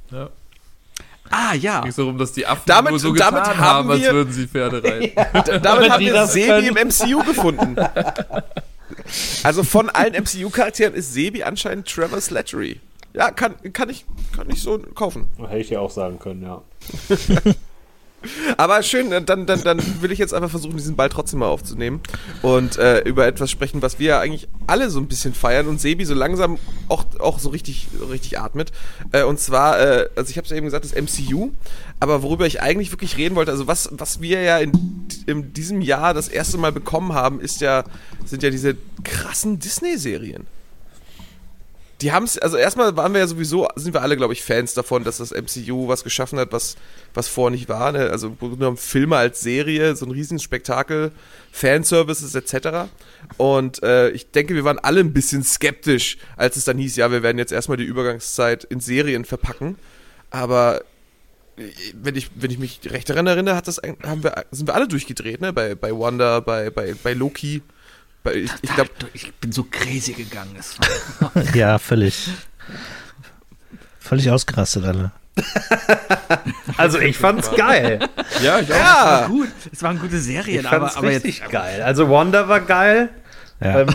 [SPEAKER 2] Ah, ja.
[SPEAKER 4] ging so rum, dass die Affen
[SPEAKER 5] Damit-
[SPEAKER 4] nur so
[SPEAKER 5] damit
[SPEAKER 4] getan
[SPEAKER 5] haben
[SPEAKER 4] haben, als
[SPEAKER 5] wir-
[SPEAKER 4] würden sie Pferde [LAUGHS] reiten.
[SPEAKER 5] D- Damit haben
[SPEAKER 3] die
[SPEAKER 5] wir Sebi im MCU gefunden. [LAUGHS] Also von allen MCU-Charakteren ist Sebi anscheinend Trevor Slattery. Ja, kann, kann, ich, kann ich so kaufen.
[SPEAKER 3] Hätte ich dir auch sagen können, ja. [LAUGHS]
[SPEAKER 5] Aber schön, dann, dann, dann will ich jetzt einfach versuchen, diesen Ball trotzdem mal aufzunehmen und äh, über etwas sprechen, was wir ja eigentlich alle so ein bisschen feiern und Sebi so langsam auch, auch so richtig, richtig atmet. Äh, und zwar, äh, also ich habe es ja eben gesagt, das MCU, aber worüber ich eigentlich wirklich reden wollte, also was, was wir ja in, in diesem Jahr das erste Mal bekommen haben, ist ja, sind ja diese krassen Disney-Serien. Die haben es, also erstmal waren wir ja sowieso, sind wir alle, glaube ich, Fans davon, dass das MCU was geschaffen hat, was, was vorher nicht war. Ne? Also im Grunde genommen Filme als Serie, so ein Riesenspektakel, Fanservices etc. Und äh, ich denke, wir waren alle ein bisschen skeptisch, als es dann hieß, ja, wir werden jetzt erstmal die Übergangszeit in Serien verpacken. Aber äh, wenn ich, wenn ich mich recht daran erinnere, hat das, haben wir, sind wir alle durchgedreht, ne? Bei, bei Wanda, bei, bei, bei Loki. Ich ich glaube,
[SPEAKER 2] ich bin so crazy gegangen. Es war, [LAUGHS] [LAUGHS]
[SPEAKER 6] Ja, völlig. Völlig ausgerastet alle. [LAUGHS]
[SPEAKER 3] Also ich fand's geil.
[SPEAKER 4] Ja, ich auch.
[SPEAKER 5] ja,
[SPEAKER 2] gut. Es waren gute
[SPEAKER 3] Ich
[SPEAKER 2] Serien, aber,
[SPEAKER 3] fand's
[SPEAKER 2] aber jetzt.
[SPEAKER 3] richtig geil. Also Wanda war geil.
[SPEAKER 6] Ja.
[SPEAKER 3] Ähm,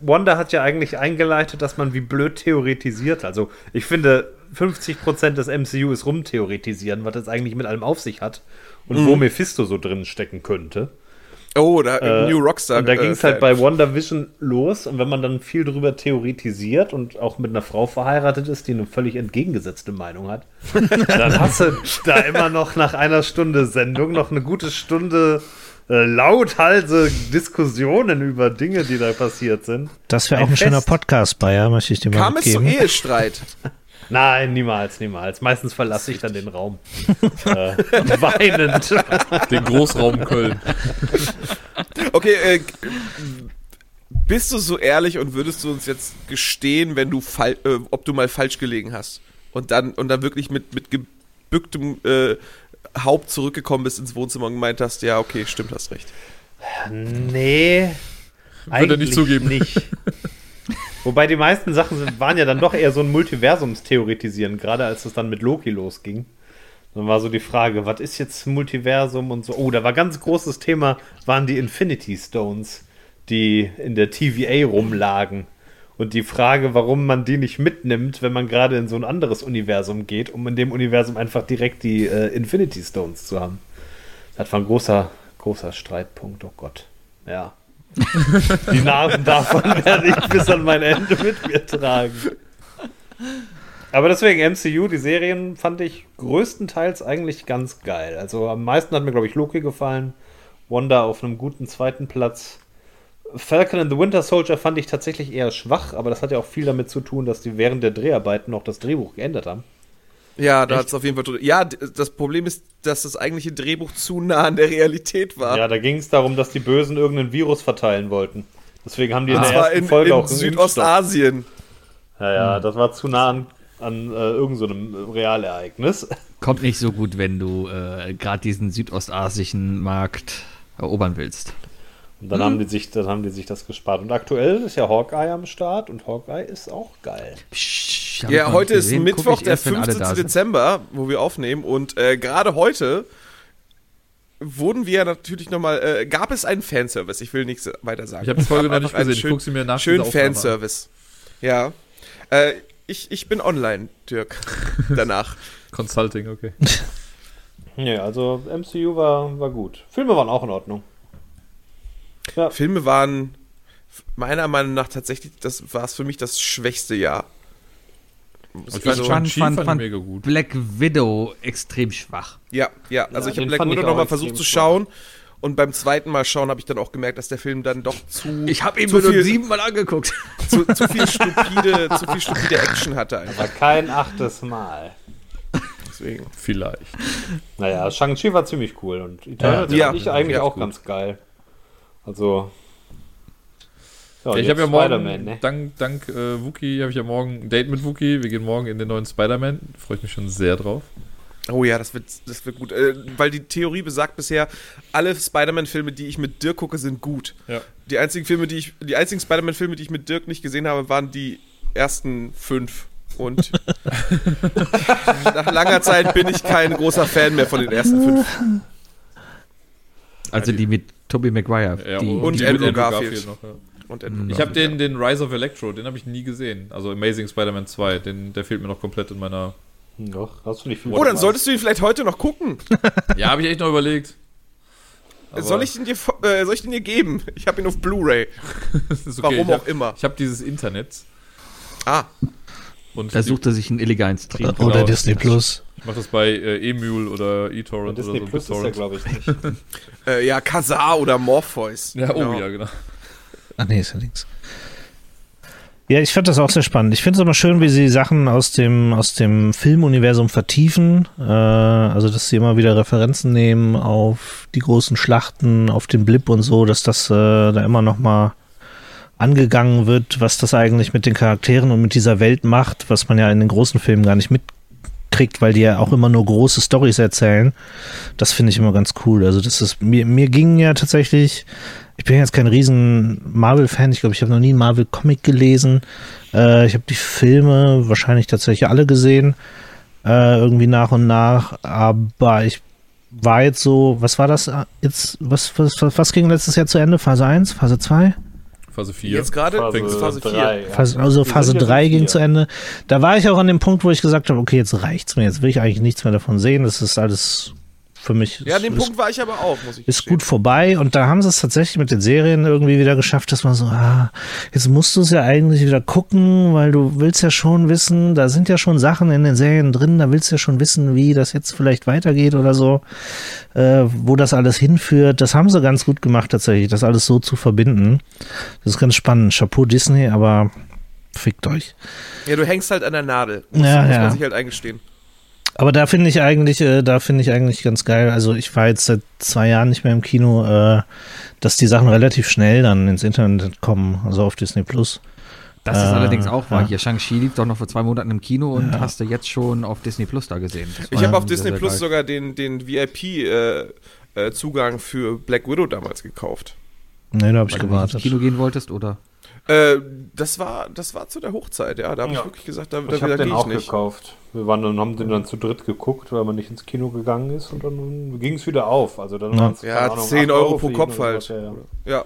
[SPEAKER 3] Wanda hat ja eigentlich eingeleitet, dass man wie blöd theoretisiert. Also ich finde, 50% des MCU ist rumtheoretisieren, was das eigentlich mit allem auf sich hat und
[SPEAKER 5] Mhm.
[SPEAKER 3] wo Mephisto so drin stecken könnte.
[SPEAKER 5] Oh, da,
[SPEAKER 3] Äh,
[SPEAKER 5] New Rockstar.
[SPEAKER 3] Und da
[SPEAKER 5] äh,
[SPEAKER 3] ging es halt bei WandaVision los und wenn man dann viel drüber theoretisiert und auch mit einer Frau verheiratet ist, die eine völlig entgegengesetzte Meinung hat, [LAUGHS] dann hast du da immer noch nach einer Stunde Sendung noch eine gute Stunde äh, lauthalse Diskussionen über Dinge, die da passiert sind.
[SPEAKER 6] Das wäre auch ein schöner
[SPEAKER 3] Fest.
[SPEAKER 6] Podcast bei, ja, möchte ich dir mal
[SPEAKER 5] Kam es zu
[SPEAKER 6] mitgeben.
[SPEAKER 5] Ehestreit? [LAUGHS]
[SPEAKER 3] Nein, niemals, niemals. Meistens verlasse ich dann den Raum. [LAUGHS] äh, weinend.
[SPEAKER 4] Den Großraum Köln.
[SPEAKER 5] Okay, äh, bist du so ehrlich und würdest du uns jetzt gestehen, wenn du äh, ob du mal falsch gelegen hast? Und dann, und dann wirklich mit, mit gebücktem, äh, Haupt zurückgekommen bist ins Wohnzimmer und gemeint hast, ja, okay, stimmt, hast recht.
[SPEAKER 3] Nee.
[SPEAKER 4] Würde er nicht zugeben.
[SPEAKER 3] Nicht. [LAUGHS] Wobei die meisten Sachen sind, waren ja dann doch eher so ein Multiversumstheoretisieren, gerade als es dann mit Loki losging. Dann war so die Frage, was ist jetzt Multiversum und so. Oh, da war ganz großes Thema, waren die Infinity Stones, die in der TVA rumlagen. Und die Frage, warum man die nicht mitnimmt, wenn man gerade in so ein anderes Universum geht, um in dem Universum einfach direkt die äh, Infinity Stones zu haben. Das war ein großer, großer Streitpunkt, oh Gott. Ja. [LAUGHS] Die Narben davon werde ich bis an mein Ende mit mir tragen. Aber deswegen MCU, die Serien fand ich größtenteils eigentlich ganz geil. Also am meisten hat mir, glaube ich, Loki gefallen. Wanda auf einem guten zweiten Platz. Falcon and the Winter Soldier fand ich tatsächlich eher schwach, aber das hat ja auch viel damit zu tun, dass die während der Dreharbeiten noch das Drehbuch geändert haben.
[SPEAKER 5] Ja, da hat es auf jeden Fall. Ja, das Problem ist, dass das eigentliche Drehbuch zu nah an der Realität war.
[SPEAKER 3] Ja, da ging es darum, dass die Bösen irgendeinen Virus verteilen wollten. Deswegen haben die in
[SPEAKER 5] das
[SPEAKER 3] der
[SPEAKER 5] war
[SPEAKER 3] ersten
[SPEAKER 5] in,
[SPEAKER 3] Folge
[SPEAKER 5] in
[SPEAKER 3] auch.
[SPEAKER 5] Südostasien.
[SPEAKER 3] Ja, ja, das war zu nah an, an äh, irgendeinem so Realereignis.
[SPEAKER 2] Kommt nicht so gut, wenn du äh, gerade diesen südostasischen Markt erobern willst.
[SPEAKER 3] Und dann, haben die sich, dann haben die sich das gespart. Und aktuell ist ja Hawkeye am Start und Hawkeye ist auch geil.
[SPEAKER 2] Psch, hab ich
[SPEAKER 5] Ja, heute ist
[SPEAKER 2] gesehen.
[SPEAKER 5] Mittwoch,
[SPEAKER 2] ich
[SPEAKER 5] der
[SPEAKER 2] erst, wenn alle
[SPEAKER 5] 15.
[SPEAKER 2] da sind.
[SPEAKER 5] Dezember, wo wir aufnehmen. Und äh, gerade heute wurden wir natürlich nochmal, äh, gab es einen Fanservice. Ich will nichts weiter sagen.
[SPEAKER 4] Ich habe die Folge noch nicht gesehen. Ich
[SPEAKER 5] schön-
[SPEAKER 4] gucke sie mir nach
[SPEAKER 5] Schön. Fanservice. Ja. Äh, ich, ich bin online, Dirk. [LAUGHS] Danach.
[SPEAKER 4] Consulting, okay.
[SPEAKER 3] Ja, also MCU war, war gut. Filme waren auch in Ordnung. Ja,
[SPEAKER 5] Filme waren meiner Meinung nach tatsächlich, das war es für mich das schwächste Jahr.
[SPEAKER 4] Ich fand
[SPEAKER 2] fand,
[SPEAKER 4] Shang-Chi
[SPEAKER 2] fand,
[SPEAKER 4] fand
[SPEAKER 2] fand
[SPEAKER 4] ich mega gut.
[SPEAKER 2] Black Widow extrem schwach.
[SPEAKER 5] Ja, ja, also
[SPEAKER 3] Ja,
[SPEAKER 5] ich habe Black Widow nochmal versucht zu
[SPEAKER 3] schwach.
[SPEAKER 5] schauen und beim zweiten Mal schauen habe ich dann auch gemerkt, dass der Film dann doch zu
[SPEAKER 2] Ich habe ihn nur siebenmal angeguckt. [LAUGHS]
[SPEAKER 5] zu, zu viel stupide, zu viel stupide Action hatte einfach.
[SPEAKER 3] war kein achtes Mal.
[SPEAKER 5] Deswegen.
[SPEAKER 4] Vielleicht.
[SPEAKER 3] Naja, Shang-Chi war ziemlich cool und Eternals
[SPEAKER 5] Ja.
[SPEAKER 3] fand ich eigentlich
[SPEAKER 5] Ja,
[SPEAKER 3] auch
[SPEAKER 5] gut.
[SPEAKER 3] ganz geil. Also. Ja,
[SPEAKER 4] Ja, ich habe ja morgen,
[SPEAKER 3] Spider-Man, ne?
[SPEAKER 4] dank, dank äh, Wookie, habe ich ja morgen ein Date mit Wookie. Wir gehen morgen in den neuen Spider-Man. Freue ich mich schon sehr drauf.
[SPEAKER 5] Oh ja, das wird, das wird gut. Äh, weil die Theorie besagt bisher, alle Spider-Man-Filme, die ich mit Dirk gucke, sind gut.
[SPEAKER 4] Ja.
[SPEAKER 5] Die einzigen Filme, die ich, die einzigen Spider-Man-Filme, die ich mit Dirk nicht gesehen habe, waren die ersten fünf. Und [LAUGHS] nach langer Zeit bin ich kein großer Fan mehr von den ersten fünf.
[SPEAKER 2] Also die mit Tobey Maguire.
[SPEAKER 4] Ja,
[SPEAKER 2] die,
[SPEAKER 5] und
[SPEAKER 4] die
[SPEAKER 5] Andrew
[SPEAKER 4] mit
[SPEAKER 5] Garfield.
[SPEAKER 4] noch, ja.
[SPEAKER 5] Und
[SPEAKER 4] Ich habe den, den Rise of Electro, den habe ich nie gesehen. Also Amazing Spider-Man 2, den, der fehlt mir noch komplett in meiner.
[SPEAKER 3] Doch, hast du nicht viel
[SPEAKER 5] Oh, dann solltest du ihn vielleicht heute noch gucken. [LAUGHS]
[SPEAKER 4] Ja, habe ich echt noch überlegt. Aber
[SPEAKER 5] Soll ich, den dir, äh, soll ich den dir geben? Ich habe ihn auf Blu-ray. [LAUGHS]
[SPEAKER 4] okay.
[SPEAKER 5] Warum
[SPEAKER 4] ich
[SPEAKER 5] auch
[SPEAKER 4] hab,
[SPEAKER 5] immer.
[SPEAKER 4] Ich habe dieses Internet
[SPEAKER 5] Ah,
[SPEAKER 4] und
[SPEAKER 2] da
[SPEAKER 4] die-
[SPEAKER 2] sucht er sich einen illegalen Stream.
[SPEAKER 4] Genau.
[SPEAKER 6] Oder Disney Plus.
[SPEAKER 4] Ich mache das bei äh, Emule oder eTorrent oder so.
[SPEAKER 3] Plus ist ja, glaube ich, nicht. [LAUGHS]
[SPEAKER 5] äh, ja, Kazar oder Morpheus.
[SPEAKER 4] Ja, oh
[SPEAKER 5] Genau.
[SPEAKER 4] ja, genau.
[SPEAKER 6] Ach nee, ist ja nichts. Ja, ich fand das auch sehr spannend. Ich finde es aber schön, wie sie Sachen aus dem, aus dem Filmuniversum vertiefen. Äh, also, dass sie immer wieder Referenzen nehmen auf die großen Schlachten, auf den Blip und so, dass das äh, da immer noch mal angegangen wird, was das eigentlich mit den Charakteren und mit dieser Welt macht, was man ja in den großen Filmen gar nicht mitkriegt, weil die ja auch immer nur große Storys erzählen. Das finde ich immer ganz cool. Also, das ist, mir, mir ging ja tatsächlich ich bin jetzt kein riesen Marvel-Fan. Ich glaube, ich habe noch nie einen Marvel-Comic gelesen. Äh, ich habe die Filme wahrscheinlich tatsächlich alle gesehen. Äh, irgendwie nach und nach. Aber ich war jetzt so, was war das jetzt? Was, was, was, was ging letztes Jahr zu Ende? Phase 1, Phase 2?
[SPEAKER 4] Phase 4.
[SPEAKER 5] Jetzt gerade
[SPEAKER 3] Phase,
[SPEAKER 5] Phase 4.
[SPEAKER 3] drei, ja.
[SPEAKER 6] Phase, also Phase
[SPEAKER 3] sind ja
[SPEAKER 6] 3
[SPEAKER 3] so
[SPEAKER 6] ging
[SPEAKER 3] vier.
[SPEAKER 6] zu Ende. Da war ich auch an dem Punkt, wo ich gesagt habe, okay, jetzt reicht's mir. Jetzt will ich eigentlich nichts mehr davon sehen. Das ist alles für mich.
[SPEAKER 5] Ja, an dem
[SPEAKER 6] ist,
[SPEAKER 5] Punkt war ich aber auch, muss ich
[SPEAKER 6] ist
[SPEAKER 5] gestehen.
[SPEAKER 6] gut vorbei und da haben sie es tatsächlich mit den Serien irgendwie wieder geschafft, dass man so, ah, jetzt musst du es ja eigentlich wieder gucken, weil du willst ja schon wissen, da sind ja schon Sachen in den Serien drin, da willst du ja schon wissen, wie das jetzt vielleicht weitergeht oder so, äh, wo das alles hinführt. Das haben sie ganz gut gemacht tatsächlich, das alles so zu verbinden. Das ist ganz spannend. Chapeau Disney, aber fickt euch.
[SPEAKER 5] Ja, du hängst halt an der Nadel. Muss,
[SPEAKER 6] Ja,
[SPEAKER 5] muss
[SPEAKER 6] ja.
[SPEAKER 5] man sich halt eingestehen.
[SPEAKER 6] Aber da finde ich eigentlich, äh, da finde ich eigentlich ganz geil. Also ich war jetzt seit zwei Jahren nicht mehr im Kino, äh, dass die Sachen relativ schnell dann ins Internet kommen, also auf Disney Plus.
[SPEAKER 2] Das ist
[SPEAKER 6] Äh,
[SPEAKER 2] allerdings auch wahr.
[SPEAKER 6] ja.
[SPEAKER 2] Hier, Shang-Chi lief doch noch vor zwei Monaten im Kino und hast du jetzt schon auf Disney Plus da gesehen.
[SPEAKER 5] Ich habe auf
[SPEAKER 2] sehr,
[SPEAKER 5] Disney
[SPEAKER 2] sehr
[SPEAKER 5] Plus
[SPEAKER 2] geil.
[SPEAKER 5] sogar den, den VIP-Zugang für Black Widow damals gekauft.
[SPEAKER 6] Nee, da habe ich
[SPEAKER 2] Weil du nicht ins
[SPEAKER 6] gewartet.
[SPEAKER 2] Kino gehen wolltest, oder?
[SPEAKER 5] Äh, das war, das war zu der Hochzeit, ja. Da habe ich
[SPEAKER 3] Ja.
[SPEAKER 5] wirklich gesagt, da,
[SPEAKER 3] Ich
[SPEAKER 5] da,
[SPEAKER 3] habe
[SPEAKER 5] da
[SPEAKER 3] den
[SPEAKER 5] gehe ich
[SPEAKER 3] auch
[SPEAKER 5] nicht.
[SPEAKER 3] gekauft. Wir waren dann, haben den dann zu dritt geguckt, weil man nicht ins Kino gegangen ist und dann ging es wieder auf. Also dann
[SPEAKER 6] Ja.
[SPEAKER 5] Ja,
[SPEAKER 3] Ahnung,
[SPEAKER 5] 10
[SPEAKER 3] 8
[SPEAKER 5] Euro
[SPEAKER 3] für
[SPEAKER 5] pro Kopf halt.
[SPEAKER 3] ja. Ja.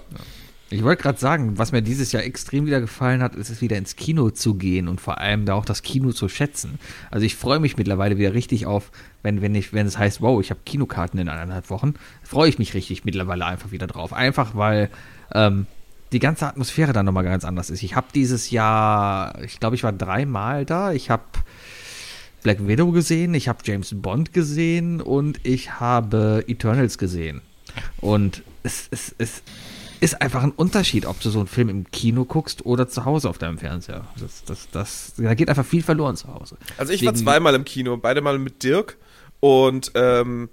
[SPEAKER 2] Ich wollte gerade sagen, was mir dieses Jahr extrem wieder gefallen hat, ist es wieder ins Kino zu gehen und vor allem da auch das Kino zu schätzen. Also ich freue mich mittlerweile wieder richtig auf, wenn, wenn ich, wenn es heißt, wow, ich habe Kinokarten in eineinhalb Wochen, freue ich mich richtig mittlerweile einfach wieder drauf. Einfach weil ähm, die ganze Atmosphäre dann nochmal ganz anders ist. Ich habe dieses Jahr, ich glaube, ich war dreimal da. Ich habe Black Widow gesehen, ich habe James Bond gesehen und ich habe Eternals gesehen. Und es, es, es ist einfach ein Unterschied, ob du so einen Film im Kino guckst oder zu Hause auf deinem Fernseher. Das, das, das, da geht einfach viel verloren zu Hause.
[SPEAKER 5] Also ich war
[SPEAKER 2] Deswegen-
[SPEAKER 5] zweimal im Kino, beide Mal mit Dirk und ähm,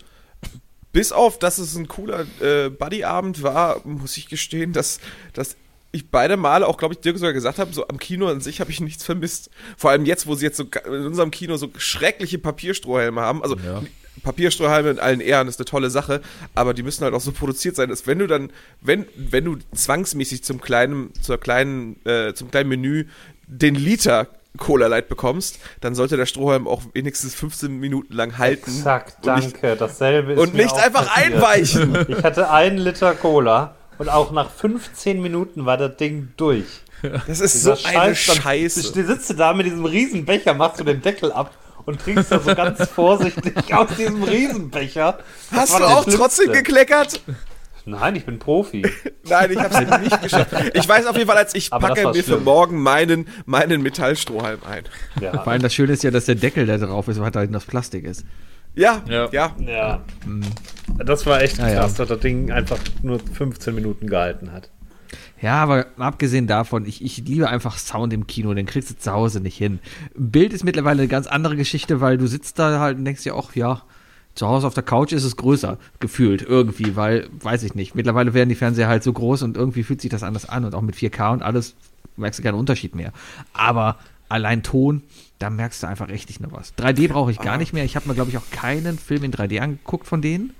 [SPEAKER 5] bis auf, dass es ein cooler äh, Buddy-Abend war, muss ich gestehen, dass, dass ich beide Male, auch glaube ich Dirk sogar gesagt habe, so am Kino an sich habe ich nichts vermisst. Vor allem jetzt, wo sie jetzt so in unserem Kino so schreckliche Papierstrohhelme haben. Also
[SPEAKER 4] Ja.
[SPEAKER 5] Papierstrohhalme in allen Ehren ist eine tolle Sache, aber die müssen halt auch so produziert sein, dass wenn du dann, wenn, wenn du zwangsmäßig zum kleinen, zur kleinen, äh, zum kleinen Menü den Liter Cola Light bekommst, dann sollte der Strohhalm auch wenigstens 15 Minuten lang halten.
[SPEAKER 3] Exakt,
[SPEAKER 5] Und nicht-
[SPEAKER 3] danke. Dasselbe ist
[SPEAKER 5] Und nicht einfach
[SPEAKER 3] passiert.
[SPEAKER 5] einweichen. [LAUGHS]
[SPEAKER 3] Ich hatte einen Liter Cola und auch nach 15 Minuten war das Ding durch.
[SPEAKER 5] Das ist so
[SPEAKER 3] Dieser
[SPEAKER 5] eine
[SPEAKER 3] dann
[SPEAKER 5] Scheiße.
[SPEAKER 3] sitzt du da mit diesem Riesenbecher, machst du den Deckel ab und trinkst da so ganz [LAUGHS] vorsichtig aus diesem Riesenbecher. Das
[SPEAKER 5] Hast du auch
[SPEAKER 3] Schlimmste.
[SPEAKER 5] trotzdem gekleckert?
[SPEAKER 3] Nein, ich bin Profi. [LAUGHS]
[SPEAKER 5] Nein, ich hab's nicht [LAUGHS] geschafft. Ich weiß auf jeden Fall, als ich
[SPEAKER 3] Aber
[SPEAKER 5] packe mir für
[SPEAKER 3] schlimm.
[SPEAKER 5] morgen meinen, meinen Metallstrohhalm ein.
[SPEAKER 3] Ja.
[SPEAKER 2] Vor allem das Schöne ist ja, dass der Deckel, der drauf ist, weiterhin das Plastik ist.
[SPEAKER 5] Ja, ja.
[SPEAKER 4] Ja.
[SPEAKER 3] Ja. Das war echt
[SPEAKER 2] Ja, ja.
[SPEAKER 3] krass, dass das Ding einfach nur 15 Minuten gehalten hat.
[SPEAKER 2] Ja, aber abgesehen davon, ich, ich liebe einfach Sound im Kino, den kriegst du zu Hause nicht hin. Bild ist mittlerweile eine ganz andere Geschichte, weil du sitzt da halt und denkst dir auch, ja, zu Hause auf der Couch ist es größer, gefühlt, irgendwie, weil, weiß ich nicht, mittlerweile werden die Fernseher halt so groß und irgendwie fühlt sich das anders an und auch mit 4K und alles merkst du keinen Unterschied mehr. Aber allein Ton, da merkst du einfach richtig noch was. 3D brauche ich gar nicht mehr. Ich habe mir, glaube ich, auch keinen Film in 3D angeguckt von denen.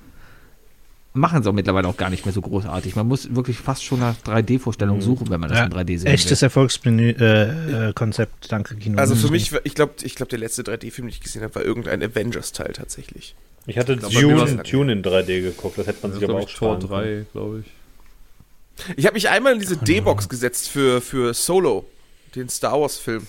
[SPEAKER 2] Machen sie auch mittlerweile auch gar nicht mehr so großartig. Man muss wirklich fast schon nach 3D-Vorstellungen suchen, wenn man das in 3D sehen
[SPEAKER 6] Echtes. Erfolgskonzept, äh, äh, Konzept, danke Kino.
[SPEAKER 5] Also für
[SPEAKER 6] Mhm.
[SPEAKER 5] mich, ich glaube, ich glaub, der letzte 3D-Film, den ich gesehen habe, war irgendein Avengers-Teil tatsächlich.
[SPEAKER 3] Ich hatte
[SPEAKER 5] glaub, mir war's
[SPEAKER 3] Dune. Dune in 3D geguckt, das hätte man
[SPEAKER 4] Das
[SPEAKER 3] sich aber auch
[SPEAKER 4] ich, Tor
[SPEAKER 3] sparen können.
[SPEAKER 4] 3, glaube ich.
[SPEAKER 5] Ich habe mich einmal in diese D-Box gesetzt für, für Solo, den Star Wars-Film.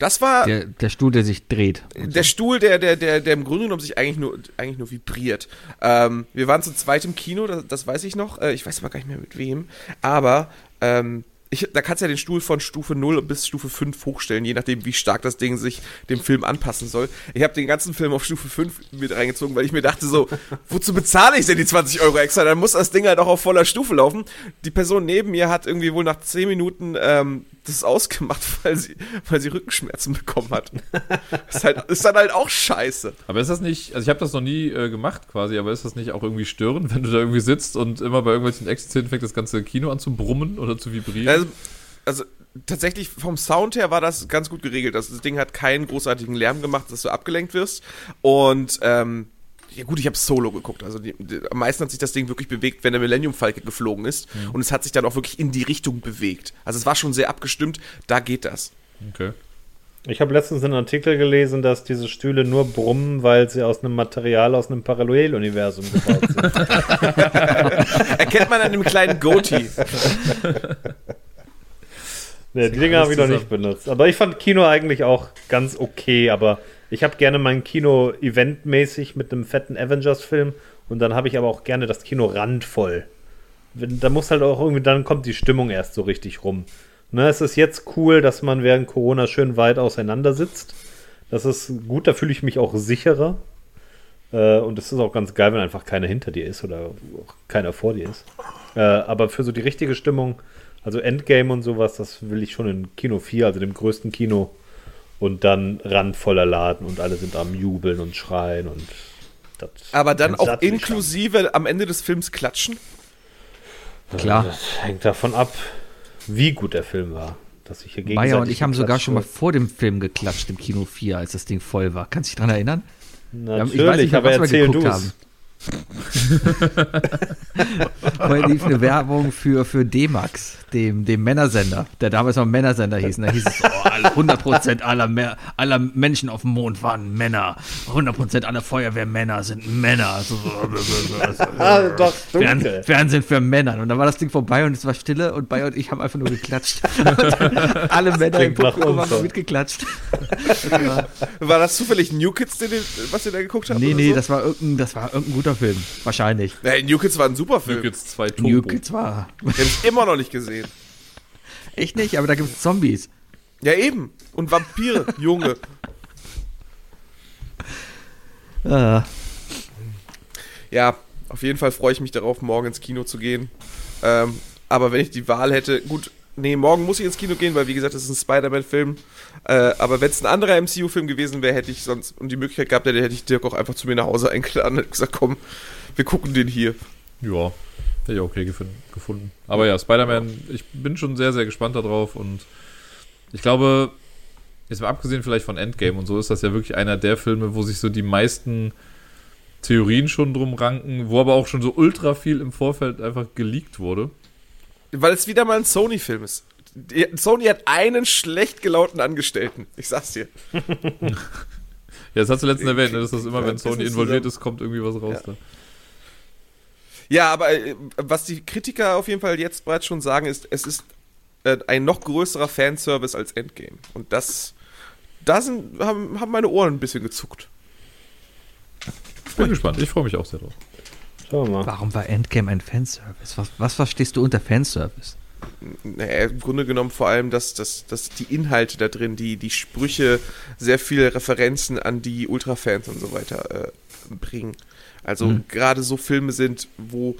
[SPEAKER 5] Das war der,
[SPEAKER 2] Der, der Stuhl, der sich dreht.
[SPEAKER 5] Stuhl, der, der, der, der im Grunde genommen sich eigentlich nur, eigentlich nur vibriert. Ähm, wir waren zu zweit im Kino, das, das weiß ich noch. Äh, ich weiß aber gar nicht mehr mit wem. Aber ähm, ich, da kannst du ja den Stuhl von Stufe 0 bis Stufe 5 hochstellen, je nachdem, wie stark das Ding sich dem Film anpassen soll. Ich habe den ganzen Film auf Stufe 5 mit reingezogen, weil ich mir dachte so, [LAUGHS] wozu bezahle ich denn die 20 Euro extra? Dann muss das Ding halt auch auf voller Stufe laufen. Die Person neben mir hat irgendwie wohl nach 10 Minuten ähm, das ausgemacht, [LAUGHS] weil sie, weil sie Rückenschmerzen bekommen hat. ist, halt, ist dann halt auch scheiße.
[SPEAKER 4] Aber ist das nicht, also ich habe das noch nie äh, gemacht quasi, aber ist das nicht auch irgendwie störend, wenn du da irgendwie sitzt und immer bei irgendwelchen Action-Szenen fängt das ganze Kino an zu brummen oder zu vibrieren?
[SPEAKER 5] Also, also tatsächlich vom Sound her war das ganz gut geregelt. Das Ding hat keinen großartigen Lärm gemacht, dass du abgelenkt wirst. Und ähm, ja gut, ich habe Solo geguckt. Also die, die, am meisten hat sich das Ding wirklich bewegt, wenn der Millennium Falke geflogen ist. Und es hat sich dann auch wirklich in die Richtung bewegt. Also es war schon sehr abgestimmt. Da geht das.
[SPEAKER 4] okay.
[SPEAKER 3] Ich habe letztens einen Artikel gelesen, dass diese Stühle nur brummen, weil sie aus einem Material aus einem Paralleluniversum gebaut sind. [LAUGHS]
[SPEAKER 5] Erkennt man an dem kleinen Goatee.
[SPEAKER 3] Nee, die Dinger habe ich noch nicht benutzt. Aber ich fand Kino eigentlich auch ganz okay, aber ich habe gerne mein Kino eventmäßig mit einem fetten Avengers-Film und dann habe ich aber auch gerne das Kino randvoll. Da muss halt auch irgendwie, dann kommt die Stimmung erst so richtig rum. Ne, es ist jetzt cool, dass man während Corona schön weit auseinander sitzt. Das ist gut, da fühle ich mich auch sicherer. Äh, und es ist auch ganz geil, wenn einfach keiner hinter dir ist oder keiner vor dir ist. Äh, aber für so die richtige Stimmung, also Endgame und sowas, das will ich schon in Kino 4, also dem größten Kino. Und dann randvoller Laden und alle sind am Jubeln und Schreien und das.
[SPEAKER 5] Aber dann auch
[SPEAKER 3] mich
[SPEAKER 5] inklusive am Ende des Films klatschen.
[SPEAKER 2] Klar.
[SPEAKER 3] Das hängt davon ab, wie gut der Film war. dass ich hier
[SPEAKER 2] Bayer und ich haben sogar schon mal vor dem Film geklatscht im Kino 4, als das Ding voll war. Kannst du dich dran erinnern?
[SPEAKER 3] Natürlich,
[SPEAKER 2] ich weiß nicht mehr,
[SPEAKER 3] aber
[SPEAKER 2] was wir
[SPEAKER 3] erzähl
[SPEAKER 2] geguckt
[SPEAKER 3] du's.
[SPEAKER 2] haben. Vorher lief eine Werbung für, für D-Max, dem, dem Männersender, der damals noch Männersender hieß. Und da hieß es, oh, alle- 100% aller, aller Menschen auf dem Mond waren Männer. 100% aller Feuerwehrmänner sind Männer. So,
[SPEAKER 3] Ah, doch,
[SPEAKER 2] Fern. Fernsehen für Männer. Und dann war das Ding vorbei und es war Stille und Bayer und ich haben einfach nur geklatscht. [LAUGHS] Alle Männer im Publikum haben mitgeklatscht.
[SPEAKER 5] War das zufällig New Kids, was ihr da geguckt habt?
[SPEAKER 2] Nee, nee,
[SPEAKER 5] so?
[SPEAKER 2] das war irgendein, das war irgendein guter Film. Wahrscheinlich.
[SPEAKER 5] Nee, New Kids war ein super Film.
[SPEAKER 4] New Kids 2 Turbo.
[SPEAKER 2] New Kids war.
[SPEAKER 5] Den hab ich immer noch nicht gesehen.
[SPEAKER 2] Echt nicht, aber da gibt es Zombies.
[SPEAKER 5] Ja, eben. Und Vampire, [LAUGHS] Junge.
[SPEAKER 2] Äh,
[SPEAKER 5] Ja, auf jeden Fall freue ich mich darauf, morgen ins Kino zu gehen. Ähm, aber wenn ich die Wahl hätte, gut, nee, morgen muss ich ins Kino gehen, weil wie gesagt, das ist ein Spider-Man-Film. Äh, aber wenn es ein anderer MCU-Film gewesen wäre, hätte ich sonst und die Möglichkeit gehabt hätte, hätte ich Dirk auch einfach zu mir nach Hause eingeladen und gesagt, komm, wir gucken den hier.
[SPEAKER 4] Ja, hätte ich okay gefin- gefunden. Aber ja, Spider-Man, ich bin schon sehr, sehr gespannt darauf und ich glaube, jetzt mal abgesehen vielleicht von Endgame und so, ist das ja wirklich einer der Filme, wo sich so die meisten Theorien schon drum ranken, wo aber auch schon so ultra viel im Vorfeld einfach geleakt wurde.
[SPEAKER 5] Weil es wieder mal ein Sony-Film ist. Sony hat einen schlecht gelaunten Angestellten. Ich sag's dir. [LAUGHS]
[SPEAKER 4] Ja, das hast du letztens erwähnt, ne, dass das immer,
[SPEAKER 5] Ja,
[SPEAKER 4] wenn Sony
[SPEAKER 5] ist
[SPEAKER 4] involviert ist, kommt irgendwie was raus.
[SPEAKER 5] Ja.
[SPEAKER 4] Da.
[SPEAKER 5] Ja, aber äh, was die Kritiker auf jeden Fall jetzt bereits schon sagen, ist, es ist äh, ein noch größerer Fanservice als Endgame. Und das, da haben, haben meine Ohren ein bisschen gezuckt.
[SPEAKER 4] Bin gespannt, ich freue mich auch sehr drauf.
[SPEAKER 3] Schauen wir mal.
[SPEAKER 2] warum war Endgame ein Fanservice? Was, was verstehst du unter Fanservice?
[SPEAKER 5] Naja, im Grunde genommen vor allem, dass, dass, dass die Inhalte da drin, die, die Sprüche, sehr viele Referenzen an die Ultra-Fans und so weiter äh, bringen. Also
[SPEAKER 2] Mhm.
[SPEAKER 5] gerade so Filme sind, wo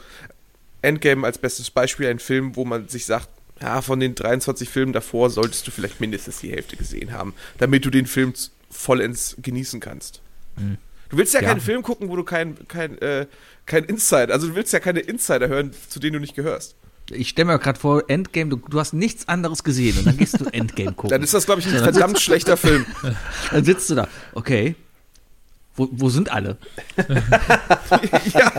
[SPEAKER 5] Endgame als bestes Beispiel ein Film, wo man sich sagt, ja, von den 23 Filmen davor solltest du vielleicht mindestens die Hälfte gesehen haben, damit du den Film vollends genießen kannst.
[SPEAKER 2] Mhm.
[SPEAKER 5] Du willst ja,
[SPEAKER 2] Ja.
[SPEAKER 5] keinen Film gucken, wo du kein, kein, äh, kein Insider, also du willst ja keine Insider hören, zu denen du nicht gehörst.
[SPEAKER 2] Ich stelle mir gerade vor, Endgame, du, du hast nichts anderes gesehen und dann gehst du Endgame gucken.
[SPEAKER 5] Dann ist das, glaube ich, ein verdammt schlechter Film. [LAUGHS]
[SPEAKER 2] Dann sitzt du da. Okay. Wo, wo sind alle? [LAUGHS]
[SPEAKER 5] ja.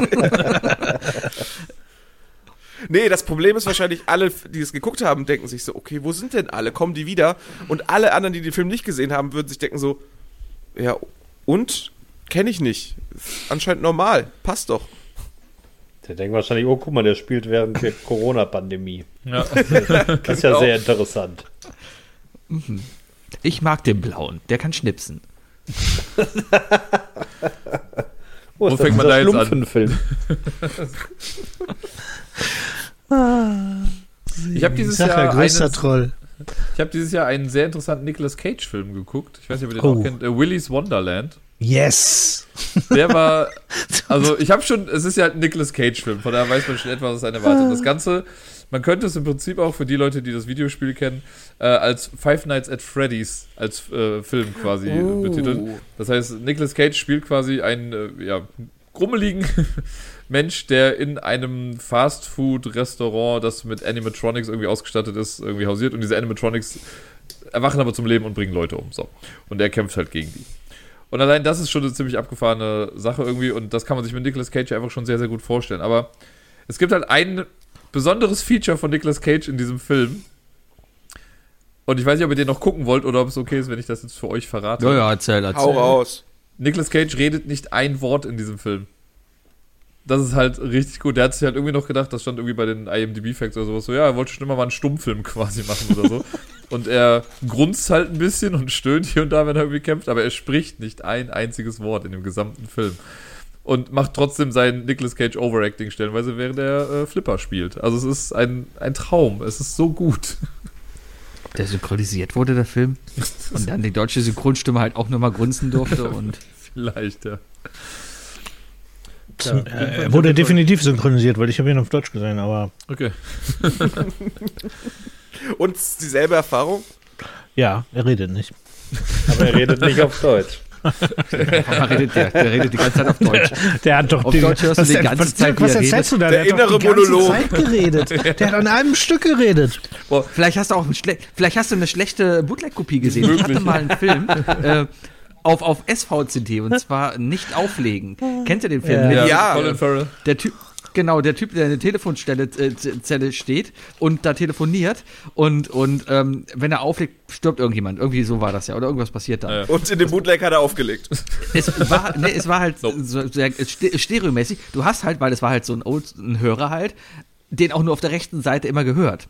[SPEAKER 5] Nee, das Problem ist wahrscheinlich, alle, die es geguckt haben, denken sich so, okay, wo sind denn alle? Kommen die wieder? Und alle anderen, die den Film nicht gesehen haben, würden sich denken so, ja, und? Kenne ich nicht. Ist anscheinend normal. Passt doch.
[SPEAKER 3] Der denkt wahrscheinlich, oh, guck mal, der spielt während der [LAUGHS] Corona-Pandemie.
[SPEAKER 4] Ja.
[SPEAKER 3] Das ist ja
[SPEAKER 5] Genau.
[SPEAKER 3] sehr interessant.
[SPEAKER 2] Ich mag den Blauen. Der kann schnipsen. [LAUGHS]
[SPEAKER 3] Wo
[SPEAKER 4] Wo fängt man da jetzt an?
[SPEAKER 3] Schlumpfenfilm? [LAUGHS]
[SPEAKER 4] Ich habe dieses Jahr
[SPEAKER 6] größter
[SPEAKER 4] eines,
[SPEAKER 6] Troll.
[SPEAKER 4] ich habe dieses Jahr einen sehr interessanten Nicolas Cage Film geguckt. Ich weiß nicht, ob ihr den
[SPEAKER 6] Oh.
[SPEAKER 4] auch kennt. Äh, Willy's Wonderland.
[SPEAKER 6] Yes!
[SPEAKER 4] Der war, [LAUGHS] also ich habe schon, es ist ja halt ein Nicolas Cage Film, von daher weiß man schon etwas, was einen erwartet. Das Ganze, man könnte es im Prinzip auch für die Leute, die das Videospiel kennen, äh, als Five Nights at Freddy's als äh, Film quasi
[SPEAKER 5] Oh.
[SPEAKER 4] betiteln. Das heißt, Nicolas Cage spielt quasi einen, äh, ja, grummeligen [LAUGHS] Mensch, der in einem Fast-Food-Restaurant, das mit Animatronics irgendwie ausgestattet ist, irgendwie hausiert und diese Animatronics erwachen aber zum Leben und bringen Leute um. So. Und er kämpft halt gegen die. Und allein das ist schon eine ziemlich abgefahrene Sache irgendwie und das kann man sich mit Nicolas Cage einfach schon sehr, sehr gut vorstellen. Aber es gibt halt ein besonderes Feature von Nicolas Cage in diesem Film. Und ich weiß nicht, ob ihr den noch gucken wollt oder ob es okay ist, wenn ich das jetzt für euch verrate.
[SPEAKER 2] Ja, ja, erzähl, erzähl.
[SPEAKER 5] Hau raus.
[SPEAKER 4] Nicolas Cage redet nicht ein Wort in diesem Film. Das ist halt richtig gut. Der hat sich halt irgendwie noch gedacht, das stand irgendwie bei den IMDb-Facts oder sowas, so, ja, er wollte schon immer mal einen Stummfilm [LAUGHS] quasi machen oder so. und er grunzt halt ein bisschen und stöhnt hier und da, wenn er irgendwie kämpft, aber er spricht nicht ein einziges Wort in dem gesamten Film. Und macht trotzdem sein Nicolas Cage Overacting stellenweise, während er äh, Flipper spielt. Also es ist ein, ein Traum. Es ist so gut.
[SPEAKER 2] Der synchronisiert wurde, der Film. [LAUGHS] Und dann die deutsche Synchronstimme halt auch nur mal grunzen durfte. Und [LAUGHS]
[SPEAKER 4] Vielleicht, ja.
[SPEAKER 6] Ja, er wurde definitiv synchronisiert, weil ich habe ihn auf Deutsch gesehen, aber
[SPEAKER 4] Okay. [LAUGHS]
[SPEAKER 5] Und dieselbe Erfahrung?
[SPEAKER 6] ja, er redet nicht.
[SPEAKER 3] Aber er redet nicht auf Deutsch. [LAUGHS]
[SPEAKER 2] Der redet, der, der redet die ganze Zeit auf Deutsch. [LAUGHS]
[SPEAKER 6] Der hat doch
[SPEAKER 2] Auf Deutsch hörst du die
[SPEAKER 6] was,
[SPEAKER 2] ganze
[SPEAKER 6] was,
[SPEAKER 2] Zeit,
[SPEAKER 6] was
[SPEAKER 2] er
[SPEAKER 6] erzählst du da?
[SPEAKER 5] Der
[SPEAKER 6] hat doch
[SPEAKER 5] innere
[SPEAKER 6] die ganze
[SPEAKER 5] Monolog.
[SPEAKER 6] Zeit geredet. Der hat an einem Stück geredet.
[SPEAKER 2] Vielleicht hast du auch vielleicht hast du eine schlechte Bootleg-Kopie gesehen. Ich hatte mal einen Film äh, auf, auf SVCD und zwar nicht auflegen. Kennt ihr den Film?
[SPEAKER 6] Ja.
[SPEAKER 2] Mit-
[SPEAKER 5] Ja.
[SPEAKER 4] Colin Farrell.
[SPEAKER 2] Der Typ, genau, der Typ, der in der Telefonzelle äh, steht und da telefoniert und, und ähm, wenn er auflegt, stirbt irgendjemand. Irgendwie so war das ja. Oder irgendwas passiert da.
[SPEAKER 4] Ja.
[SPEAKER 5] Und in dem Bootleg hat er aufgelegt.
[SPEAKER 2] Es war, nee, es war halt
[SPEAKER 4] Nope.
[SPEAKER 2] so sehr ste- stereomäßig. Du hast halt, weil es war halt so ein Old, ein Hörer halt, den auch nur auf der rechten Seite immer gehört.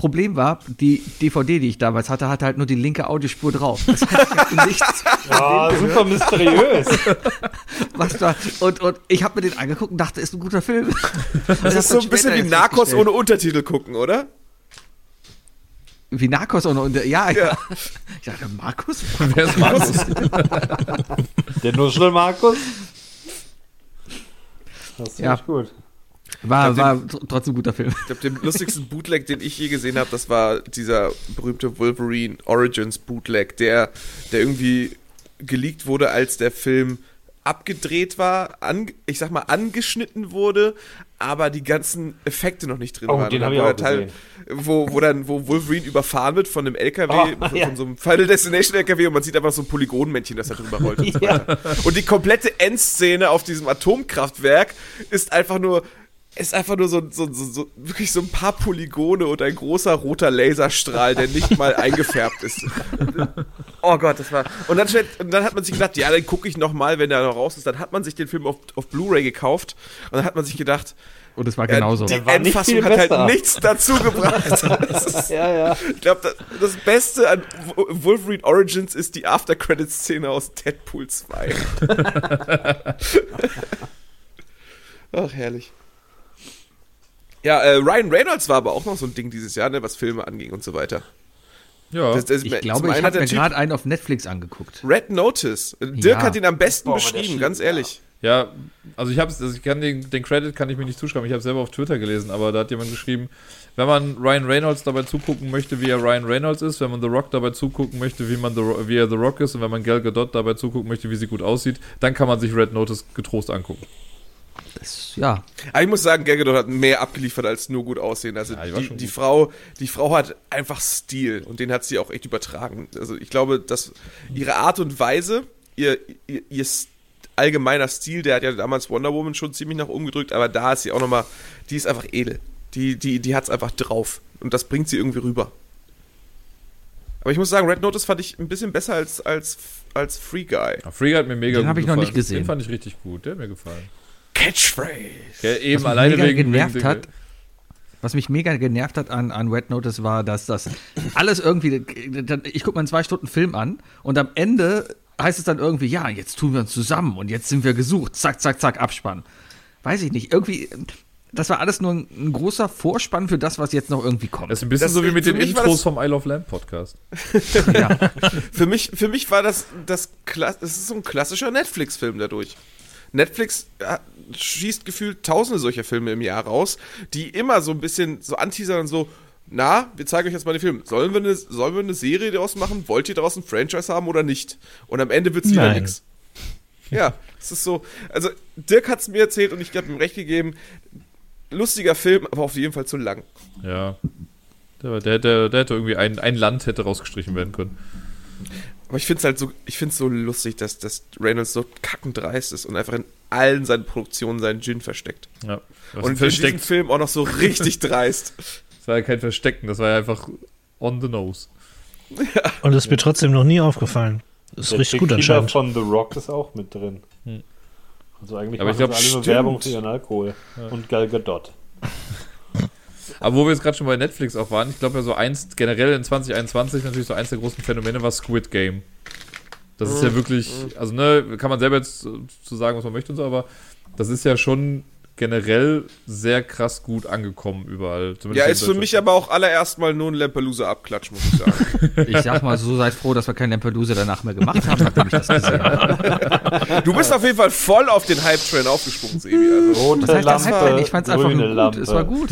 [SPEAKER 2] Problem war, die DVD, die ich damals hatte, hatte halt nur die linke Audiospur drauf. Das heißt, nichts, [LAUGHS]
[SPEAKER 3] Ah, super mysteriös. [LAUGHS]
[SPEAKER 2] was da. Und, und ich habe mir den angeguckt und dachte, ist ein guter Film.
[SPEAKER 5] Das [LAUGHS] ist so ein bisschen wie Narcos ohne Untertitel gucken, oder?
[SPEAKER 2] Wie Narcos ohne und ja, ja.
[SPEAKER 5] Ja.
[SPEAKER 2] Ich dachte, Markus?
[SPEAKER 4] Wer ist Markus?
[SPEAKER 3] Der Nuschel Markus. Das ist
[SPEAKER 2] Ja.
[SPEAKER 3] ja. gut.
[SPEAKER 2] War, war tr- trotzdem ein guter Film.
[SPEAKER 5] Ich glaube, den lustigsten Bootleg, den ich je gesehen habe, das war dieser berühmte Wolverine Origins Bootleg, der, der irgendwie geleakt wurde, als der Film abgedreht war, an, ich sag mal angeschnitten wurde, aber die ganzen Effekte noch nicht drin
[SPEAKER 3] Oh,
[SPEAKER 5] waren.
[SPEAKER 3] den hab ich auch
[SPEAKER 5] der wo, wo dann, wo Wolverine überfahren wird von einem LKW,
[SPEAKER 3] Oh,
[SPEAKER 5] von,
[SPEAKER 3] ja.
[SPEAKER 5] von so einem Final Destination LKW und man sieht einfach so ein Polygonmännchen, das da drüber rollt und so [LAUGHS] weiter. Und die komplette Endszene auf diesem Atomkraftwerk ist einfach nur, ist einfach nur so, so, so, so wirklich so ein paar Polygone und ein großer roter Laserstrahl, der nicht mal eingefärbt ist. Oh Gott, das war. Und dann, stellt- und dann hat man sich gedacht, ja, dann gucke ich noch mal, wenn der noch raus ist. Dann hat man sich den Film auf, auf Blu-ray gekauft und dann hat man sich gedacht,
[SPEAKER 2] Und es war genauso.
[SPEAKER 5] die
[SPEAKER 3] Der war
[SPEAKER 5] Endfassung hat halt nichts dazu gebracht. Ist, [LAUGHS]
[SPEAKER 3] Ja, ja.
[SPEAKER 5] ich glaube, das, das Beste an Wo- Wolverine Origins ist die After-Credits-Szene aus Deadpool 2. [LAUGHS] Ach, herrlich. Ja, äh, Ryan Reynolds war aber auch noch so ein Ding dieses Jahr, ne, was Filme anging und so weiter.
[SPEAKER 4] Ja.
[SPEAKER 5] Das, das,
[SPEAKER 2] Ich glaube, ich habe mir gerade einen auf Netflix angeguckt.
[SPEAKER 5] Red Notice. Dirk
[SPEAKER 2] Ja.
[SPEAKER 5] hat ihn am besten
[SPEAKER 3] Boah,
[SPEAKER 5] beschrieben, ganz ehrlich.
[SPEAKER 4] Ja, also ich habe also ich kann den, den Credit kann ich mir nicht zuschreiben. Ich habe selber auf Twitter gelesen, aber da hat jemand geschrieben, wenn man Ryan Reynolds dabei zugucken möchte, wie er Ryan Reynolds ist, wenn man The Rock dabei zugucken möchte, wie man The, wie er The Rock ist und wenn man Gal Gadot dabei zugucken möchte, wie sie gut aussieht, dann kann man sich Red Notice getrost angucken.
[SPEAKER 2] Das, ja,
[SPEAKER 5] Aber ich muss sagen, Gal Gadot hat mehr abgeliefert als nur gut aussehen. Also
[SPEAKER 4] Ja, die
[SPEAKER 5] die, die. Frau, die Frau hat einfach Stil und den hat sie auch echt übertragen. Also ich glaube, dass ihre Art und Weise, ihr, ihr, ihr allgemeiner Stil, der hat ja damals Wonder Woman schon ziemlich nach oben gedrückt, aber da ist sie auch nochmal, die ist einfach edel. Die, die, die hat es einfach drauf und das bringt sie irgendwie rüber. Aber ich muss sagen, Red Notice fand ich ein bisschen besser als, als, als Free Guy.
[SPEAKER 4] Ja, Free hat mir mega
[SPEAKER 2] Den
[SPEAKER 4] gut
[SPEAKER 2] hab ich noch
[SPEAKER 4] gefallen.
[SPEAKER 2] nicht gesehen.
[SPEAKER 4] Den fand ich richtig gut, der hat mir gefallen.
[SPEAKER 5] Catchphrase.
[SPEAKER 4] Ja, eben
[SPEAKER 2] Was mich
[SPEAKER 4] alleine
[SPEAKER 2] mega
[SPEAKER 4] wegen,
[SPEAKER 2] genervt
[SPEAKER 4] wegen
[SPEAKER 2] hat, was mich mega genervt hat an, an Red Notice war, dass das alles irgendwie, ich gucke mir einen zwei Stunden Film an und am Ende heißt es dann irgendwie, ja, jetzt tun wir uns zusammen und jetzt sind wir gesucht, zack, zack, zack, Abspann. Weiß ich nicht, irgendwie, das war alles nur ein, ein großer Vorspann für das, was jetzt noch irgendwie kommt.
[SPEAKER 4] Das ist ein bisschen
[SPEAKER 5] Das-
[SPEAKER 4] so wie mit den Intros vom Isle of Lamp Podcast.
[SPEAKER 2] ja. [LAUGHS]
[SPEAKER 5] Für mich, für mich war das, das, das ist so ein klassischer Netflix-Film dadurch. Netflix äh, schießt gefühlt tausende solcher Filme im Jahr raus, die immer so ein bisschen so anteasern und so, na, wir zeigen euch jetzt mal den Film. Sollen wir eine, sollen wir eine Serie daraus machen? Wollt ihr daraus ein Franchise haben oder nicht? Und am Ende wird's wieder
[SPEAKER 6] Nein.
[SPEAKER 5] nix. Ja, es ist so. Also, Dirk hat's mir erzählt und ich habe ihm recht gegeben. Lustiger Film, aber auf jeden Fall zu lang.
[SPEAKER 4] Ja. Der, der, der, der hätte irgendwie ein, ein Land hätte rausgestrichen werden können.
[SPEAKER 5] Aber ich finde es halt so, ich finde so lustig, dass, dass Reynolds so kackendreist ist und einfach in allen seinen Produktionen seinen Gin versteckt.
[SPEAKER 4] Ja.
[SPEAKER 5] Und
[SPEAKER 4] ein
[SPEAKER 5] in diesem. Film auch noch so richtig [LAUGHS] dreist.
[SPEAKER 4] Das war ja kein Verstecken, das war ja einfach on the nose.
[SPEAKER 6] Und es ist mir trotzdem noch nie aufgefallen. Das ist
[SPEAKER 3] Der
[SPEAKER 6] richtig gut
[SPEAKER 3] Tequila
[SPEAKER 6] anscheinend.
[SPEAKER 3] von The Rock ist auch mit drin.
[SPEAKER 4] Hm.
[SPEAKER 3] Also eigentlich
[SPEAKER 4] Aber ich
[SPEAKER 3] machen
[SPEAKER 4] glaub,
[SPEAKER 3] sie alle nur. Werbung für ihren Alkohol. Und Gal Gadot.
[SPEAKER 4] Aber wo wir jetzt gerade schon bei Netflix auch waren, ich glaube ja so eins, generell in 2021 natürlich so eins der großen Phänomene war Squid Game. Das ist ja wirklich, also ne, kann man selber jetzt zu sagen, was man möchte und so, aber das ist ja schon generell sehr krass gut angekommen überall. Zumindest
[SPEAKER 5] Ja, ist für mich aber auch allererst mal nur ein Lampelusa-Abklatsch, muss ich sagen. [LAUGHS]
[SPEAKER 2] Ich sag mal so, seid froh, dass wir kein Lampedusa danach mehr gemacht haben, nachdem ich das gesehen habe.
[SPEAKER 5] Du bist auf jeden Fall voll auf den Hype-Train aufgesprungen, Sebi. Also,
[SPEAKER 3] Rote
[SPEAKER 2] Was heißt das
[SPEAKER 3] Lampe,
[SPEAKER 2] halt denn? Ich fand's einfach nur gut.
[SPEAKER 3] Lampe.
[SPEAKER 2] Es war gut.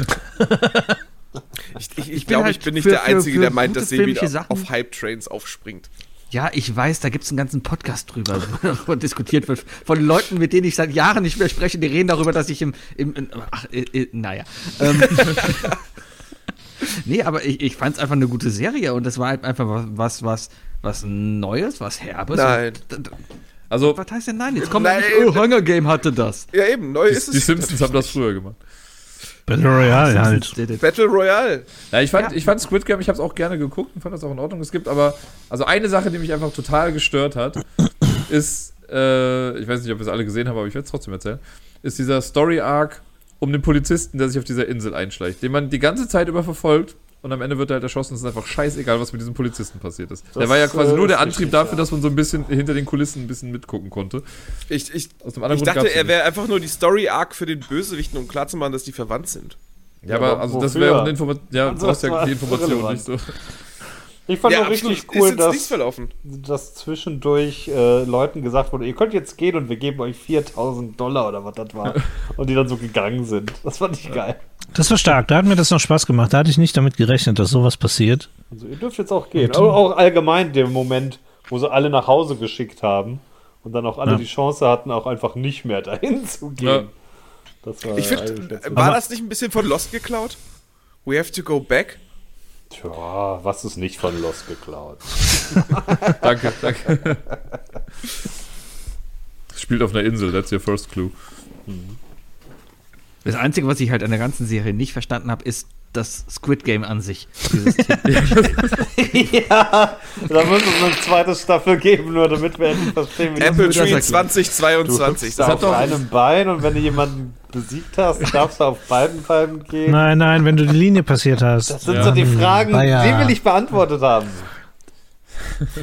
[SPEAKER 5] ich ich, ich
[SPEAKER 2] bin
[SPEAKER 5] glaube,
[SPEAKER 2] halt
[SPEAKER 5] ich bin nicht
[SPEAKER 2] für-
[SPEAKER 5] der Einzige,
[SPEAKER 2] für
[SPEAKER 5] der meint, dass Sebi auf Hype-Trains aufspringt.
[SPEAKER 2] Ja, ich weiß, da gibt's einen ganzen Podcast drüber, wo [LAUGHS] diskutiert wird. Von Leuten, mit denen ich seit Jahren nicht mehr spreche, die reden darüber, dass ich im, im, im ach, äh, äh, naja. Ähm, [LAUGHS] nee, aber ich, ich fand es einfach eine gute Serie und das war halt einfach was, was, was, was Neues, was Herbes.
[SPEAKER 5] Nein.
[SPEAKER 2] Und
[SPEAKER 4] Also,
[SPEAKER 2] Was heißt denn nein? Jetzt kommt
[SPEAKER 5] Nein.
[SPEAKER 2] nicht, oh, Hunger Game hatte das.
[SPEAKER 5] Ja, eben, neu ist
[SPEAKER 4] die,
[SPEAKER 5] es.
[SPEAKER 4] die Simpsons haben das früher gemacht.
[SPEAKER 6] Battle Royale halt.
[SPEAKER 5] Battle Royale.
[SPEAKER 4] Ja, ich fand,
[SPEAKER 2] Ja.
[SPEAKER 4] ich fand Squid Game, ich habe es auch gerne geguckt und fand das auch in Ordnung. Es gibt aber, also eine Sache, die mich einfach total gestört hat, [COUGHS] ist, äh, ich weiß nicht, ob wir es alle gesehen haben, aber ich werde es trotzdem erzählen, ist dieser Story-Arc um den Polizisten, der sich auf dieser Insel einschleicht, den man die ganze Zeit über verfolgt und am Ende wird er halt erschossen. Es ist einfach scheißegal, was mit diesem Polizisten passiert ist. der
[SPEAKER 3] Das,
[SPEAKER 4] war ja quasi
[SPEAKER 3] äh,
[SPEAKER 4] nur der Antrieb
[SPEAKER 3] richtig,
[SPEAKER 4] dafür,
[SPEAKER 3] ja.
[SPEAKER 4] dass man so ein bisschen hinter den Kulissen ein bisschen mitgucken konnte.
[SPEAKER 5] Ich, ich,
[SPEAKER 4] Aus dem anderen
[SPEAKER 5] ich
[SPEAKER 4] Grund
[SPEAKER 5] dachte, er wäre einfach nur die Story-Arc für den Bösewichten, um klarzumachen, dass die verwandt sind.
[SPEAKER 4] nicht. Ja, aber
[SPEAKER 3] aber
[SPEAKER 4] also das wäre auch eine Information. Ja, du brauchst ja die Information nicht so.
[SPEAKER 3] Ich fand
[SPEAKER 5] ja,
[SPEAKER 3] nur richtig cool, dass,
[SPEAKER 5] verlaufen.
[SPEAKER 3] dass zwischendurch äh, Leuten gesagt wurde, ihr könnt jetzt gehen und wir geben euch 4000 Dollar oder was das war. [LAUGHS] und die dann so gegangen sind. Das fand ich geil.
[SPEAKER 6] Das war stark. Da hat mir das noch Spaß gemacht. Da hatte ich nicht damit gerechnet, dass sowas passiert.
[SPEAKER 3] Also ihr dürft jetzt auch gehen. Aber auch allgemein der Moment, wo sie alle nach Hause geschickt haben und dann auch alle
[SPEAKER 6] Ja.
[SPEAKER 3] die Chance hatten, auch einfach nicht mehr dahin [LAUGHS] zu gehen.
[SPEAKER 4] Ja.
[SPEAKER 3] Das war
[SPEAKER 5] Ich
[SPEAKER 3] jetzt-
[SPEAKER 5] war das nicht ein bisschen von Lost geklaut? We have to go back?
[SPEAKER 3] Tja, was ist nicht von Lost geklaut? [LAUGHS]
[SPEAKER 4] Danke, danke. Spielt auf einer Insel, that's your first clue.
[SPEAKER 2] Das Einzige, was ich halt an der ganzen Serie nicht verstanden habe, ist das Squid Game an sich. [LAUGHS] [LAUGHS]
[SPEAKER 3] Ja, da muss es eine zweite Staffel geben, nur damit wir endlich verstehen, wie
[SPEAKER 5] Apple
[SPEAKER 2] das
[SPEAKER 5] Tree
[SPEAKER 2] erklären.
[SPEAKER 5] 2022.
[SPEAKER 3] Du
[SPEAKER 4] hat
[SPEAKER 3] auf
[SPEAKER 4] doch-
[SPEAKER 3] einem Bein und wenn du jemanden besiegt hast, darfst du auf beiden Beinen gehen.
[SPEAKER 6] Nein, nein, wenn du die Linie passiert hast.
[SPEAKER 3] Das sind
[SPEAKER 4] Ja.
[SPEAKER 3] so die Fragen,
[SPEAKER 6] Bayer.
[SPEAKER 3] die will ich beantwortet haben.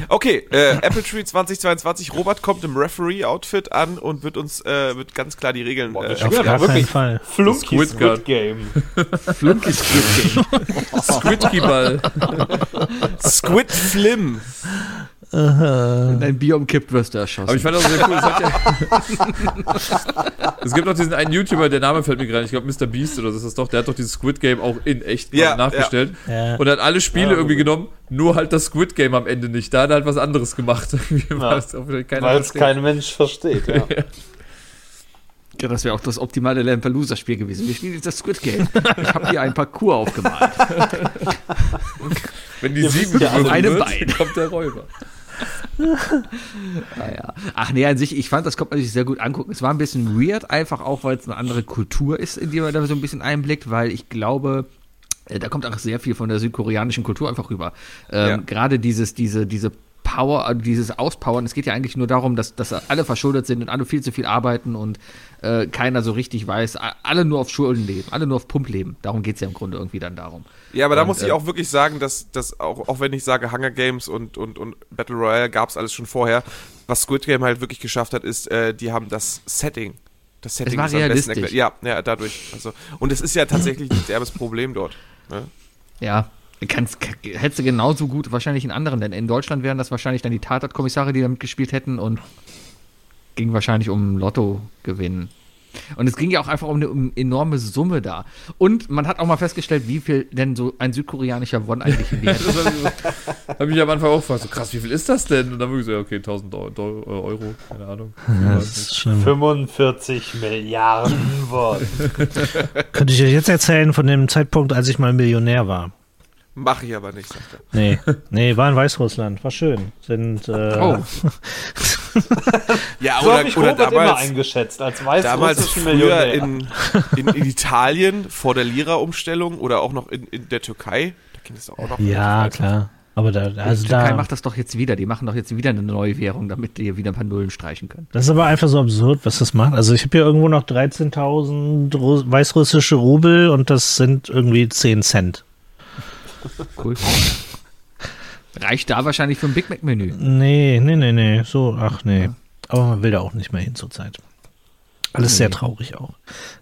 [SPEAKER 5] Okay, äh, Apple Tree 2022. Robert kommt im Referee-Outfit an und wird uns äh, wird ganz klar die Regeln
[SPEAKER 3] Boah,
[SPEAKER 5] äh,
[SPEAKER 3] das
[SPEAKER 6] Auf
[SPEAKER 3] Ja,
[SPEAKER 6] gar
[SPEAKER 3] wirklich.
[SPEAKER 6] keinen Fall.
[SPEAKER 3] Flunky
[SPEAKER 4] Squid
[SPEAKER 3] Squid. Game. [LAUGHS]
[SPEAKER 2] Flunky Squid Game.
[SPEAKER 4] Squidgy-Ball. [LAUGHS]
[SPEAKER 5] Squid Flim.
[SPEAKER 2] Wenn dein Bier umkippt, wirst du erschossen.
[SPEAKER 4] Aber ich fand das sehr cool. Es, hat ja es gibt noch diesen einen YouTuber, der Name fällt mir gerade, ich glaube Mr. Beast oder so ist das doch, der hat doch dieses Squid Game auch in echt
[SPEAKER 5] Ja,
[SPEAKER 4] nachgestellt.
[SPEAKER 6] Ja.
[SPEAKER 4] Und hat alle Spiele
[SPEAKER 3] Ja,
[SPEAKER 4] irgendwie genommen, nur halt das Squid Game am Ende nicht. Da hat er halt was anderes gemacht. [LAUGHS]
[SPEAKER 3] Weil es kein Mensch versteht. Ja. [LAUGHS]
[SPEAKER 2] Ja, das wäre auch das optimale Lampelusa-Spiel gewesen. Wir spielen jetzt das Squid Game. Ich habe hier ein Parcours aufgemalt. [LAUGHS]
[SPEAKER 4] Wenn die sieben
[SPEAKER 3] ja,
[SPEAKER 4] gewürfelt
[SPEAKER 2] einem Bein.
[SPEAKER 4] kommt der Räuber. [LAUGHS]
[SPEAKER 2] Naja. Ach nee, an sich, ich fand, das konnte man sich sehr gut angucken. Es war ein bisschen weird, einfach auch, weil es eine andere Kultur ist, in die man da so ein bisschen einblickt, weil ich glaube, äh, da kommt auch sehr viel von der südkoreanischen Kultur einfach rüber. Ähm,
[SPEAKER 5] Ja.
[SPEAKER 2] Gerade dieses, diese, diese Power, also dieses Auspowern, es geht ja eigentlich nur darum, dass, dass alle verschuldet sind und alle viel zu viel arbeiten und äh, keiner so richtig weiß, alle nur auf Schulden leben, alle nur auf Pump leben. Darum geht's ja im Grunde irgendwie dann darum.
[SPEAKER 5] Ja, aber da
[SPEAKER 2] Und,
[SPEAKER 5] muss ich
[SPEAKER 2] äh,
[SPEAKER 5] auch wirklich sagen, dass, dass auch, auch wenn ich sage, Hunger Games und, und, und Battle Royale gab es alles schon vorher, was Squid Game halt wirklich geschafft hat, ist, äh, die haben das Setting. Das Setting
[SPEAKER 2] war
[SPEAKER 5] ist am besten
[SPEAKER 2] realistisch.
[SPEAKER 5] Ja, ja, dadurch. Also, und es ist ja tatsächlich ein derbes Problem dort. Ne?
[SPEAKER 2] Ja, kannst, hättest du genauso gut wahrscheinlich in anderen Ländern. In Deutschland wären das wahrscheinlich dann die Tatortkommissare, die da mitgespielt hätten und ging wahrscheinlich um Lotto gewinnen. Und es ging ja auch einfach um eine um enorme Summe da. Und man hat auch mal festgestellt, wie viel denn so ein südkoreanischer Won eigentlich Hände [LAUGHS]
[SPEAKER 4] Das habe ich, am Anfang auch gefragt, so krass, wie viel ist das denn? Und dann habe ich so, ja, okay, 1000 Euro, Euro keine Ahnung. [LAUGHS]
[SPEAKER 6] Ja, das ist schlimm.
[SPEAKER 3] 45 Milliarden Wort. [LAUGHS]
[SPEAKER 6] Könnte ich euch jetzt erzählen von dem Zeitpunkt, als ich mal Millionär war.
[SPEAKER 5] Mach ich aber nicht, sagt er.
[SPEAKER 6] Nee, nee, war in Weißrussland. War schön. Sind, äh,
[SPEAKER 2] Oh. [LAUGHS]
[SPEAKER 5] Ja,
[SPEAKER 3] So
[SPEAKER 5] oder,
[SPEAKER 3] habe ich
[SPEAKER 5] oder
[SPEAKER 3] Robert immer
[SPEAKER 5] damals,
[SPEAKER 3] eingeschätzt, als
[SPEAKER 5] damals früher in, in, in Italien vor der Lira-Umstellung oder auch noch in, in der Türkei. Da ging es auch noch.
[SPEAKER 6] Ja, klar. Aber da, also
[SPEAKER 2] die Türkei
[SPEAKER 6] da,
[SPEAKER 2] macht das doch jetzt wieder. Die machen doch jetzt wieder eine neue Währung, damit die wieder ein paar Nullen streichen können.
[SPEAKER 6] das ist aber einfach so absurd, was das macht. Also ich habe hier irgendwo noch 13.000 Ru- weißrussische Rubel und das sind irgendwie 10 Cent.
[SPEAKER 2] Cool. Reicht da wahrscheinlich für ein Big Mac-Menü.
[SPEAKER 6] Nee, nee, nee, nee. So, ach nee. Aber man will da auch nicht mehr hin zur Zeit. Alles sehr traurig auch.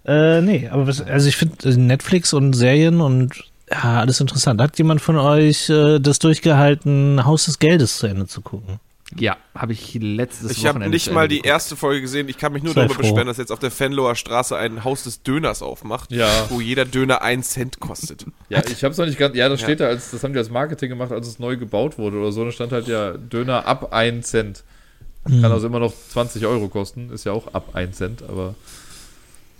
[SPEAKER 6] Äh, nee, aber was, also ich finde äh, Netflix und Serien und ja, alles interessant. Hat jemand von euch äh, das durchgehalten, Haus des Geldes zu Ende zu gucken?
[SPEAKER 2] Ja, habe ich letztes
[SPEAKER 5] Ich habe
[SPEAKER 2] Wochenende
[SPEAKER 5] nicht
[SPEAKER 2] zu
[SPEAKER 5] mal
[SPEAKER 2] Ende
[SPEAKER 5] die
[SPEAKER 2] geguckt.
[SPEAKER 5] erste Folge gesehen. Ich kann mich nur
[SPEAKER 6] Sei
[SPEAKER 5] darüber
[SPEAKER 6] froh.
[SPEAKER 5] beschweren, dass jetzt auf der Fenloher Straße ein Haus des Döners aufmacht,
[SPEAKER 4] Ja.
[SPEAKER 5] wo jeder Döner einen Cent kostet. [LAUGHS]
[SPEAKER 4] Ja, ich hab's noch nicht ganz. Ja, das
[SPEAKER 5] Ja.
[SPEAKER 4] steht da als, das haben die als Marketing gemacht, als es neu gebaut wurde oder so. Da stand halt ja Döner ab 1 Cent. Kann also immer noch 20 Euro kosten. Ist ja auch ab 1 Cent, aber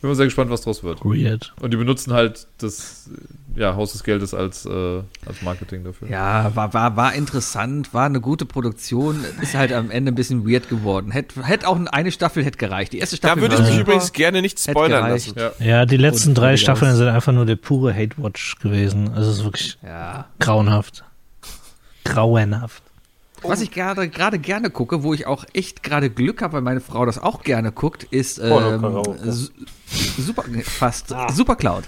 [SPEAKER 4] bin mal sehr gespannt, was draus wird.
[SPEAKER 6] Weird.
[SPEAKER 4] Und die benutzen halt das äh, ja, Haus des Geldes als, äh, als Marketing dafür.
[SPEAKER 2] Ja, war, war, war interessant, war eine gute Produktion, ist halt am Ende ein bisschen weird geworden. Hätte hätt auch eine Staffel hätte gereicht. Die erste
[SPEAKER 5] Da
[SPEAKER 2] Staffel
[SPEAKER 5] würde ich mich übrigens gerne nicht spoilern lassen.
[SPEAKER 4] Ja.
[SPEAKER 6] Ja, die letzten
[SPEAKER 2] Und
[SPEAKER 6] drei Staffeln
[SPEAKER 2] aus.
[SPEAKER 6] sind einfach nur der pure Hate-Watch gewesen. Also es ist wirklich
[SPEAKER 2] Ja.
[SPEAKER 6] grauenhaft. Grauenhaft.
[SPEAKER 2] Was ich gerade gerade gerne gucke, wo ich auch echt gerade Glück habe, weil meine Frau das auch gerne guckt, ist ähm, Super fast Super Cloud.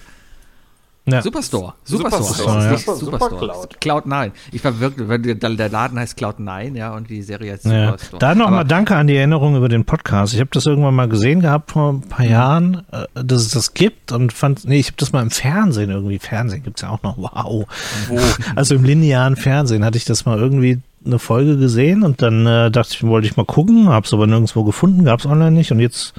[SPEAKER 6] Ja.
[SPEAKER 2] Superstore.
[SPEAKER 5] Superstore,
[SPEAKER 2] Superstore.
[SPEAKER 6] ja.
[SPEAKER 2] Superstore.
[SPEAKER 3] Supercloud.
[SPEAKER 2] Cloud 9. Ich war wirklich, der, Laden heißt Cloud 9, ja, und die Serie heißt
[SPEAKER 6] Ja.
[SPEAKER 2] Superstore.
[SPEAKER 6] Da nochmal danke an die Erinnerung über den Podcast. Ich habe das irgendwann mal gesehen gehabt vor ein paar Jahren, äh, dass es das gibt und fand, nee, ich habe das mal im Fernsehen irgendwie, Fernsehen gibt's ja auch noch, wow.
[SPEAKER 5] Wo? [LAUGHS]
[SPEAKER 6] Also im linearen Fernsehen hatte ich das mal irgendwie eine Folge gesehen und dann äh, dachte ich, wollte ich mal gucken, hab's aber nirgendwo gefunden, gab's online nicht und jetzt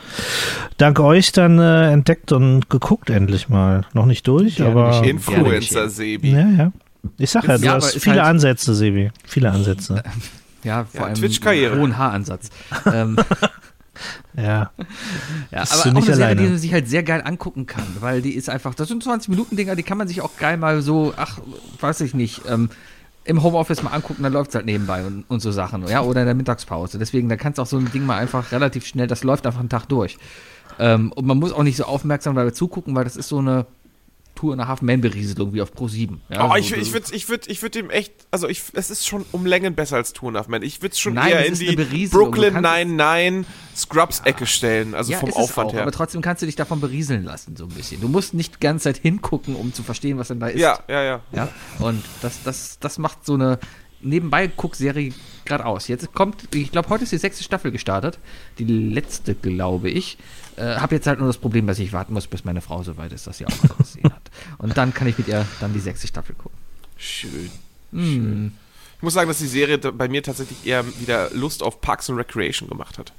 [SPEAKER 6] dank euch dann äh, entdeckt und geguckt endlich mal. Noch nicht durch,
[SPEAKER 2] Gerne
[SPEAKER 6] aber.
[SPEAKER 5] Influencer Sebi.
[SPEAKER 6] ja, ja. Ich sag ja, du
[SPEAKER 2] Ja,
[SPEAKER 6] hast viele
[SPEAKER 2] halt-
[SPEAKER 6] Ansätze, Sebi. Viele Ansätze. [LAUGHS]
[SPEAKER 2] Ja, vor
[SPEAKER 5] Ja,
[SPEAKER 2] allem
[SPEAKER 5] Twitch-Karriere.
[SPEAKER 2] einen hohen Haaransatz. ähm, [LAUGHS]
[SPEAKER 6] Ja.
[SPEAKER 2] ja, aber
[SPEAKER 6] du
[SPEAKER 2] auch eine Serie, die man sich halt sehr geil angucken kann, weil die ist einfach, das sind 20 Minuten Dinger, die kann man sich auch geil mal so, ach, weiß ich nicht, ähm, im Homeoffice mal angucken, dann läuft es halt nebenbei und, und so Sachen, ja, oder in der Mittagspause. Deswegen, da kannst du auch so ein Ding mal einfach relativ schnell, das läuft einfach einen Tag durch. Ähm, und man muss auch nicht so aufmerksam dabei zugucken, weil das ist so eine Tour and a Half Man Berieselung wie auf Pro 7. Ja,
[SPEAKER 5] Oh,
[SPEAKER 2] so,
[SPEAKER 5] ich, ich würde ich würd, ich würd dem echt, also ich, es ist schon um Längen besser als Two and a Half Men. Ich würde es schon
[SPEAKER 2] Nein,
[SPEAKER 5] eher
[SPEAKER 2] es
[SPEAKER 5] in die. Brooklyn
[SPEAKER 2] Du kannst-
[SPEAKER 5] Nine-Nine Scrubs-Ecke stellen, also
[SPEAKER 2] ja,
[SPEAKER 5] vom Aufwand
[SPEAKER 2] auch,
[SPEAKER 5] her.
[SPEAKER 2] Aber trotzdem kannst du dich davon berieseln lassen, so ein bisschen. Du musst nicht die ganze Zeit hingucken, um zu verstehen, was denn da ist.
[SPEAKER 5] Ja, ja, ja.
[SPEAKER 2] Ja, und das, das, das macht so eine nebenbei Guckserie gerade aus. Jetzt kommt, ich glaube, heute ist die sechste Staffel gestartet. Die letzte, glaube ich. Äh, habe jetzt halt nur das Problem, dass ich warten muss, bis meine Frau so weit ist, dass sie auch alles gesehen hat. Und dann kann ich mit ihr dann die sechste Staffel gucken.
[SPEAKER 5] Schön.
[SPEAKER 2] Hm.
[SPEAKER 5] Ich muss sagen, dass die Serie bei mir tatsächlich eher wieder Lust auf Parks and Recreation gemacht hat.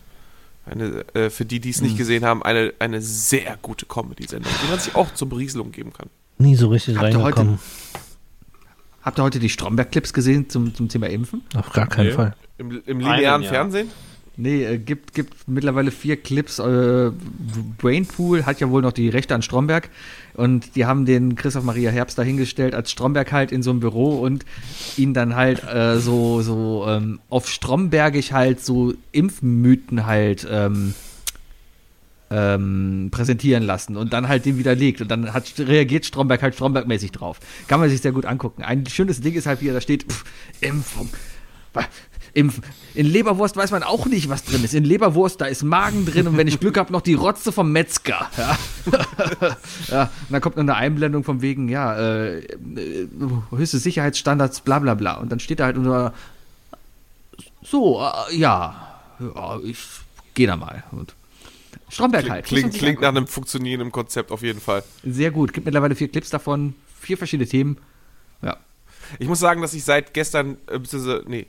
[SPEAKER 5] Eine, äh, für die, die es nicht
[SPEAKER 2] Hm.
[SPEAKER 5] gesehen haben, eine, eine sehr gute Comedy-Sendung, die man sich auch zur Berieselung geben kann.
[SPEAKER 6] Nie so richtig
[SPEAKER 2] Habt ihr
[SPEAKER 6] reingekommen.
[SPEAKER 2] Habt ihr heute die Stromberg-Clips gesehen zum, zum Thema Impfen?
[SPEAKER 6] Auf gar keinen
[SPEAKER 4] Nee.
[SPEAKER 6] Fall.
[SPEAKER 5] Im, im linearen
[SPEAKER 3] ja.
[SPEAKER 5] Fernsehen?
[SPEAKER 2] Nee, äh, gibt, gibt mittlerweile vier Clips. Äh, Brainpool hat ja wohl noch die Rechte an Stromberg. Und die haben den Christoph Maria Herbst dahingestellt als Stromberg halt in so einem Büro und ihn dann halt äh, so, so ähm, auf Strombergisch halt so Impfmythen halt ähm, ähm, präsentieren lassen und dann halt den widerlegt und dann hat, reagiert Stromberg halt Stromberg-mäßig drauf. Kann man sich sehr gut angucken. Ein schönes Ding ist halt, wie er da steht, pff, Impfung. Impfen. In Leberwurst weiß man auch nicht, was drin ist. In Leberwurst, da ist Magen drin und wenn ich Glück habe, noch die Rotze vom Metzger. Ja. [LAUGHS] ja, und dann kommt noch eine Einblendung von wegen, ja, äh, äh, höchste Sicherheitsstandards, bla bla bla. Und dann steht da halt nur, so, äh, ja, ja, ich gehe da mal. Und Stromberg halt. Muss man
[SPEAKER 5] Klingt, klingt nach einem funktionierenden Konzept auf jeden Fall.
[SPEAKER 2] Sehr gut. Gibt mittlerweile vier Clips davon, vier verschiedene Themen. Ja.
[SPEAKER 5] Ich muss sagen, dass ich seit gestern, äh, nee,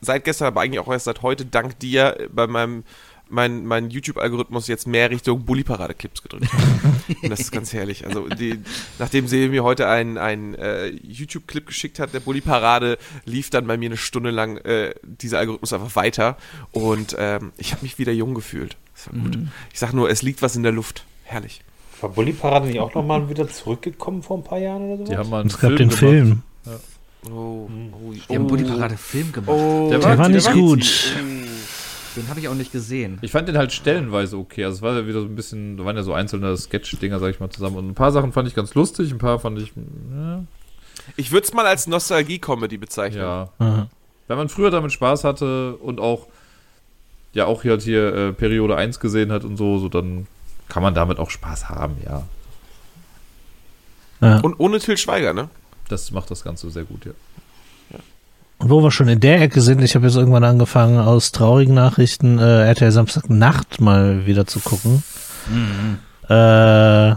[SPEAKER 5] seit gestern, aber eigentlich auch erst seit heute, dank dir äh, bei meinem mein, mein YouTube-Algorithmus jetzt mehr Richtung Bulli-Parade-Clips gedrückt. [LAUGHS] Und das ist ganz herrlich. Also, die, nachdem sie mir heute einen, einen äh, YouTube-Clip geschickt hat, der Bulli-Parade, lief dann bei mir eine Stunde lang äh, dieser Algorithmus einfach weiter. Und ähm, ich habe mich wieder jung gefühlt. Das war gut. Ich sag nur, es liegt was in der Luft. Herrlich.
[SPEAKER 3] War Bully Parade nicht auch nochmal wieder zurückgekommen vor ein paar Jahren oder so?
[SPEAKER 4] Die haben mal einen
[SPEAKER 6] Es gab den
[SPEAKER 4] gemacht.
[SPEAKER 6] Film.
[SPEAKER 5] Oh, oh,
[SPEAKER 2] Die haben Buddy Parade Film gemacht.
[SPEAKER 5] oh,
[SPEAKER 4] Der
[SPEAKER 6] Der war nicht gut.
[SPEAKER 2] Den habe ich auch nicht gesehen.
[SPEAKER 4] Ich fand den halt stellenweise okay. Also es war ja wieder so ein bisschen, da waren ja so einzelne Sketch-Dinger, sag ich mal, zusammen. Und ein paar Sachen fand ich ganz lustig, ein paar fand ich, ja,
[SPEAKER 5] Ich würde es mal als Nostalgie-Comedy bezeichnen.
[SPEAKER 4] ja.
[SPEAKER 6] Aha.
[SPEAKER 4] Wenn man früher damit Spaß hatte und auch, ja, auch hier halt hier äh, Periode 1 gesehen hat und so, so dann kann man damit auch Spaß haben, ja.
[SPEAKER 6] Ja.
[SPEAKER 5] Und ohne Till Schweiger, ne?
[SPEAKER 4] Das macht das Ganze sehr gut, ja.
[SPEAKER 6] Und wo wir schon in der Ecke sind, ich habe jetzt irgendwann angefangen, aus traurigen Nachrichten äh, RTL Samstag Nacht mal wieder zu gucken. Äh,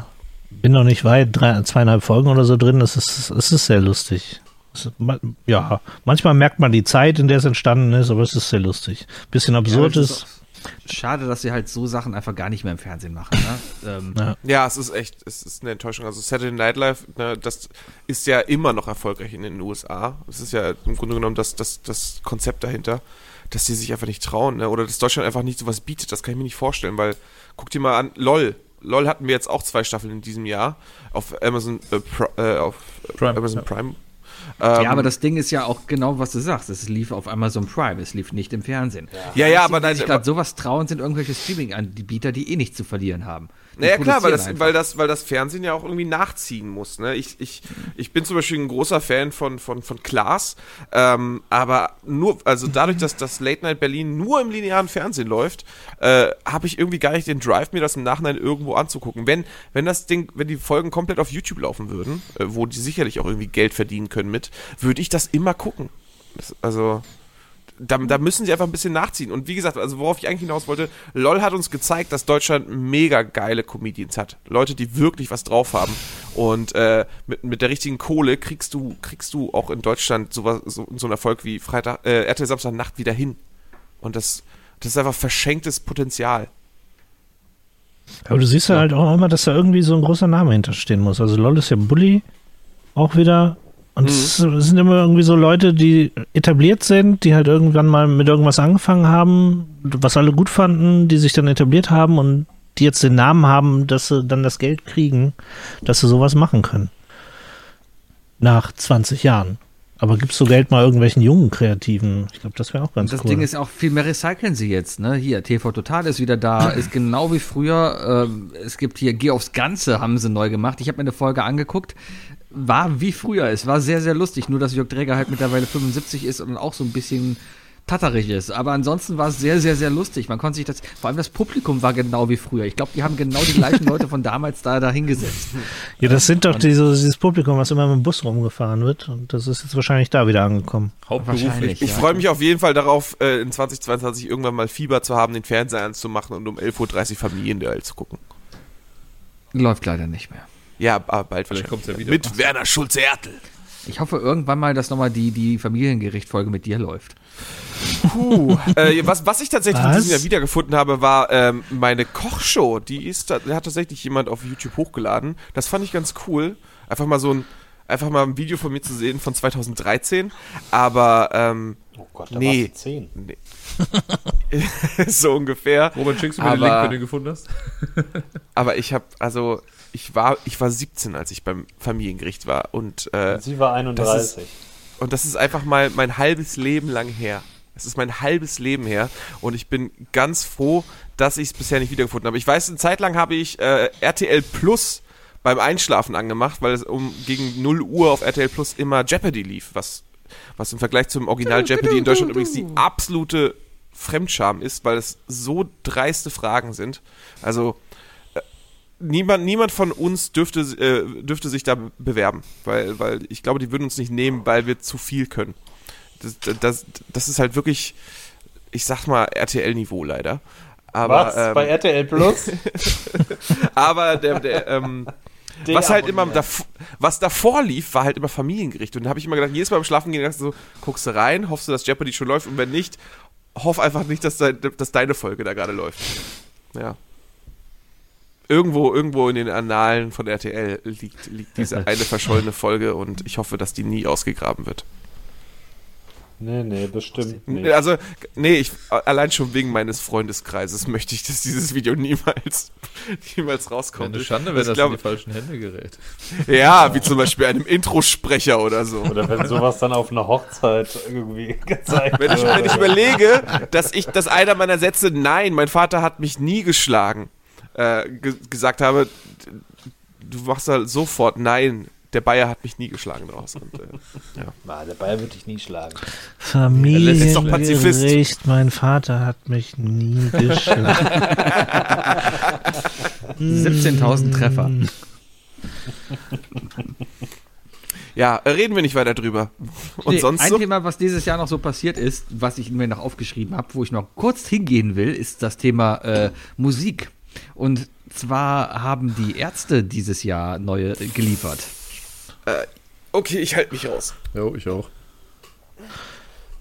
[SPEAKER 6] bin noch nicht weit, drei, zweieinhalb Folgen oder so drin. Es ist, es ist sehr lustig. Es- Ja, manchmal merkt man die Zeit, in der es entstanden ist, aber es ist sehr lustig. Bisschen absurd
[SPEAKER 2] Ja,
[SPEAKER 6] ist.
[SPEAKER 2] Schade, dass sie halt so Sachen einfach gar nicht mehr im Fernsehen machen. Ne? [LAUGHS] ähm,
[SPEAKER 6] Ja.
[SPEAKER 5] Ja, es ist echt, es ist eine Enttäuschung. Also Saturday Night Live, ne, das ist ja immer noch erfolgreich in den USA. Es ist ja im Grunde genommen das, das, das Konzept dahinter, dass sie sich einfach nicht trauen, ne? Oder dass Deutschland einfach nicht sowas bietet. Das kann ich mir nicht vorstellen, weil guck dir mal an, LOL. LOL hatten wir jetzt auch zwei Staffeln in diesem Jahr auf Amazon äh, Pri- äh, auf
[SPEAKER 4] Prime,
[SPEAKER 5] Amazon
[SPEAKER 4] ja.
[SPEAKER 5] Prime.
[SPEAKER 2] Ja,
[SPEAKER 5] Ähm,
[SPEAKER 2] aber das Ding ist ja auch genau, was du sagst. Es lief auf Amazon Prime, es lief nicht im Fernsehen.
[SPEAKER 5] ja, ja, aber
[SPEAKER 2] die
[SPEAKER 5] nein,
[SPEAKER 2] sich gerade sowas trauen, sind irgendwelche Streaming-Anbieter, die eh nichts zu verlieren haben.
[SPEAKER 5] Naja, klar, weil das,
[SPEAKER 2] einfach.
[SPEAKER 5] weil, das, weil das Fernsehen ja auch irgendwie nachziehen muss. Ne? Ich, ich, ich bin zum Beispiel ein großer Fan von, von, von Klaas, ähm, aber nur, also dadurch, dass das Late Night Berlin nur im linearen Fernsehen läuft, äh, habe ich irgendwie gar nicht den Drive, mir das im Nachhinein irgendwo anzugucken. Wenn, wenn das Ding, wenn die Folgen komplett auf YouTube laufen würden, äh, wo die sicherlich auch irgendwie Geld verdienen können mit, würde ich das immer gucken. Das, also, da, da müssen sie einfach ein bisschen nachziehen. Und wie gesagt, also worauf ich eigentlich hinaus wollte, LOL hat uns gezeigt, dass Deutschland mega geile Comedians hat. Leute, die wirklich was drauf haben. Und äh, mit, mit der richtigen Kohle kriegst du, kriegst du auch in Deutschland sowas, so, so einen Erfolg wie Freitag, äh, RTL Samstag Nacht wieder hin. Und das, das ist einfach verschenktes Potenzial.
[SPEAKER 6] Aber du siehst ja halt auch immer, dass da irgendwie so ein großer Name hinterstehen muss. Also LOL ist ja Bully auch wieder. Und es es sind immer irgendwie so Leute, die etabliert sind, die halt irgendwann mal mit irgendwas angefangen haben, was alle gut fanden, die sich dann etabliert haben und die jetzt den Namen haben, dass sie dann das Geld kriegen, dass sie sowas machen können. Nach 20 Jahren. Aber gibst du Geld mal irgendwelchen jungen Kreativen? Ich glaube, das wäre auch ganz
[SPEAKER 2] das
[SPEAKER 6] cool.
[SPEAKER 2] Ding ist auch, viel mehr recyceln sie jetzt. Ne? Hier, TV Total ist wieder da, [LAUGHS] ist genau wie früher. Ähm, es gibt hier Geh aufs Ganze, haben sie neu gemacht. Ich habe mir eine Folge angeguckt. War wie früher. Es war sehr, sehr lustig. Nur, dass Jörg Dräger halt mittlerweile 75 ist und auch so ein bisschen tatterig ist. Aber ansonsten war es sehr, sehr, sehr lustig. Man konnte sich das, vor allem das Publikum war genau wie früher. Ich glaube, die haben genau die gleichen [LAUGHS] Leute von damals da, da hingesetzt.
[SPEAKER 6] ja, das sind doch diese, dieses Publikum, was immer mit dem Bus rumgefahren wird. Und das ist jetzt wahrscheinlich da wieder angekommen.
[SPEAKER 4] Hauptberuflich.
[SPEAKER 5] Ich
[SPEAKER 2] Ja.
[SPEAKER 5] freue mich auf jeden Fall darauf, äh, in 2022 irgendwann mal Fieber zu haben, den Fernseher anzumachen und um 11.30 Uhr Familienduell zu gucken.
[SPEAKER 2] Läuft leider nicht mehr.
[SPEAKER 5] Ja, aber bald
[SPEAKER 4] Vielleicht kommt's ja wieder.
[SPEAKER 5] Mit Werner Schulze-Ertel.
[SPEAKER 2] Ich hoffe irgendwann mal, dass nochmal die, die Familiengericht-Folge mit dir läuft.
[SPEAKER 5] Puh. äh, was, was ich tatsächlich in
[SPEAKER 6] Was?
[SPEAKER 5] diesem Jahr wiedergefunden habe, war ähm, meine Kochshow. Die ist, da hat tatsächlich jemand auf YouTube hochgeladen. Das fand ich ganz cool. Einfach mal so ein, einfach mal ein Video von mir zu sehen von 2013. Aber ähm,
[SPEAKER 3] Oh Gott, da
[SPEAKER 5] Nee.
[SPEAKER 3] warst du
[SPEAKER 5] nee. [LAUGHS] so ungefähr.
[SPEAKER 4] Robert, schickst du mir den
[SPEAKER 5] Aber-
[SPEAKER 4] Link, wenn du ihn gefunden hast? [LAUGHS]
[SPEAKER 5] Aber ich habe, also ich war, ich war 17, als ich beim Familiengericht war und äh,
[SPEAKER 3] Und sie war 31.
[SPEAKER 5] Und das ist einfach mal mein halbes Leben lang her. Es ist mein halbes Leben her und ich bin ganz froh, dass ich es bisher nicht wiedergefunden habe. Ich weiß, eine Zeit lang habe ich äh, RTL Plus beim Einschlafen angemacht, weil es um gegen 0 Uhr auf RTL Plus immer Jeopardy lief, was, was im Vergleich zum Original Jeopardy in Deutschland übrigens die absolute Fremdscham ist, weil es so dreiste Fragen sind. Also niemand, niemand von uns dürfte, äh, dürfte sich da be- bewerben, weil, weil ich glaube, die würden uns nicht nehmen, weil wir zu viel können. Das, das, das ist halt wirklich, ich sag mal, RTL-Niveau leider. Aber,
[SPEAKER 3] Was?
[SPEAKER 5] ähm,
[SPEAKER 3] Bei RTL Plus? [LAUGHS]
[SPEAKER 5] aber der, der ähm, was halt immer dav was davor lief, war halt immer Familiengericht. Und da habe ich immer gedacht, jedes Mal beim Schlafen gehen, so, guckst du rein, hoffst du, dass Jeopardy schon läuft und wenn nicht, hoff einfach nicht, dass, dein, dass deine Folge da gerade läuft. Ja. Irgendwo, irgendwo in den Annalen von RTL liegt, liegt diese [LAUGHS] eine verschollene Folge und ich hoffe, dass die nie ausgegraben wird.
[SPEAKER 3] Nee, nee, bestimmt nicht.
[SPEAKER 5] Also, nee, ich, allein schon wegen meines Freundeskreises [LAUGHS] möchte ich, dass dieses Video niemals, [LAUGHS] niemals rauskommt.
[SPEAKER 4] eine Schande, wenn
[SPEAKER 5] Also
[SPEAKER 4] das
[SPEAKER 5] ich glaube,
[SPEAKER 4] in die falschen Hände gerät.
[SPEAKER 5] Ja, wie zum Beispiel einem Introsprecher oder so.
[SPEAKER 3] Oder wenn sowas dann auf einer Hochzeit irgendwie gezeigt
[SPEAKER 5] Wenn ich, wenn ich überlege, dass ich, dass einer meiner Sätze, nein, mein Vater hat mich nie geschlagen, äh, ge gesagt habe, du machst da sofort, nein, der Bayer hat mich nie geschlagen draus. Und, äh,
[SPEAKER 3] Na, der Bayer würde dich nie schlagen.
[SPEAKER 5] ist doch Pazifist.
[SPEAKER 6] Familiengericht, mein Vater hat mich nie [LAUGHS] geschlagen.
[SPEAKER 2] 17.000 Treffer.
[SPEAKER 5] ja, äh, reden wir nicht weiter drüber. Und
[SPEAKER 2] Nee,
[SPEAKER 5] sonst
[SPEAKER 2] ein
[SPEAKER 5] so?
[SPEAKER 2] Thema, was dieses Jahr noch so passiert ist, was ich mir noch aufgeschrieben habe, wo ich noch kurz hingehen will, ist das Thema äh, Musik. Und zwar haben die Ärzte dieses Jahr neue geliefert.
[SPEAKER 5] Okay, ich halte mich raus.
[SPEAKER 4] Jo, ich auch.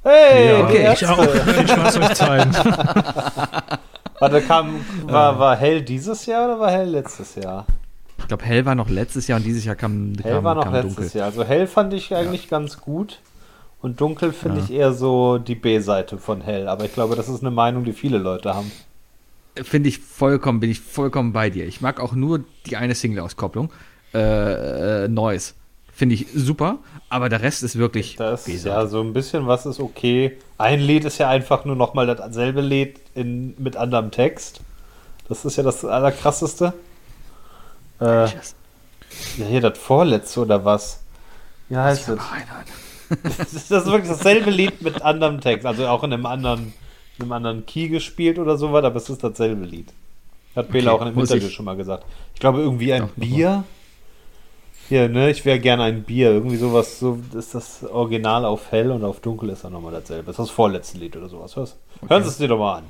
[SPEAKER 3] Hey,
[SPEAKER 6] Okay,
[SPEAKER 3] die
[SPEAKER 6] ich auch.
[SPEAKER 3] Ärzte.
[SPEAKER 6] Viel Spaß euch zeigen. [LAUGHS]
[SPEAKER 3] Warte, kam, war, war Hell dieses Jahr oder war Hell letztes Jahr?
[SPEAKER 2] Ich glaube, Hell war noch letztes Jahr und dieses Jahr kam,
[SPEAKER 3] Hell
[SPEAKER 2] kam,
[SPEAKER 3] war noch
[SPEAKER 2] kam
[SPEAKER 3] letztes
[SPEAKER 2] Dunkel.
[SPEAKER 3] Jahr. Also Hell fand ich eigentlich ganz gut. Und Dunkel finde ich eher so die B-Seite von Hell. Aber ich glaube, das ist eine Meinung, die viele Leute haben.
[SPEAKER 2] Finde ich vollkommen, bin ich vollkommen bei dir. Ich mag auch nur die eine Single-Auskopplung. Äh, äh, Noise. Finde ich super, aber der Rest ist wirklich
[SPEAKER 3] Da ist
[SPEAKER 2] B-Seite.
[SPEAKER 3] ja so ein bisschen was ist okay. Ein Lied ist ja einfach nur nochmal dasselbe Lied in, mit anderem Text. Das ist ja das Allerkrasseste. Äh, ja, hier das vorletzte oder was? Wie heißt das? Das ist das ist wirklich dasselbe Lied mit anderem Text. Also auch in einem anderen, einem anderen Key gespielt oder sowas, aber es ist dasselbe Lied. Hat Bela auch in einem
[SPEAKER 2] muss
[SPEAKER 3] Interview
[SPEAKER 2] ich-
[SPEAKER 3] schon mal gesagt. Ich glaube, irgendwie ein
[SPEAKER 2] noch
[SPEAKER 3] Bier. Hier, ne, ich wäre gerne ein Bier. Irgendwie sowas, so ist das Original auf hell und auf dunkel ist dann nochmal dasselbe. Das ist das vorletzte Lied oder sowas. Was? Hören Sie es dir doch mal an.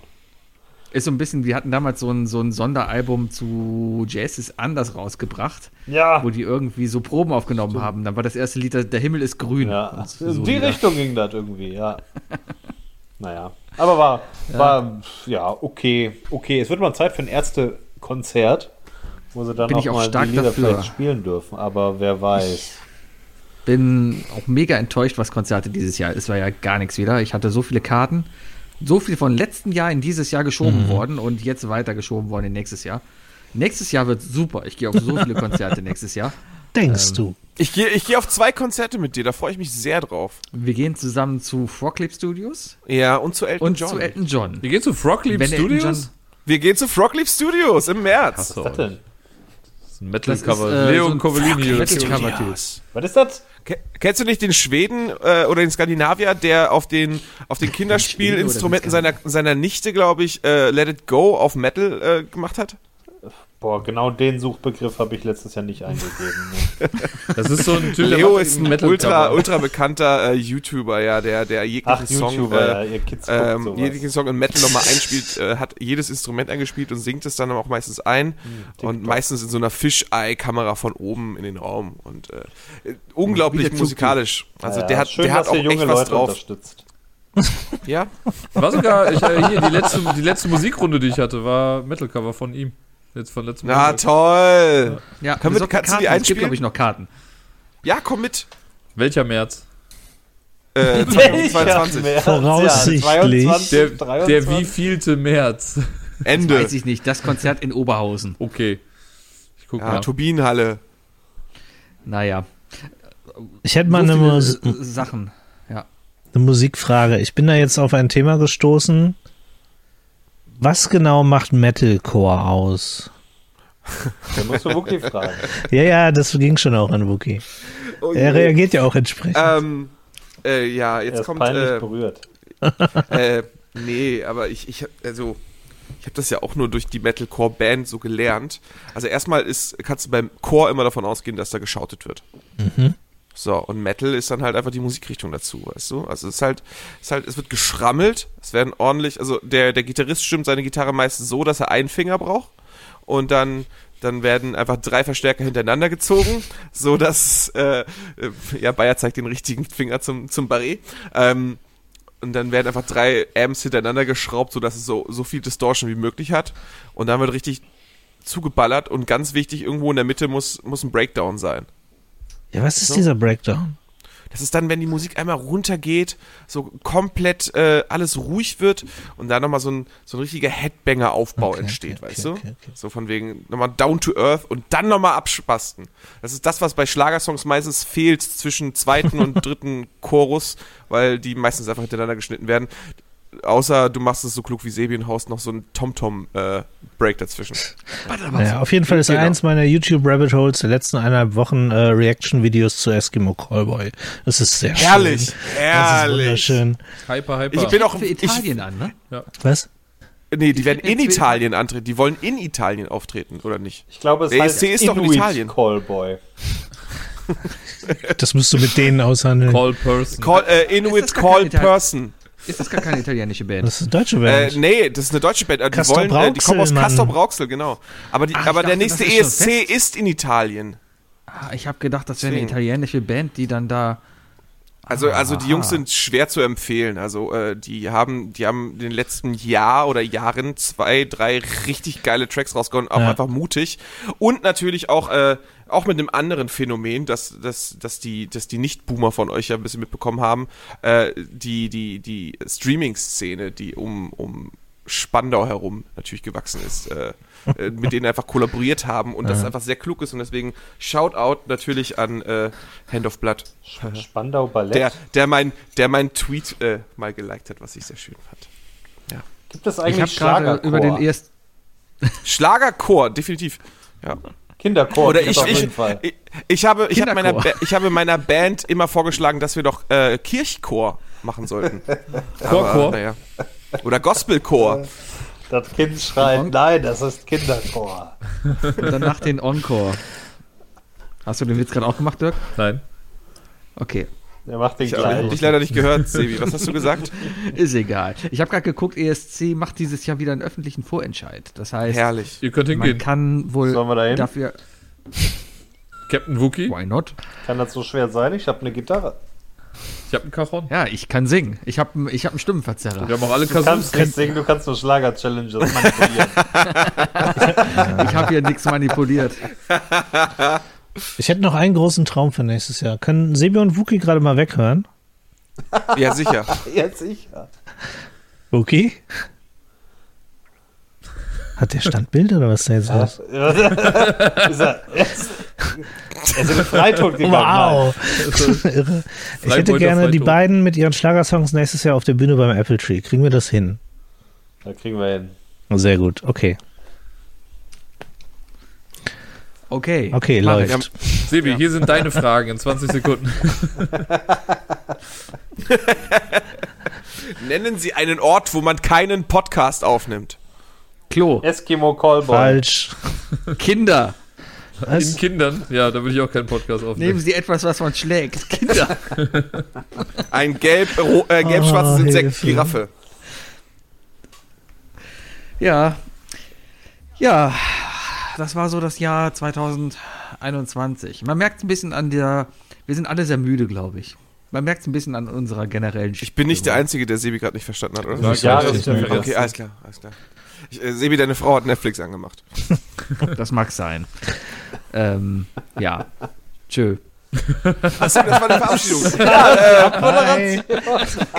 [SPEAKER 2] Ist so ein bisschen, wir hatten damals so ein, so ein Sonderalbum zu Jazz ist anders rausgebracht,
[SPEAKER 3] Ja.
[SPEAKER 2] wo die irgendwie so Proben aufgenommen haben. Dann war das erste Lied, der Himmel ist grün.
[SPEAKER 3] Ja,
[SPEAKER 2] so
[SPEAKER 3] in die
[SPEAKER 2] Lieder.
[SPEAKER 3] Richtung ging das irgendwie, ja. [LAUGHS] naja, aber war, war, ja, okay, okay. Es wird mal Zeit für ein Ärztekonzert, wo sie dann
[SPEAKER 2] Bin
[SPEAKER 3] auch,
[SPEAKER 2] ich auch
[SPEAKER 3] mal
[SPEAKER 2] stark
[SPEAKER 3] die Lieder
[SPEAKER 2] dafür.
[SPEAKER 3] vielleicht spielen dürfen, aber wer weiß.
[SPEAKER 2] Bin auch mega enttäuscht, was Konzerte dieses Jahr. Es war ja gar nichts wieder. Ich hatte so viele Karten. So viel von letzten Jahr in dieses Jahr geschoben worden und jetzt weiter geschoben worden in nächstes Jahr. Nächstes Jahr wird super. Ich gehe auf so viele [LAUGHS] Konzerte nächstes Jahr.
[SPEAKER 6] Denkst du?
[SPEAKER 5] Ich gehe ich geh auf zwei Konzerte mit dir, da freue ich mich sehr drauf.
[SPEAKER 2] Wir gehen zusammen zu Frogclip Studios
[SPEAKER 5] Ja, und zu Elton
[SPEAKER 2] und
[SPEAKER 5] John.
[SPEAKER 2] zu Elton John.
[SPEAKER 4] Ihr geht zu
[SPEAKER 2] Elton
[SPEAKER 4] Studios?
[SPEAKER 5] Wir gehen zu Frogleaf Studios im März.
[SPEAKER 3] Was ist das denn?
[SPEAKER 4] das ist ein Metal-Cover.
[SPEAKER 2] Äh,
[SPEAKER 4] Leo
[SPEAKER 2] so.
[SPEAKER 3] Was ist das?
[SPEAKER 5] Ke- Kennst du nicht den Schweden äh, oder den Skandinavier, der auf den, auf den [LAUGHS] Kinderspielinstrumenten seiner, seiner Nichte, glaube ich, äh, Let It Go auf Metal äh, gemacht hat?
[SPEAKER 3] Boah, genau den Suchbegriff habe ich letztes Jahr nicht eingegeben. Ne? [LAUGHS]
[SPEAKER 4] Das ist so ein Typ,
[SPEAKER 5] Leo ist
[SPEAKER 4] ein
[SPEAKER 5] ultra, ultra bekannter äh, YouTuber, ja, der, der jeglichen
[SPEAKER 3] Ach,
[SPEAKER 5] Song, äh,
[SPEAKER 3] ja,
[SPEAKER 5] ähm, jeglichen Song in Metal nochmal einspielt, äh, hat jedes Instrument eingespielt und singt es dann auch meistens ein
[SPEAKER 3] Hm,
[SPEAKER 5] und meistens in so einer Fisheye-Kamera von oben in den Raum und äh, unglaublich
[SPEAKER 2] Zug
[SPEAKER 5] musikalisch. Also
[SPEAKER 3] Ja,
[SPEAKER 5] der hat,
[SPEAKER 3] schön,
[SPEAKER 5] der hat
[SPEAKER 3] dass
[SPEAKER 5] auch
[SPEAKER 3] junge
[SPEAKER 5] echt was
[SPEAKER 3] Leute
[SPEAKER 5] drauf.
[SPEAKER 3] unterstützt.
[SPEAKER 5] Ja,
[SPEAKER 4] War sogar, ich, äh, hier, die letzte, die letzte Musikrunde, die ich hatte, war Metal-Cover von ihm. Jetzt von letztem
[SPEAKER 5] na
[SPEAKER 4] Monat.
[SPEAKER 5] toll.
[SPEAKER 2] Ja,
[SPEAKER 5] Können wir- kannst du die
[SPEAKER 2] Karten. Es gibt,
[SPEAKER 5] einspielen?
[SPEAKER 2] glaube ich, noch Karten.
[SPEAKER 5] Ja, komm mit.
[SPEAKER 4] Welcher März?
[SPEAKER 5] Äh, 2022.
[SPEAKER 3] März,
[SPEAKER 6] Voraussichtlich.
[SPEAKER 3] Ja, 22,
[SPEAKER 4] Der,
[SPEAKER 3] 23.
[SPEAKER 4] der wievielte März?
[SPEAKER 5] Ende.
[SPEAKER 2] Weiß ich nicht. Das Konzert in Oberhausen.
[SPEAKER 4] Okay. Ich guck
[SPEAKER 5] Ja,
[SPEAKER 4] mal.
[SPEAKER 5] Turbinenhalle.
[SPEAKER 2] Naja.
[SPEAKER 6] Ich hätte mal
[SPEAKER 2] so
[SPEAKER 6] eine, Mus
[SPEAKER 2] Sachen. Ja.
[SPEAKER 6] eine Musikfrage. Ich bin da jetzt auf ein Thema gestoßen. Was genau macht Metalcore aus?
[SPEAKER 3] Da musst du wirklich fragen.
[SPEAKER 6] Ja, ja, das ging schon auch an Wookie.
[SPEAKER 5] Oh
[SPEAKER 6] Er reagiert ja auch entsprechend.
[SPEAKER 5] Ähm, äh, ja,
[SPEAKER 3] Er
[SPEAKER 5] jetzt
[SPEAKER 3] ist
[SPEAKER 5] kommt.
[SPEAKER 3] peinlich
[SPEAKER 5] Äh,
[SPEAKER 3] berührt.
[SPEAKER 5] äh, nee, aber ich, ich hab- also. Ich habe das ja auch nur durch die Metalcore-Band so gelernt. Also erstmal ist, kannst du beim Chor immer davon ausgehen, dass da geschautet wird. So, und Metal ist dann halt einfach die Musikrichtung dazu, weißt du? Also es ist halt, es ist halt, es wird geschrammelt, es werden ordentlich, also der, der Gitarrist stimmt seine Gitarre meistens so, dass er einen Finger braucht und dann, dann werden einfach drei Verstärker hintereinander gezogen, [LAUGHS] so dass, äh, äh, ja, Bayer zeigt den richtigen Finger zum, zum Barré. Ähm, und dann werden einfach drei Amps hintereinander geschraubt, sodass es so, so viel Distortion wie möglich hat. Und dann wird richtig zugeballert und ganz wichtig, irgendwo in der Mitte muss, muss ein Breakdown sein.
[SPEAKER 6] Ja, was ist
[SPEAKER 5] so.
[SPEAKER 6] dieser Breakdown?
[SPEAKER 5] Das ist dann, wenn die Musik einmal runtergeht, so komplett äh, alles ruhig wird und da nochmal so ein, so ein richtiger Headbanger-Aufbau
[SPEAKER 6] Okay,
[SPEAKER 5] entsteht,
[SPEAKER 6] okay,
[SPEAKER 5] weißt
[SPEAKER 6] okay,
[SPEAKER 5] du?
[SPEAKER 6] okay, okay.
[SPEAKER 5] So von wegen nochmal down to earth und dann nochmal abspasten. Das ist das, was bei Schlagersongs meistens fehlt zwischen zweiten und [LAUGHS] dritten Chorus, weil die meistens einfach hintereinander geschnitten werden. Außer du machst es so klug wie Sebi und haust noch so einen Tom-Tom-Break dazwischen. [LAUGHS]
[SPEAKER 6] Naja, auf jeden Fall ist
[SPEAKER 5] Genau.
[SPEAKER 6] eins meiner YouTube-Rabbit Holes der letzten eineinhalb Wochen äh, Reaction-Videos zu Eskimo Callboy. Das ist sehr
[SPEAKER 5] Herrlich,
[SPEAKER 6] schön. Das ist
[SPEAKER 5] herrlich.
[SPEAKER 6] wunderschön.
[SPEAKER 4] Hyper, hyper.
[SPEAKER 5] Ich bin auch
[SPEAKER 2] Für
[SPEAKER 5] ich,
[SPEAKER 2] Italien an, ne?
[SPEAKER 6] Was?
[SPEAKER 5] Nee, die werden in Italien antreten. Die wollen in Italien auftreten, oder nicht?
[SPEAKER 3] Ich glaube, es
[SPEAKER 5] Der
[SPEAKER 3] heißt
[SPEAKER 5] ESC ist doch in
[SPEAKER 3] Inuit
[SPEAKER 5] Italien.
[SPEAKER 3] Callboy.
[SPEAKER 6] Das musst du mit denen aushandeln.
[SPEAKER 4] Call Person.
[SPEAKER 5] Call, äh, Inuit Call Person.
[SPEAKER 2] Ist das gar keine italienische Band?
[SPEAKER 6] Das ist eine deutsche
[SPEAKER 5] Äh,
[SPEAKER 6] Band.
[SPEAKER 5] nee, das ist eine deutsche Band. Äh, Die,
[SPEAKER 6] Castor
[SPEAKER 5] wollen, äh, die kommen aus. Castor Brauxel, genau. Aber, die,
[SPEAKER 2] Ach,
[SPEAKER 5] aber der
[SPEAKER 2] dachte,
[SPEAKER 5] nächste
[SPEAKER 2] das ist schon
[SPEAKER 5] ESC ist in Italien.
[SPEAKER 2] Ah, Ich habe gedacht, das wäre eine italienische Band, die dann da.
[SPEAKER 5] Also, also die. Jungs sind schwer zu empfehlen. Also äh, die haben, die haben in den letzten Jahr oder Jahren zwei, drei richtig geile Tracks rausgehauen, auch
[SPEAKER 6] Ja.
[SPEAKER 5] einfach mutig. Und natürlich auch, äh, auch mit einem anderen Phänomen, dass, dass, dass die, dass die Nicht-Boomer von euch ja ein bisschen mitbekommen haben, äh, die, die, die Streaming-Szene, die um, um Spandau herum natürlich gewachsen ist, äh, äh, mit denen einfach kollaboriert haben und das einfach sehr klug ist und deswegen Shoutout natürlich an äh, Hand of Blood.
[SPEAKER 3] Spandau Ballett.
[SPEAKER 5] Der, der mein, der mein Tweet äh, mal geliked hat, was ich sehr schön fand.
[SPEAKER 3] Gibt es
[SPEAKER 2] Ich
[SPEAKER 3] eigentlich
[SPEAKER 2] gerade
[SPEAKER 3] Schlagerchor?
[SPEAKER 2] über den ersten. [LAUGHS]
[SPEAKER 5] Schlagerchor, definitiv. Ja.
[SPEAKER 3] Kinderchor.
[SPEAKER 5] Oder ich,
[SPEAKER 3] auf
[SPEAKER 5] ich,
[SPEAKER 3] jeden Fall.
[SPEAKER 5] ich, ich habe, ich habe meiner. Ba- ich habe meiner Band immer vorgeschlagen, dass wir doch äh, Kirchchor machen sollten.
[SPEAKER 4] Chorchor?
[SPEAKER 5] Naja. Oder Gospelchor.
[SPEAKER 3] Das Kind schreit, nein, das ist Kinderchor. [LAUGHS]
[SPEAKER 2] Und danach den Encore. Hast du den Witz gerade auch gemacht, Dirk?
[SPEAKER 4] Nein.
[SPEAKER 2] Okay,
[SPEAKER 3] Der macht den
[SPEAKER 5] Ich habe
[SPEAKER 3] kleinen.
[SPEAKER 5] dich leider nicht gehört, Sebi. Was hast du gesagt? [LAUGHS]
[SPEAKER 2] ist egal. Ich habe gerade geguckt, ESC macht dieses Jahr wieder einen öffentlichen Vorentscheid. Das heißt,
[SPEAKER 5] Herrlich.
[SPEAKER 4] Ihr könnt
[SPEAKER 2] man
[SPEAKER 4] hingehen.
[SPEAKER 2] kann wohl
[SPEAKER 3] Sollen wir da hin?
[SPEAKER 2] dafür.
[SPEAKER 4] Captain Wookie.
[SPEAKER 2] Why not?
[SPEAKER 3] Kann das so schwer sein? Ich habe eine Gitarre.
[SPEAKER 4] Ich habe einen Cajon.
[SPEAKER 2] Ja, ich kann singen. Ich habe ich hab einen Stimmenverzerrer.
[SPEAKER 4] Wir haben auch alle
[SPEAKER 3] Du
[SPEAKER 4] Kasus.
[SPEAKER 3] kannst nicht singen, du kannst nur Schlager-Challenges manipulieren. [LAUGHS]
[SPEAKER 2] Ich habe hier nichts manipuliert.
[SPEAKER 6] Ich hätte noch einen großen Traum für nächstes Jahr. Können Sebi und Wookie gerade mal weghören?
[SPEAKER 5] Ja, sicher. [LAUGHS]
[SPEAKER 3] ja, sicher.
[SPEAKER 6] Wookie? Hat der Standbild oder was ist da jetzt los? [LAUGHS]
[SPEAKER 3] ist er, ist, er ist in den Freitod gegangen.
[SPEAKER 6] Wow! [LAUGHS] Irre. Ich hätte gerne die beiden mit ihren Schlagersongs nächstes Jahr auf der Bühne beim Apple Tree. Kriegen wir das hin?
[SPEAKER 3] Da kriegen wir hin.
[SPEAKER 6] Sehr gut, okay.
[SPEAKER 2] Okay.
[SPEAKER 6] Okay,
[SPEAKER 2] mach ich.
[SPEAKER 6] läuft.
[SPEAKER 4] Sebi, hier sind deine Fragen in 20 Sekunden. [LAUGHS]
[SPEAKER 5] Nennen Sie einen Ort, wo man keinen Podcast aufnimmt.
[SPEAKER 2] Klo.
[SPEAKER 3] Eskimo Callboy.
[SPEAKER 6] Falsch.
[SPEAKER 2] Kinder.
[SPEAKER 4] In
[SPEAKER 6] Was?
[SPEAKER 4] Kindern. Ja, da würde ich auch keinen Podcast
[SPEAKER 2] Nehmen
[SPEAKER 4] aufnehmen.
[SPEAKER 2] Sie etwas, was man schlägt. Kinder. [LAUGHS]
[SPEAKER 5] Ein gelb, ro- äh, gelb-schwarzes
[SPEAKER 6] Oh,
[SPEAKER 5] Insekt,
[SPEAKER 6] Hilfe.
[SPEAKER 5] Giraffe.
[SPEAKER 2] Ja. Ja. Das war so das Jahr 2021. Man merkt ein bisschen an der. Wir sind alle sehr müde, glaube ich. Man merkt es ein bisschen an unserer generellen
[SPEAKER 5] Ich bin nicht der Einzige, der Sebi gerade nicht verstanden hat, oder?
[SPEAKER 4] Ja,
[SPEAKER 3] Ja,
[SPEAKER 4] mehr.
[SPEAKER 5] Okay, alles klar, alles klar. Ich, äh, Sebi, deine Frau hat Netflix angemacht. [LAUGHS]
[SPEAKER 2] Das mag sein. ähm, ja. Tschö.
[SPEAKER 5] Achso, das war die Verabschiedung. [LAUGHS] ja, äh,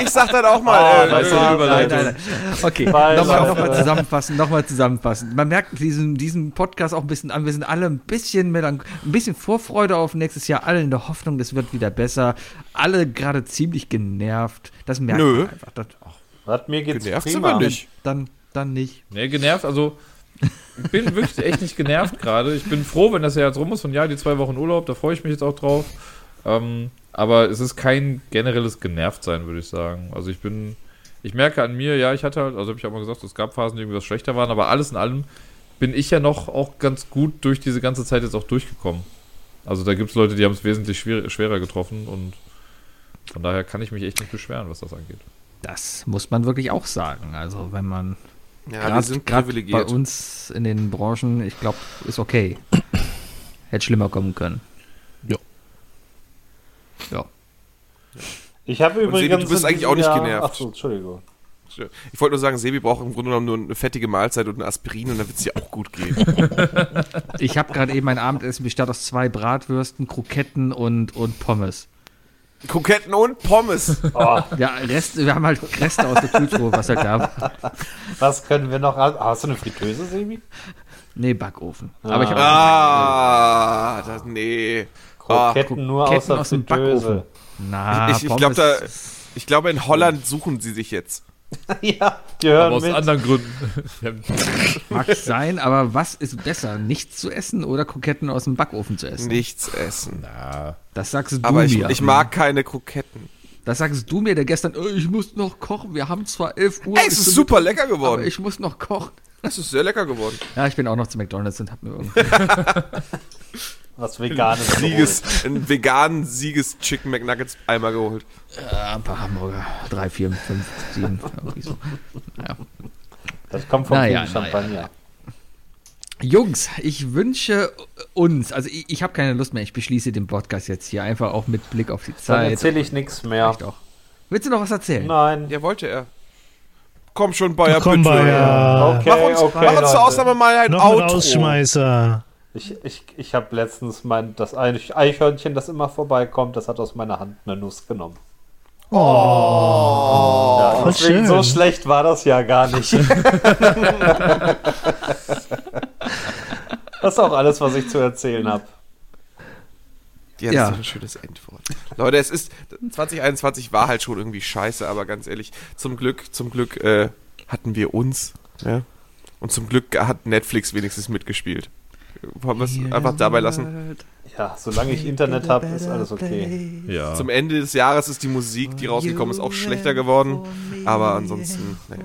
[SPEAKER 5] ich sag dann auch mal.
[SPEAKER 3] Ah,
[SPEAKER 5] äh,
[SPEAKER 3] das
[SPEAKER 5] äh,
[SPEAKER 2] Nein, nein, nein. Okay, nochmal noch mal zusammenfassen, nochmal zusammenfassen. Man merkt diesen, diesen Podcast auch ein bisschen an. Wir sind alle ein bisschen mit ein bisschen Vorfreude auf nächstes Jahr, alle in der Hoffnung, es wird wieder besser. Alle gerade ziemlich genervt. Das merkt
[SPEAKER 5] Nö.
[SPEAKER 2] man einfach. Das, ach,
[SPEAKER 3] Was, mir geht's
[SPEAKER 5] Genervt sind
[SPEAKER 3] prima.
[SPEAKER 5] wir nicht.
[SPEAKER 2] dann, dann nicht.
[SPEAKER 4] Nee, genervt, also ich bin wirklich echt nicht genervt [LAUGHS] gerade. Ich bin froh, wenn das Jahr jetzt rum ist und ja, die zwei Wochen Urlaub, da freue ich mich jetzt auch drauf. Ähm, aber es ist kein generelles Genervtsein, würde ich sagen. Also ich bin, ich merke an mir, ja, ich hatte halt, also habe ich auch mal gesagt, es gab Phasen, die irgendwie was schlechter waren, aber alles in allem bin ich ja noch auch ganz gut durch diese ganze Zeit jetzt auch durchgekommen. Also da gibt es Leute, die haben es wesentlich schwer, schwerer getroffen und von daher kann ich mich echt nicht beschweren, was das angeht.
[SPEAKER 2] Das muss man wirklich auch sagen. Also wenn man
[SPEAKER 5] ja, wir
[SPEAKER 2] gerade
[SPEAKER 5] sind
[SPEAKER 2] bei
[SPEAKER 5] privilegiert.
[SPEAKER 2] uns in den Branchen, ich glaube, ist okay. [COUGHS] Hätte schlimmer kommen können.
[SPEAKER 6] Jo.
[SPEAKER 2] Ja.
[SPEAKER 3] Ich habe
[SPEAKER 5] Und Sebi,
[SPEAKER 3] übrigens.
[SPEAKER 5] du bist eigentlich auch nicht
[SPEAKER 3] Jahr-
[SPEAKER 5] genervt.
[SPEAKER 3] Achso, Entschuldigung.
[SPEAKER 5] Ich wollte nur sagen, Sebi braucht im Grunde genommen nur eine fettige Mahlzeit und ein Aspirin und dann wird es dir auch gut gehen. [LAUGHS]
[SPEAKER 2] Ich habe gerade eben mein Abendessen bestand aus zwei Bratwürsten, Kroketten und, und Pommes.
[SPEAKER 5] Kroketten und Pommes.
[SPEAKER 3] Oh,
[SPEAKER 2] Ja, Rest, wir haben halt Reste aus der Kühltruhe, was halt gab.
[SPEAKER 3] was können wir noch. Ah, Hast du eine Fritteuse, Sebi?
[SPEAKER 2] Nee, Backofen. Aber ich habe
[SPEAKER 5] Ah, das, nee. Ah,
[SPEAKER 3] Kroketten nur aus
[SPEAKER 2] Kroketten
[SPEAKER 3] der
[SPEAKER 2] aus dem. Backofen. Na,
[SPEAKER 5] ich ich glaube, da, ich glaube, in Holland suchen sie sich jetzt. [LAUGHS]
[SPEAKER 3] ja, die hören
[SPEAKER 4] Aber aus
[SPEAKER 3] mit.
[SPEAKER 4] anderen Gründen. [LAUGHS]
[SPEAKER 2] Mag sein, aber was ist besser? Nichts zu essen oder Kroketten aus dem Backofen zu essen?
[SPEAKER 5] Nichts essen.
[SPEAKER 4] ja.
[SPEAKER 2] Das sagst du
[SPEAKER 5] Aber ich,
[SPEAKER 2] mir.
[SPEAKER 5] ich mag keine Kroketten.
[SPEAKER 2] Das sagst du mir, der gestern, "Oh, ich muss noch kochen. Wir haben zwar 11 Uhr.
[SPEAKER 5] Ey, es ist super
[SPEAKER 2] mit-
[SPEAKER 5] lecker
[SPEAKER 2] Aber
[SPEAKER 5] geworden.
[SPEAKER 2] ich muss noch kochen.
[SPEAKER 5] Es ist sehr lecker geworden.
[SPEAKER 2] Ja, ich bin auch noch zu McDonalds und hab mir irgendwie. [LAUGHS]
[SPEAKER 3] Was veganes.
[SPEAKER 5] Sieges, einen veganen Sieges Chicken McNuggets Eimer geholt.
[SPEAKER 2] äh, ein paar Hamburger. Drei, vier, fünf, sieben. [LAUGHS] So. Ja.
[SPEAKER 3] Das kommt vom
[SPEAKER 2] Naja,
[SPEAKER 3] Champagner.
[SPEAKER 2] Jungs, ich wünsche uns. Also ich, ich habe keine Lust mehr. Ich beschließe den Podcast jetzt hier einfach auch mit Blick auf die
[SPEAKER 3] Dann
[SPEAKER 2] Zeit.
[SPEAKER 3] erzähle ich nichts mehr.
[SPEAKER 2] Auch. Willst du noch was erzählen?
[SPEAKER 3] Nein.
[SPEAKER 5] Ja, wollte er. Komm schon, Bayer,
[SPEAKER 6] Komm,
[SPEAKER 5] bitte.
[SPEAKER 6] Bayer.
[SPEAKER 3] Okay,
[SPEAKER 5] Mach uns,
[SPEAKER 3] okay,
[SPEAKER 5] mach uns zur Ausnahme mal ein
[SPEAKER 6] Noch ein
[SPEAKER 5] Outro.
[SPEAKER 3] Ich, ich, ich habe letztens mein, das Eich- Eichhörnchen, das immer vorbeikommt, das hat aus meiner Hand eine Nuss genommen. Oh, ja,
[SPEAKER 6] voll
[SPEAKER 3] deswegen
[SPEAKER 6] schön.
[SPEAKER 3] so schlecht war das ja gar nicht. [LAUGHS] das ist auch alles, was ich zu erzählen habe.
[SPEAKER 5] Ja, das
[SPEAKER 2] Ja.
[SPEAKER 5] ist ein schönes Endwort. Leute, es ist 2021 war halt schon irgendwie scheiße, aber ganz ehrlich, zum Glück, zum Glück äh, hatten wir uns, ja? Und zum Glück hat Netflix wenigstens mitgespielt. Wollen wir es einfach dabei lassen?
[SPEAKER 3] Ja, solange ich Internet habe, ist alles okay.
[SPEAKER 4] Ja.
[SPEAKER 5] Zum Ende des Jahres ist die Musik, die rausgekommen ist, auch schlechter geworden. Aber ansonsten, naja.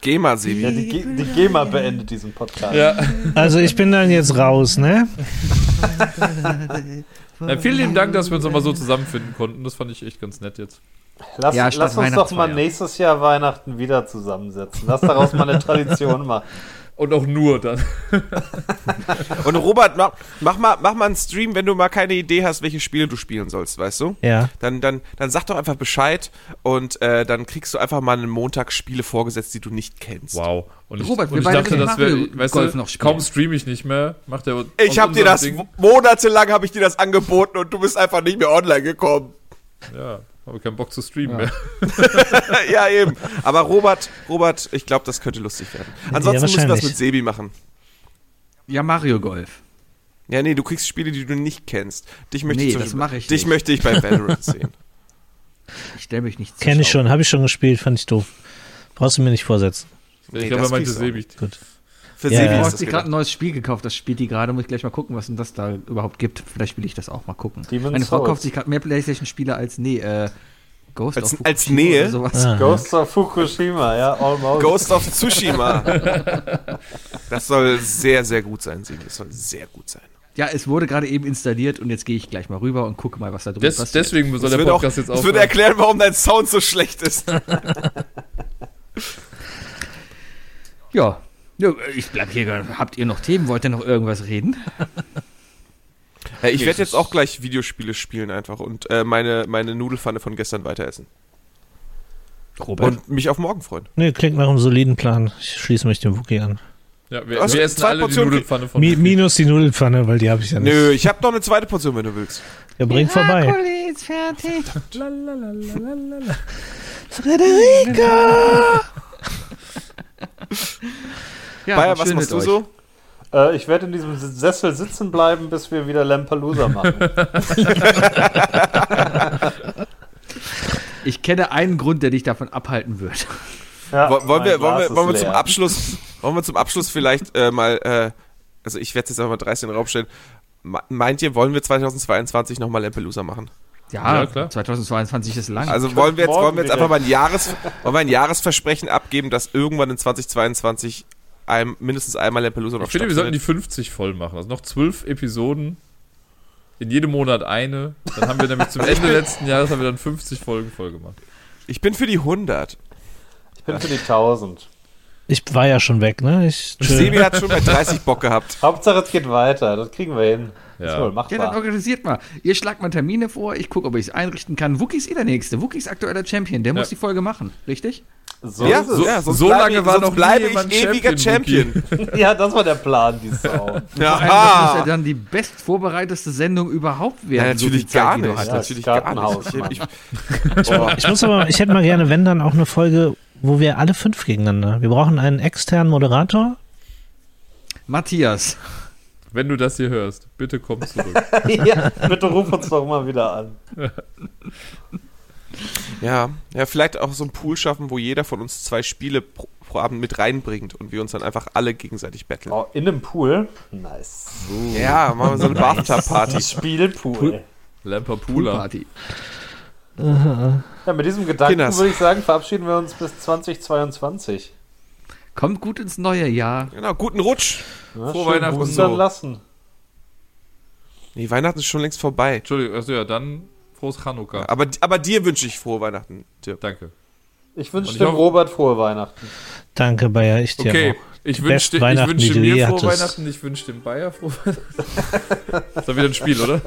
[SPEAKER 5] GEMA, Sebi.
[SPEAKER 3] Ja, die, die GEMA beendet diesen Podcast.
[SPEAKER 4] ja. [LAUGHS]
[SPEAKER 6] Also ich bin dann jetzt raus, ne? [LAUGHS]
[SPEAKER 4] Ja, vielen lieben Dank, dass wir uns nochmal so zusammenfinden konnten. Das fand ich echt ganz nett jetzt.
[SPEAKER 3] Lass,
[SPEAKER 2] Ja,
[SPEAKER 3] lass uns doch mal nächstes Jahr Weihnachten wieder zusammensetzen. Lass daraus mal eine Tradition [LAUGHS] machen.
[SPEAKER 4] Und auch nur dann. [LAUGHS]
[SPEAKER 5] Und Robert, mach, mach, mal, mach mal einen Stream, wenn du mal keine Idee hast, welche Spiele du spielen sollst, weißt du?
[SPEAKER 6] Ja.
[SPEAKER 5] Dann, dann, dann sag doch einfach Bescheid und äh, dann kriegst du einfach mal einen Montag Spiele vorgesetzt, die du nicht kennst.
[SPEAKER 4] Wow. Und ich,
[SPEAKER 2] Robert,
[SPEAKER 4] und
[SPEAKER 2] wir
[SPEAKER 4] ich dachte, das wäre, weißt
[SPEAKER 2] Golf
[SPEAKER 4] du,
[SPEAKER 2] noch spielen.
[SPEAKER 4] kaum streame ich nicht mehr. Macht der
[SPEAKER 5] Ich habe dir das
[SPEAKER 4] unserem
[SPEAKER 5] monatelang habe ich dir das angeboten und du bist einfach nicht mehr online gekommen.
[SPEAKER 4] Ding- Ja, habe keinen Bock zu streamen
[SPEAKER 2] Ja.
[SPEAKER 4] mehr. [LAUGHS]
[SPEAKER 5] ja eben. Aber Robert, Robert, ich glaube, das könnte lustig werden. Ansonsten müssen wir das mit Sebi machen.
[SPEAKER 2] Ja, Mario Golf.
[SPEAKER 5] Ja, nee, du kriegst Spiele, die du nicht kennst. Dich möchte
[SPEAKER 2] Nee,
[SPEAKER 5] ich
[SPEAKER 2] das
[SPEAKER 5] Beispiel-
[SPEAKER 2] mach ich
[SPEAKER 5] Dich
[SPEAKER 2] nicht.
[SPEAKER 5] möchte ich bei Valorant [LAUGHS] sehen.
[SPEAKER 2] Ich stelle mich nicht zu
[SPEAKER 6] Kenne ich schon, habe ich schon gespielt, fand ich doof. Brauchst du mir nicht vorsetzen.
[SPEAKER 4] Ich
[SPEAKER 5] Nee,
[SPEAKER 4] glaube,
[SPEAKER 5] das
[SPEAKER 4] er meinte Sebi.
[SPEAKER 6] Gut.
[SPEAKER 5] Für
[SPEAKER 6] Ja,
[SPEAKER 5] Sebi
[SPEAKER 6] ja.
[SPEAKER 2] Du
[SPEAKER 5] ist
[SPEAKER 2] hast
[SPEAKER 5] das
[SPEAKER 2] dir gerade ein neues Spiel gekauft, das spielt die gerade, muss ich gleich mal gucken, was denn das da überhaupt gibt. Vielleicht spiele ich das auch mal gucken.
[SPEAKER 3] Demon's
[SPEAKER 2] Meine Frau
[SPEAKER 3] Souls.
[SPEAKER 2] kauft sich gerade mehr Playstation-Spiele als nee, äh, Ghost
[SPEAKER 5] Als-
[SPEAKER 2] of
[SPEAKER 5] als
[SPEAKER 2] Fukushima
[SPEAKER 5] Nähe?
[SPEAKER 2] sowas.
[SPEAKER 6] Ah.
[SPEAKER 3] Ghost of Fukushima, ja, almost.
[SPEAKER 5] Ghost of Tsushima. [LAUGHS] Das soll sehr, sehr gut sein, Sebi. Das soll sehr gut sein.
[SPEAKER 2] Ja, es wurde gerade eben installiert und jetzt gehe ich gleich mal rüber und gucke mal, was da drin
[SPEAKER 4] Des,
[SPEAKER 2] passiert.
[SPEAKER 4] deswegen soll
[SPEAKER 5] Das
[SPEAKER 4] der
[SPEAKER 5] würde, auch,
[SPEAKER 4] Podcast jetzt
[SPEAKER 5] das
[SPEAKER 4] aufhören.
[SPEAKER 5] würde erklären, warum dein Sound so schlecht ist. [LAUGHS] [LAUGHS]
[SPEAKER 2] Ja. Ja, ich bleib hier. Habt ihr noch Themen? Wollt ihr noch irgendwas reden? [LAUGHS]
[SPEAKER 5] Ja, ich werde jetzt auch gleich Videospiele spielen einfach und äh, meine, meine Nudelfanne von gestern weiter essen.
[SPEAKER 2] Robert?
[SPEAKER 5] Und mich auf morgen freuen.
[SPEAKER 6] Nee, klingt nach einem soliden Plan. Ich schließe mich dem Wookie an.
[SPEAKER 4] ja, wir,
[SPEAKER 5] Also,
[SPEAKER 4] wir essen
[SPEAKER 5] zwei
[SPEAKER 4] alle die
[SPEAKER 5] Portionen-
[SPEAKER 4] Nudelpfanne von
[SPEAKER 6] Mi
[SPEAKER 4] Wookie.
[SPEAKER 6] minus die Nudelpfanne, weil die habe ich ja nicht.
[SPEAKER 5] Nö, ich habe noch eine zweite Portion, wenn du willst.
[SPEAKER 6] Ja, bring vorbei.
[SPEAKER 2] ist fertig.
[SPEAKER 6] Frederika! [LAUGHS]
[SPEAKER 2] Ja,
[SPEAKER 5] Bayer, was machst du
[SPEAKER 2] euch.
[SPEAKER 5] so?
[SPEAKER 3] Äh, ich werde in diesem Sessel sitzen bleiben, bis wir wieder Lampalooza machen. [LAUGHS]
[SPEAKER 2] Ich kenne einen Grund, der dich davon abhalten wird.
[SPEAKER 3] Ja,
[SPEAKER 5] Wo- Wollen wir, wollen wir, wollen wir zum
[SPEAKER 3] leer.
[SPEAKER 5] Abschluss, wollen wir zum Abschluss vielleicht äh, mal, äh, also ich werde jetzt einfach mal dreist in den Raum stellen. Me- Meint ihr, wollen wir 2022 nochmal Lampelusa machen?
[SPEAKER 2] Ja,
[SPEAKER 4] Ja, klar.
[SPEAKER 2] 2022 ist lang.
[SPEAKER 5] Also wollen wir jetzt, wollen wir jetzt einfach mal ein Jahres, wollen wir ein Jahresversprechen abgeben, dass irgendwann in 2022 ein, mindestens einmal Lampelusa noch
[SPEAKER 4] Ich finde, wir sollten die
[SPEAKER 5] stattfindet?
[SPEAKER 4] 50 voll machen. Also noch zwölf Episoden. In jedem Monat eine. Dann haben wir nämlich zum [LAUGHS] Ende letzten Jahres haben wir dann 50 Folgen voll gemacht.
[SPEAKER 5] Ich bin für die 100.
[SPEAKER 3] Ich bin für die 1000.
[SPEAKER 6] Ich war ja schon weg, ne? Ich,
[SPEAKER 5] Sebi hat schon bei 30 Bock gehabt.
[SPEAKER 3] Hauptsache, es geht weiter. Das kriegen wir hin.
[SPEAKER 4] Ja.
[SPEAKER 3] Ist wohl
[SPEAKER 2] ja, dann
[SPEAKER 3] machbar.
[SPEAKER 2] organisiert mal. Ihr schlagt mal Termine vor, ich gucke, ob ich es einrichten kann. Wookie ist eh der Nächste. Wookie ist aktueller Champion. Der muss die Folge machen, richtig?
[SPEAKER 3] So
[SPEAKER 5] ja, so, ja,
[SPEAKER 4] so lange
[SPEAKER 5] ich,
[SPEAKER 4] war noch
[SPEAKER 5] bleibe
[SPEAKER 4] nie
[SPEAKER 5] ich ewiger
[SPEAKER 4] Champion,
[SPEAKER 5] Champion. [LAUGHS]
[SPEAKER 3] ja, das war der Plan, die Sau. [LAUGHS]
[SPEAKER 2] Vor allem, das muss ja dann die bestvorbereiteste Sendung überhaupt
[SPEAKER 5] Ja,
[SPEAKER 2] werden. so
[SPEAKER 5] natürlich
[SPEAKER 2] Zeit,
[SPEAKER 5] gar
[SPEAKER 2] du
[SPEAKER 5] nicht.
[SPEAKER 3] Ja,
[SPEAKER 5] natürlich gar
[SPEAKER 3] Gartenhaus,
[SPEAKER 5] nicht. Ich, ich, [LAUGHS] oh.
[SPEAKER 6] ich muss aber, ich hätte mal gerne, wenn dann auch eine Folge, wo wir alle fünf gegeneinander. Wir brauchen einen externen Moderator.
[SPEAKER 2] Matthias.
[SPEAKER 4] Wenn du das hier hörst, bitte komm zurück. [LAUGHS]
[SPEAKER 3] ja, bitte ruf uns doch mal wieder an.
[SPEAKER 5] Ja, ja, vielleicht auch so ein Pool schaffen, wo jeder von uns zwei Spiele pro, pro Abend mit reinbringt und wir uns dann einfach alle gegenseitig battlen.
[SPEAKER 3] Oh, in einem Pool. Nice.
[SPEAKER 5] Ja, machen wir so eine Bathtub-Party. [LAUGHS]
[SPEAKER 3] Spielpool.
[SPEAKER 4] Lamper Pula.
[SPEAKER 2] Poolparty.
[SPEAKER 3] Ja, mit diesem Gedanken
[SPEAKER 5] Kinders.
[SPEAKER 3] würde ich sagen, verabschieden wir uns bis 2022.
[SPEAKER 2] Kommt gut ins neue Jahr.
[SPEAKER 5] Genau, guten Rutsch.
[SPEAKER 3] Ja,
[SPEAKER 4] Frohe Weihnachten.
[SPEAKER 3] boostern
[SPEAKER 5] So.
[SPEAKER 3] lassen.
[SPEAKER 5] Nee, Weihnachten ist schon längst vorbei.
[SPEAKER 4] Entschuldigung, also ja, dann frohes Chanukka.
[SPEAKER 5] Aber, aber dir wünsche ich frohe Weihnachten, Dirk.
[SPEAKER 4] Danke.
[SPEAKER 3] Ich wünsche dem Robert frohe Weihnachten.
[SPEAKER 6] Danke, Bayer, ich dir
[SPEAKER 4] Okay.
[SPEAKER 6] auch.
[SPEAKER 4] Ich
[SPEAKER 6] besten
[SPEAKER 4] wünschte, ich wünsche mir frohe
[SPEAKER 6] hattest.
[SPEAKER 4] Weihnachten, ich wünsche dem Bayer frohe Weihnachten. ist doch wieder ein Spiel, oder?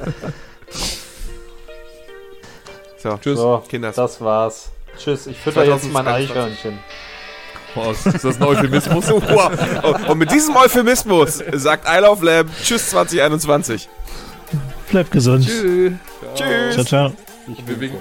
[SPEAKER 5] So,
[SPEAKER 4] Tschüss.
[SPEAKER 3] So,
[SPEAKER 5] Kinders.
[SPEAKER 3] das war's. Tschüss, ich fütter jetzt mein
[SPEAKER 5] 2022.
[SPEAKER 3] Eichhörnchen.
[SPEAKER 4] Boah, ist das ein Euphemismus? [LAUGHS]
[SPEAKER 5] Wow. Und- mit diesem Euphemismus sagt I Love Lamb Tschüss 2021.
[SPEAKER 6] Bleib gesund.
[SPEAKER 4] Tschüss.
[SPEAKER 5] Tschüss.
[SPEAKER 6] Ciao, ciao.
[SPEAKER 4] Wir winken.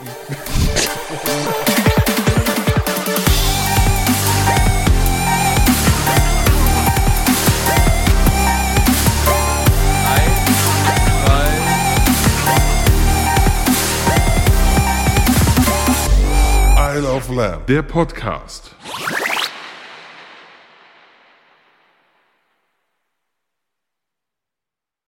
[SPEAKER 1] Isle of Lamb, der Podcast.